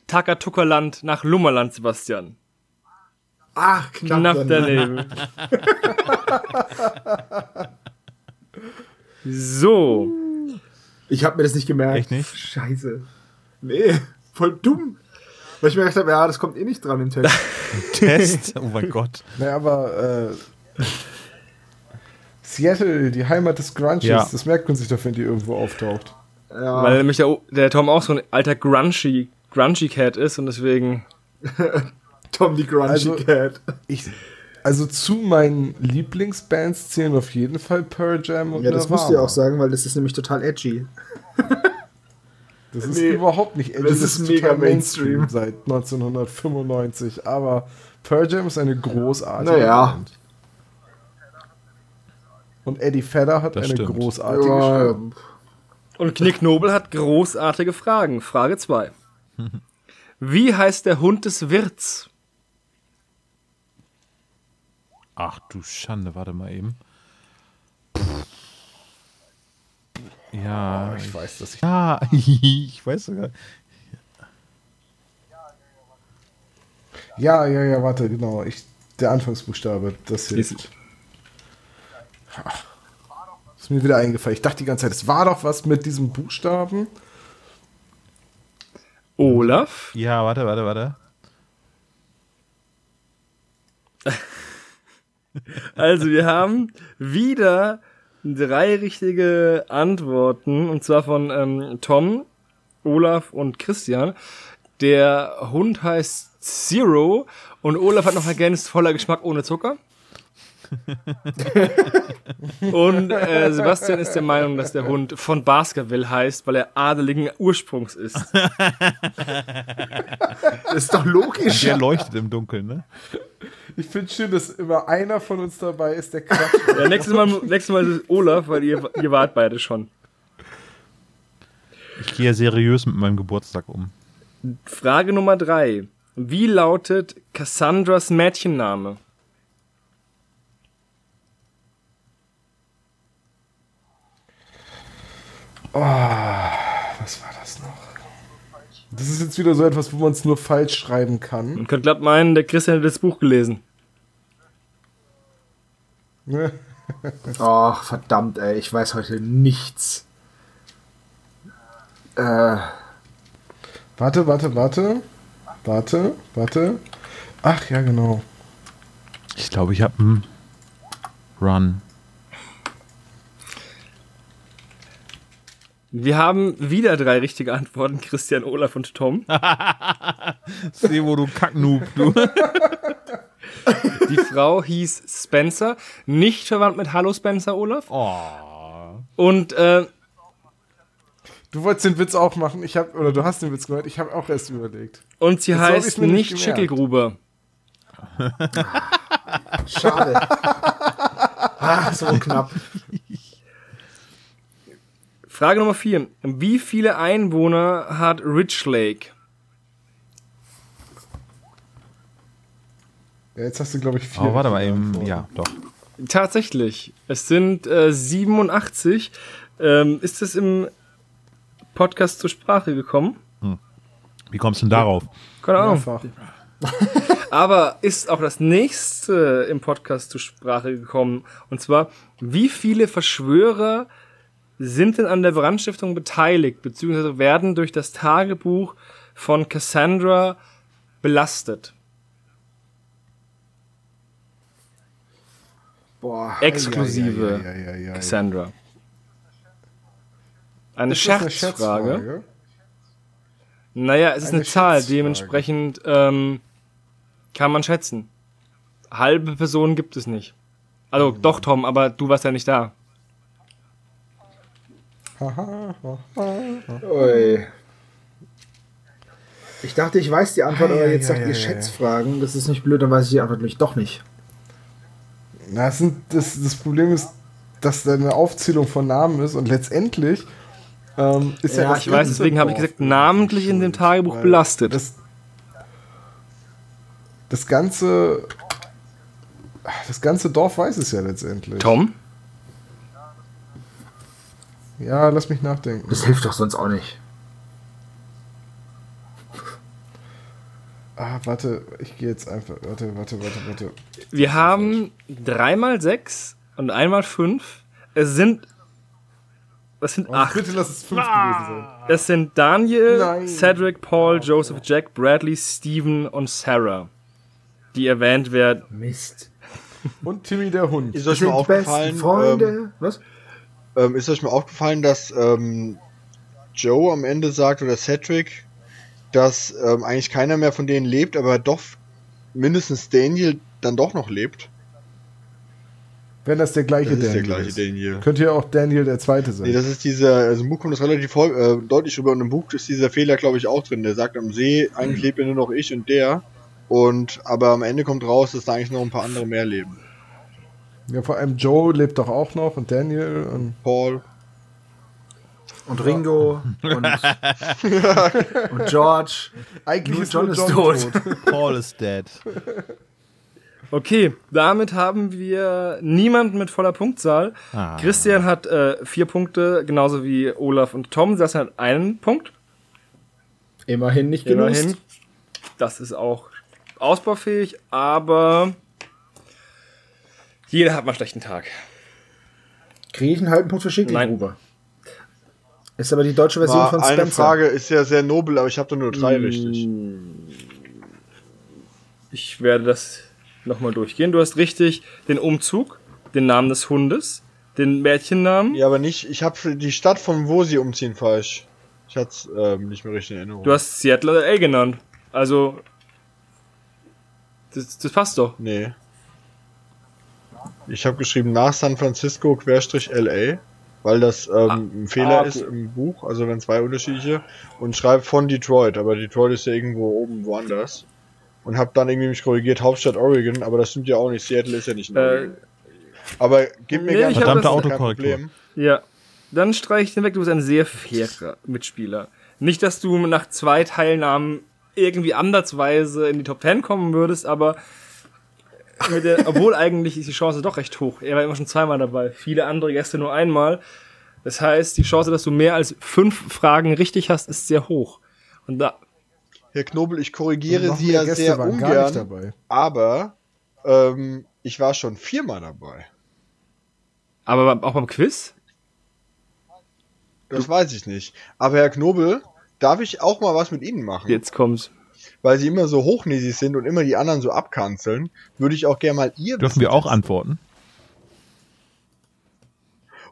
Takatuka-Land nach Lummerland, Sebastian. Ach, knapp. Knapp daneben. so. Ich habe mir das nicht gemerkt. Echt nicht? Scheiße. Nee, voll dumm. Weil ich mir gedacht habe, ja, das kommt eh nicht dran im Text. Test. Oh mein Gott. Naja, aber äh, Seattle, die Heimat des Grunges, Ja. das merkt man sich doch, wenn die irgendwo auftaucht. Ja, Weil nämlich der, der Tom auch so ein alter Grungy, Grungy Cat ist und deswegen. Tom die Grungy Also- Cat. Ich, also zu meinen Lieblingsbands zählen auf jeden Fall Pearl Jam und Ja, das Nirvana. musst du ja auch sagen, weil das ist nämlich total edgy. Das ist Nee, überhaupt nicht edgy, das ist mega total Mainstream. seit 1995. Aber Pearl Jam ist eine großartige Naja. Band. Und Eddie Vedder hat Das eine stimmt. großartige Ja, Stimme. Und Knick Nobel hat großartige Fragen. Frage 2. Wie heißt der Hund des Wirts? Ach du Schande, warte mal eben. Ja, Ich weiß, dass ich. ja, ich weiß sogar. Ja, ja, ja, warte, genau. Ich, der Anfangsbuchstabe, das hilft. Ist mir wieder eingefallen. Ich dachte die ganze Zeit, es war doch was mit diesem Buchstaben. Olaf. Ja, warte, warte, warte. Also wir haben wieder drei richtige Antworten und zwar von ähm, Tom, Olaf und Christian. Der Hund heißt Zero und Olaf hat noch ergänzt voller Geschmack ohne Zucker. und äh, Sebastian ist der Meinung, dass der Hund von Baskerville heißt, weil er adeligen Ursprungs ist. Das ist doch logisch. Der leuchtet im Dunkeln, ne? Ich finde schön, dass immer einer von uns dabei ist, der Quatsch. Ja, nächstes Mal, nächstes Mal ist es Olaf, weil ihr, ihr wart beide schon. Ich gehe seriös mit meinem Geburtstag um. Frage Nummer drei. Wie lautet Cassandras Mädchenname? Was war das noch? Das ist jetzt wieder so etwas, wo man es nur falsch schreiben kann. Man könnte glatt meinen, der Christian hat das Buch gelesen. Ach, verdammt, ey, ich weiß heute nichts. Äh, Warte, warte, warte. Warte, warte. Ach ja, genau. Ich glaube, ich habe einen Run. Wir haben wieder drei richtige Antworten, Christian, Olaf und Tom. Seh, wo du Kacknoob, du. Die Frau hieß Spencer, nicht verwandt mit Hallo Spencer, Olaf. Oh. Und äh, Du wolltest den Witz auch machen. Ich hab, oder du hast den Witz gehört. Ich habe auch erst überlegt. Und sie Jetzt heißt nicht nicht. Schickelgruber. schade. ah, so knapp. Frage Nummer 4. Wie viele Einwohner hat Rich Lake? Ja, jetzt hast du, glaube ich, vier. Oh, warte mal eben. Ja, doch. Tatsächlich. Es sind äh, 87. Ähm, ist es im Podcast zur Sprache gekommen? Wie kommst du denn darauf? Keine Ahnung. Mehrfach. Aber ist auch das nächste im Podcast zur Sprache gekommen. Und zwar, wie viele Verschwörer sind denn an der Brandstiftung beteiligt, beziehungsweise werden durch das Tagebuch von Cassandra belastet? Boah. Exklusive Ja, ja, ja. Cassandra. Eine das eine Scherzfrage. Naja, es ist eine, Eine Zahl, dementsprechend ähm, kann man schätzen. Halbe Personen gibt es nicht. Also doch, Tom, aber du warst ja nicht da. Haha, haha. Ui. Ich dachte, ich weiß die Antwort, aber jetzt sagt ihr Schätzfragen. Das ist nicht blöd, dann weiß ich die Antwort nämlich doch nicht. Na, es sind, das, das Problem ist, dass da eine Aufzählung von Namen ist und letztendlich ähm, ist ja, Ja, das ich weiß, deswegen habe ich gesagt, namentlich in dem Tagebuch belastet. Das, das ganze das ganze Dorf weiß es ja letztendlich. Tom? Ja, lass mich nachdenken. Das hilft doch sonst auch nicht. Ah, warte, ich gehe jetzt einfach. Warte, warte, warte, warte. Wir haben dreimal sechs und einmal fünf. Es sind. Es sind Oh, acht. bitte lass es fünf gewesen sein. Es sind Daniel, Nein. Cedric, Paul, Joseph, Jack, Bradley, Steven und Sarah, die erwähnt werden. Mist. Und Timmy der Hund. Ist euch mal aufgefallen, Freunde. ähm, Was? Ähm, ist euch mal aufgefallen, dass ähm, Joe am Ende sagt oder Cedric, dass ähm, eigentlich keiner mehr von denen lebt, aber doch mindestens Daniel dann doch noch lebt. Wenn das der gleiche Das ist der Daniel gleiche ist. Daniel. Könnte ja auch Daniel der Zweite sein. Nee, das ist dieser, also im Buch kommt das relativ voll, äh, deutlich rüber und im Buch ist dieser Fehler, glaube ich, auch drin. Der sagt am See, eigentlich lebt ja nur noch ich und der. Und aber am Ende kommt raus, dass da eigentlich noch ein paar andere mehr leben. Ja, vor allem Joe lebt doch auch noch und Daniel und Paul. Und Ringo und, und George. eigentlich Nur ist John ist John tot. tot. Paul is dead. Okay, damit haben wir niemanden mit voller Punktzahl. Ah. Christian hat äh, vier Punkte, genauso wie Olaf und Tom. Das hat einen Punkt. Immerhin nicht genug. Immerhin. Das ist auch ausbaufähig, aber jeder hat mal einen schlechten Tag. Kriege ich einen halben Punkt für Schickelgruber? Ist aber die deutsche Version War von eine Spencer. Frage ist ja sehr nobel, aber ich habe da nur drei richtig. Ich werde das nochmal durchgehen. Du hast richtig den Umzug, den Namen des Hundes, den Mädchennamen. Ja, aber nicht, ich habe die Stadt von wo sie umziehen falsch. Ich hatte ähm, nicht mehr richtig in Erinnerung. Du hast Seattle LA genannt. Also, das, das passt doch. Nee. Ich habe geschrieben nach San Francisco Querstrich LA, weil das ähm, ein Fehler ah, ist cool. im Buch, also wenn zwei unterschiedliche und schreibe von Detroit, aber Detroit ist ja irgendwo oben woanders. Und habe dann irgendwie mich korrigiert, Hauptstadt Oregon, aber das stimmt ja auch nicht, Seattle ist ja nicht in Äh, Oregon. Aber gib mir nee, gerne Verdammte Autokorrektur. Ja. Dann streich ich den weg, du bist ein sehr fairer Mitspieler. Nicht, dass du nach zwei Teilnahmen irgendwie andersweise in die Top 10 kommen würdest, aber der, obwohl eigentlich ist die Chance doch recht hoch. Er war immer schon zweimal dabei, viele andere Gäste nur einmal. Das heißt, die Chance, dass du mehr als fünf Fragen richtig hast, ist sehr hoch. Und da, Herr Knobel, ich korrigiere Sie ja Gäste sehr waren gar nicht ungern, dabei. aber ähm, ich war schon viermal dabei. Aber auch beim Quiz? Das weiß ich nicht. Aber Herr Knobel, darf ich auch mal was mit Ihnen machen? Jetzt kommt's. Weil Sie immer so hochnäsig sind und immer die anderen so abkanzeln, würde ich auch gerne mal Ihr Dürfen wir auch antworten?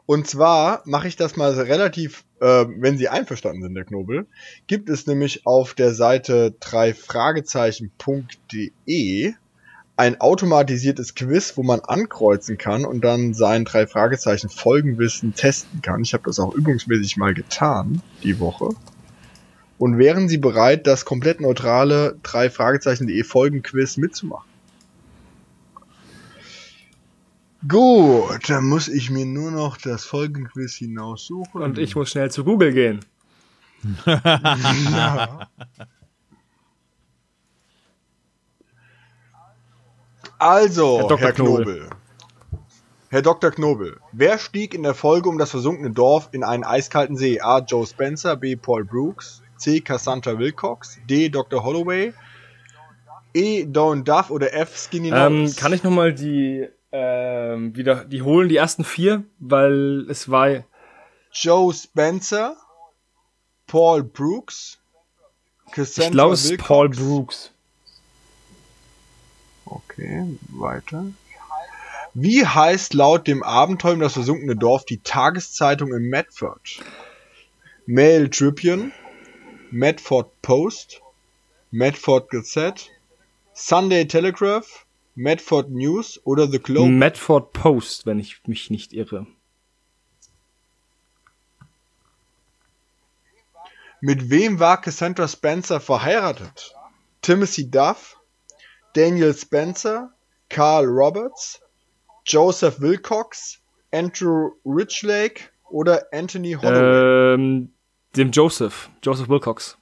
Und zwar mache ich das mal relativ, äh, wenn Sie einverstanden sind, Herr Knobel, gibt es nämlich auf der Seite 3fragezeichen.de ein automatisiertes Quiz, wo man ankreuzen kann und dann sein drei Fragezeichen Folgenwissen testen kann. Ich habe das auch übungsmäßig mal getan die Woche. Und wären Sie bereit, das komplett neutrale drei Fragezeichen.de Folgenquiz mitzumachen? Gut, dann muss ich mir nur noch das Folgenquiz hinaussuchen. Und ich muss schnell zu Google gehen. Ja. Also, Herr Dr. Herr Knobel. Knobel. Herr Dr. Knobel, wer stieg in der Folge um das versunkene Dorf in einen eiskalten See? A. Joe Spencer, B. Paul Brooks, C. Cassandra Wilcox, D. Dr. Holloway, E. Dawn Duff oder F. Skinny Ähm, kann ich nochmal die, ähm, wieder, die holen, die ersten vier? Weil es war, Joe Spencer, Paul Brooks, Cassandra ich glaube, es ist. Paul Brooks. Okay, weiter. Wie heißt laut dem Abenteuer um das versunkene Dorf die Tageszeitung in Medford? Mail Tribune, Medford Post, Medford Gazette, Sunday Telegraph, Medford News oder The Globe? Medford Post, wenn ich mich nicht irre. Mit wem war Cassandra Spencer verheiratet? Timothy Duff, Daniel Spencer, Carl Roberts, Joseph Wilcox, Andrew Richlake oder Anthony Holloway? Ähm, dem Joseph, Joseph Wilcox.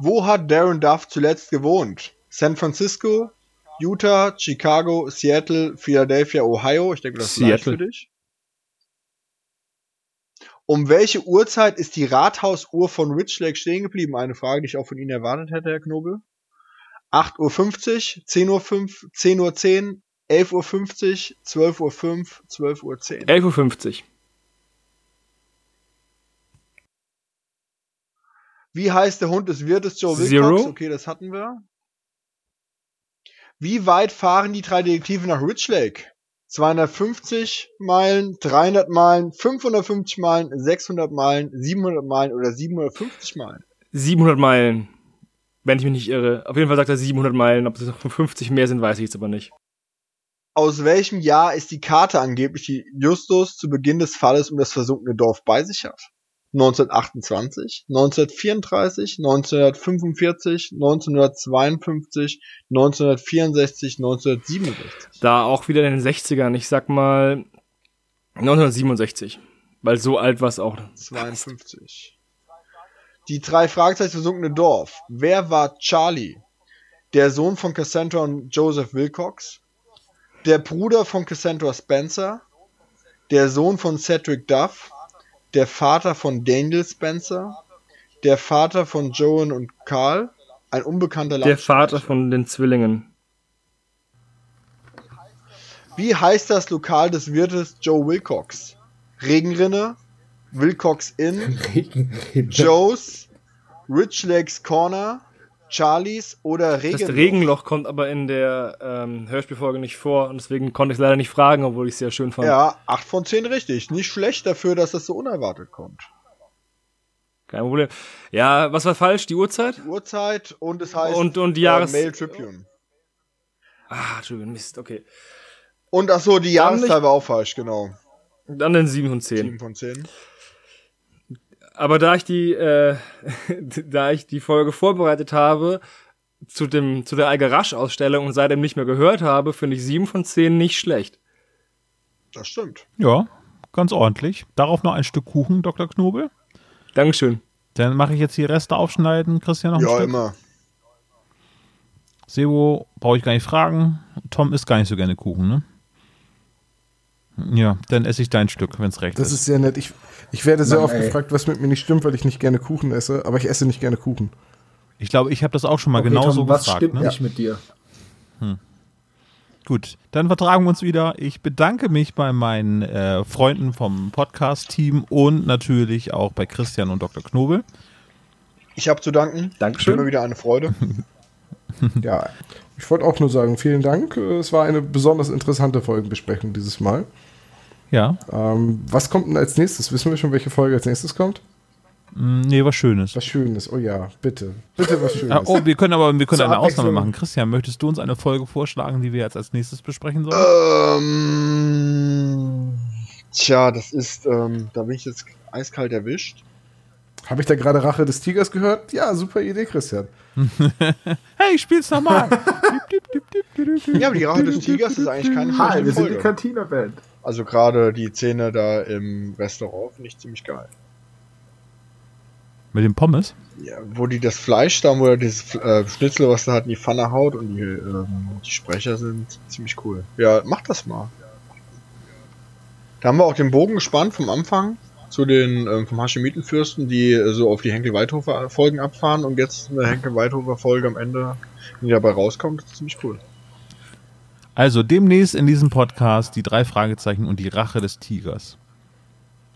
Wo hat Darren Duff zuletzt gewohnt? San Francisco, Utah, Chicago, Seattle, Philadelphia, Ohio. Ich denke, das ist Seattle. für dich. Um welche Uhrzeit ist die Rathausuhr von Richlake stehen geblieben? Eine Frage, die ich auch von Ihnen erwartet hätte, Herr Knobel. 8.50 Uhr, 10.05 Uhr, 10.10 Uhr, 11.50 Uhr, 12.05 Uhr, 12.10 Uhr. 11.50 Uhr. Wie heißt der Hund des Wirtes Joe Wilcox? Zero. Okay, das hatten wir. Wie weit fahren die drei Detektive nach Richlake? 250 Meilen, 300 Meilen, 550 Meilen, 600 Meilen, 700 Meilen oder 750 Meilen? 700 Meilen. Wenn ich mich nicht irre. Auf jeden Fall sagt er 700 Meilen. Ob es noch 50 mehr sind, weiß ich jetzt aber nicht. Aus welchem Jahr ist die Karte angeblich, die Justus zu Beginn des Falles um das versunkene Dorf bei sich hat? 1928, 1934, 1945, 1952, 1964, 1967. Da auch wieder in den 60ern. Ich sag mal 1967. Weil so alt war es auch. 52. Die drei Fragezeichen versunkene Dorf. Wer war Charlie? Der Sohn von Cassandra und Joseph Wilcox? Der Bruder von Cassandra Spencer? Der Sohn von Cedric Duff? Der Vater von Daniel Spencer? Der Vater von Joan und Carl? Ein unbekannter Der. Vater von den Zwillingen. Wie heißt das Lokal des Wirtes Joe Wilcox? Regenrinne? Wilcox Inn? Joe's, Rich Lakes Corner, Charlies oder Das Regenloch? Regenloch kommt aber in der ähm, Hörspielfolge nicht vor und deswegen konnte ich es leider nicht fragen, obwohl ich es sehr schön fand. Ja, 8 von 10 richtig. Nicht schlecht dafür, dass das so unerwartet kommt. Kein Problem. Ja, was war falsch? Die Uhrzeit? Uhrzeit und es heißt Und- und die Jahres- äh, Mail Tribune. Ah, Entschuldigung, Mist, okay. Und ach so, die Dann Jahreszeit war auch falsch, genau. Dann den 7 von 10. 7 von 10. Aber da ich die, äh, da ich die Folge vorbereitet habe zu dem, zu der Algarasch-Ausstellung und seitdem nicht mehr gehört habe, finde ich 7 von 10 nicht schlecht. Das stimmt. Ja, ganz ordentlich. Darauf noch ein Stück Kuchen, Dr. Knobel. Dankeschön. Dann mache ich jetzt die Reste aufschneiden. Christian noch ein Ja, Stück. immer. Sebo brauche ich gar nicht fragen. Tom isst gar nicht so gerne Kuchen, ne? Ja, dann esse ich dein Stück, wenn es recht Das ist. ist sehr nett. Ich, ich werde sehr Mann, oft ey. gefragt, was mit mir nicht stimmt, weil ich nicht gerne Kuchen esse, aber ich esse nicht gerne Kuchen. Ich glaube, ich habe das auch schon mal Okay, genau Tom, so was gefragt. stimmt Ne? nicht mit dir? Gut, dann vertragen wir uns wieder. Ich bedanke mich bei meinen äh, Freunden vom Podcast-Team und natürlich auch bei Christian und Dr. Knobel. Ich habe zu danken. Dankeschön. Immer wieder eine Freude. Ja, ich wollte auch nur sagen, vielen Dank. Es war eine besonders interessante Folgenbesprechung dieses Mal. Ja, Ähm, was kommt denn als nächstes? Wissen wir schon, welche Folge als nächstes kommt? mm, nee, was Schönes. Was Schönes. Oh ja, bitte. Bitte was Schönes. Ah, oh, wir können aber wir können Zur eine Ausnahme machen. Christian, möchtest du uns eine Folge vorschlagen, die wir jetzt als nächstes besprechen sollen? Ähm, tja, das ist, ähm, da bin ich jetzt eiskalt erwischt. Habe ich da gerade Rache des Tigers gehört? Ja, super Idee, Christian. Hey, ich spiel's nochmal. Ja, aber die Rache des Tigers ist eigentlich keine Hi, wir sind die. Cantina-Band. Also gerade die Szene da im Restaurant finde ich ziemlich geil. Mit dem Pommes? Ja, wo die das Fleisch da, wo er dieses äh, Schnitzel, was da hat, in die Pfanne haut und die, ähm, die Sprecher sind ziemlich cool. Ja, mach das mal. Da haben wir auch den Bogen gespannt vom Anfang zu den ähm, vom Haschemitenfürsten, die äh, so auf die Henkel-Weithofer Folgen abfahren und jetzt eine Henkel-Weithofer Folge am Ende, die dabei rauskommt, ist ziemlich cool. Also demnächst in diesem Podcast die drei Fragezeichen und die Rache des Tigers.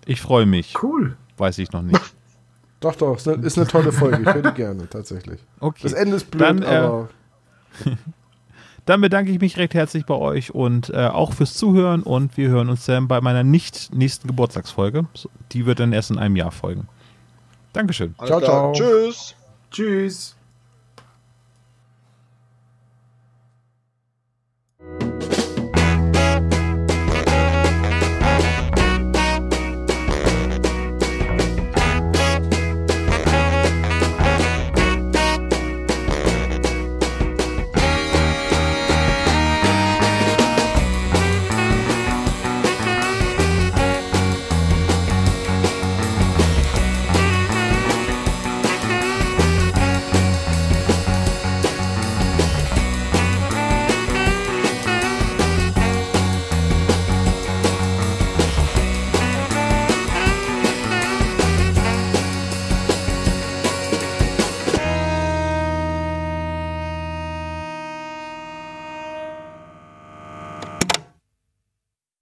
Ich freue mich. Cool. Weiß ich noch nicht. Doch, doch, ist eine, ist eine tolle Folge. Ich höre die gerne, tatsächlich. Okay. Das Ende ist blöd, Dann, äh, aber Dann bedanke ich mich recht herzlich bei euch und äh, auch fürs Zuhören und wir hören uns dann bei meiner nicht nächsten Geburtstagsfolge. Die wird dann erst in einem Jahr folgen. Dankeschön. Alles Ciao, ciao. Tschüss. Tschüss.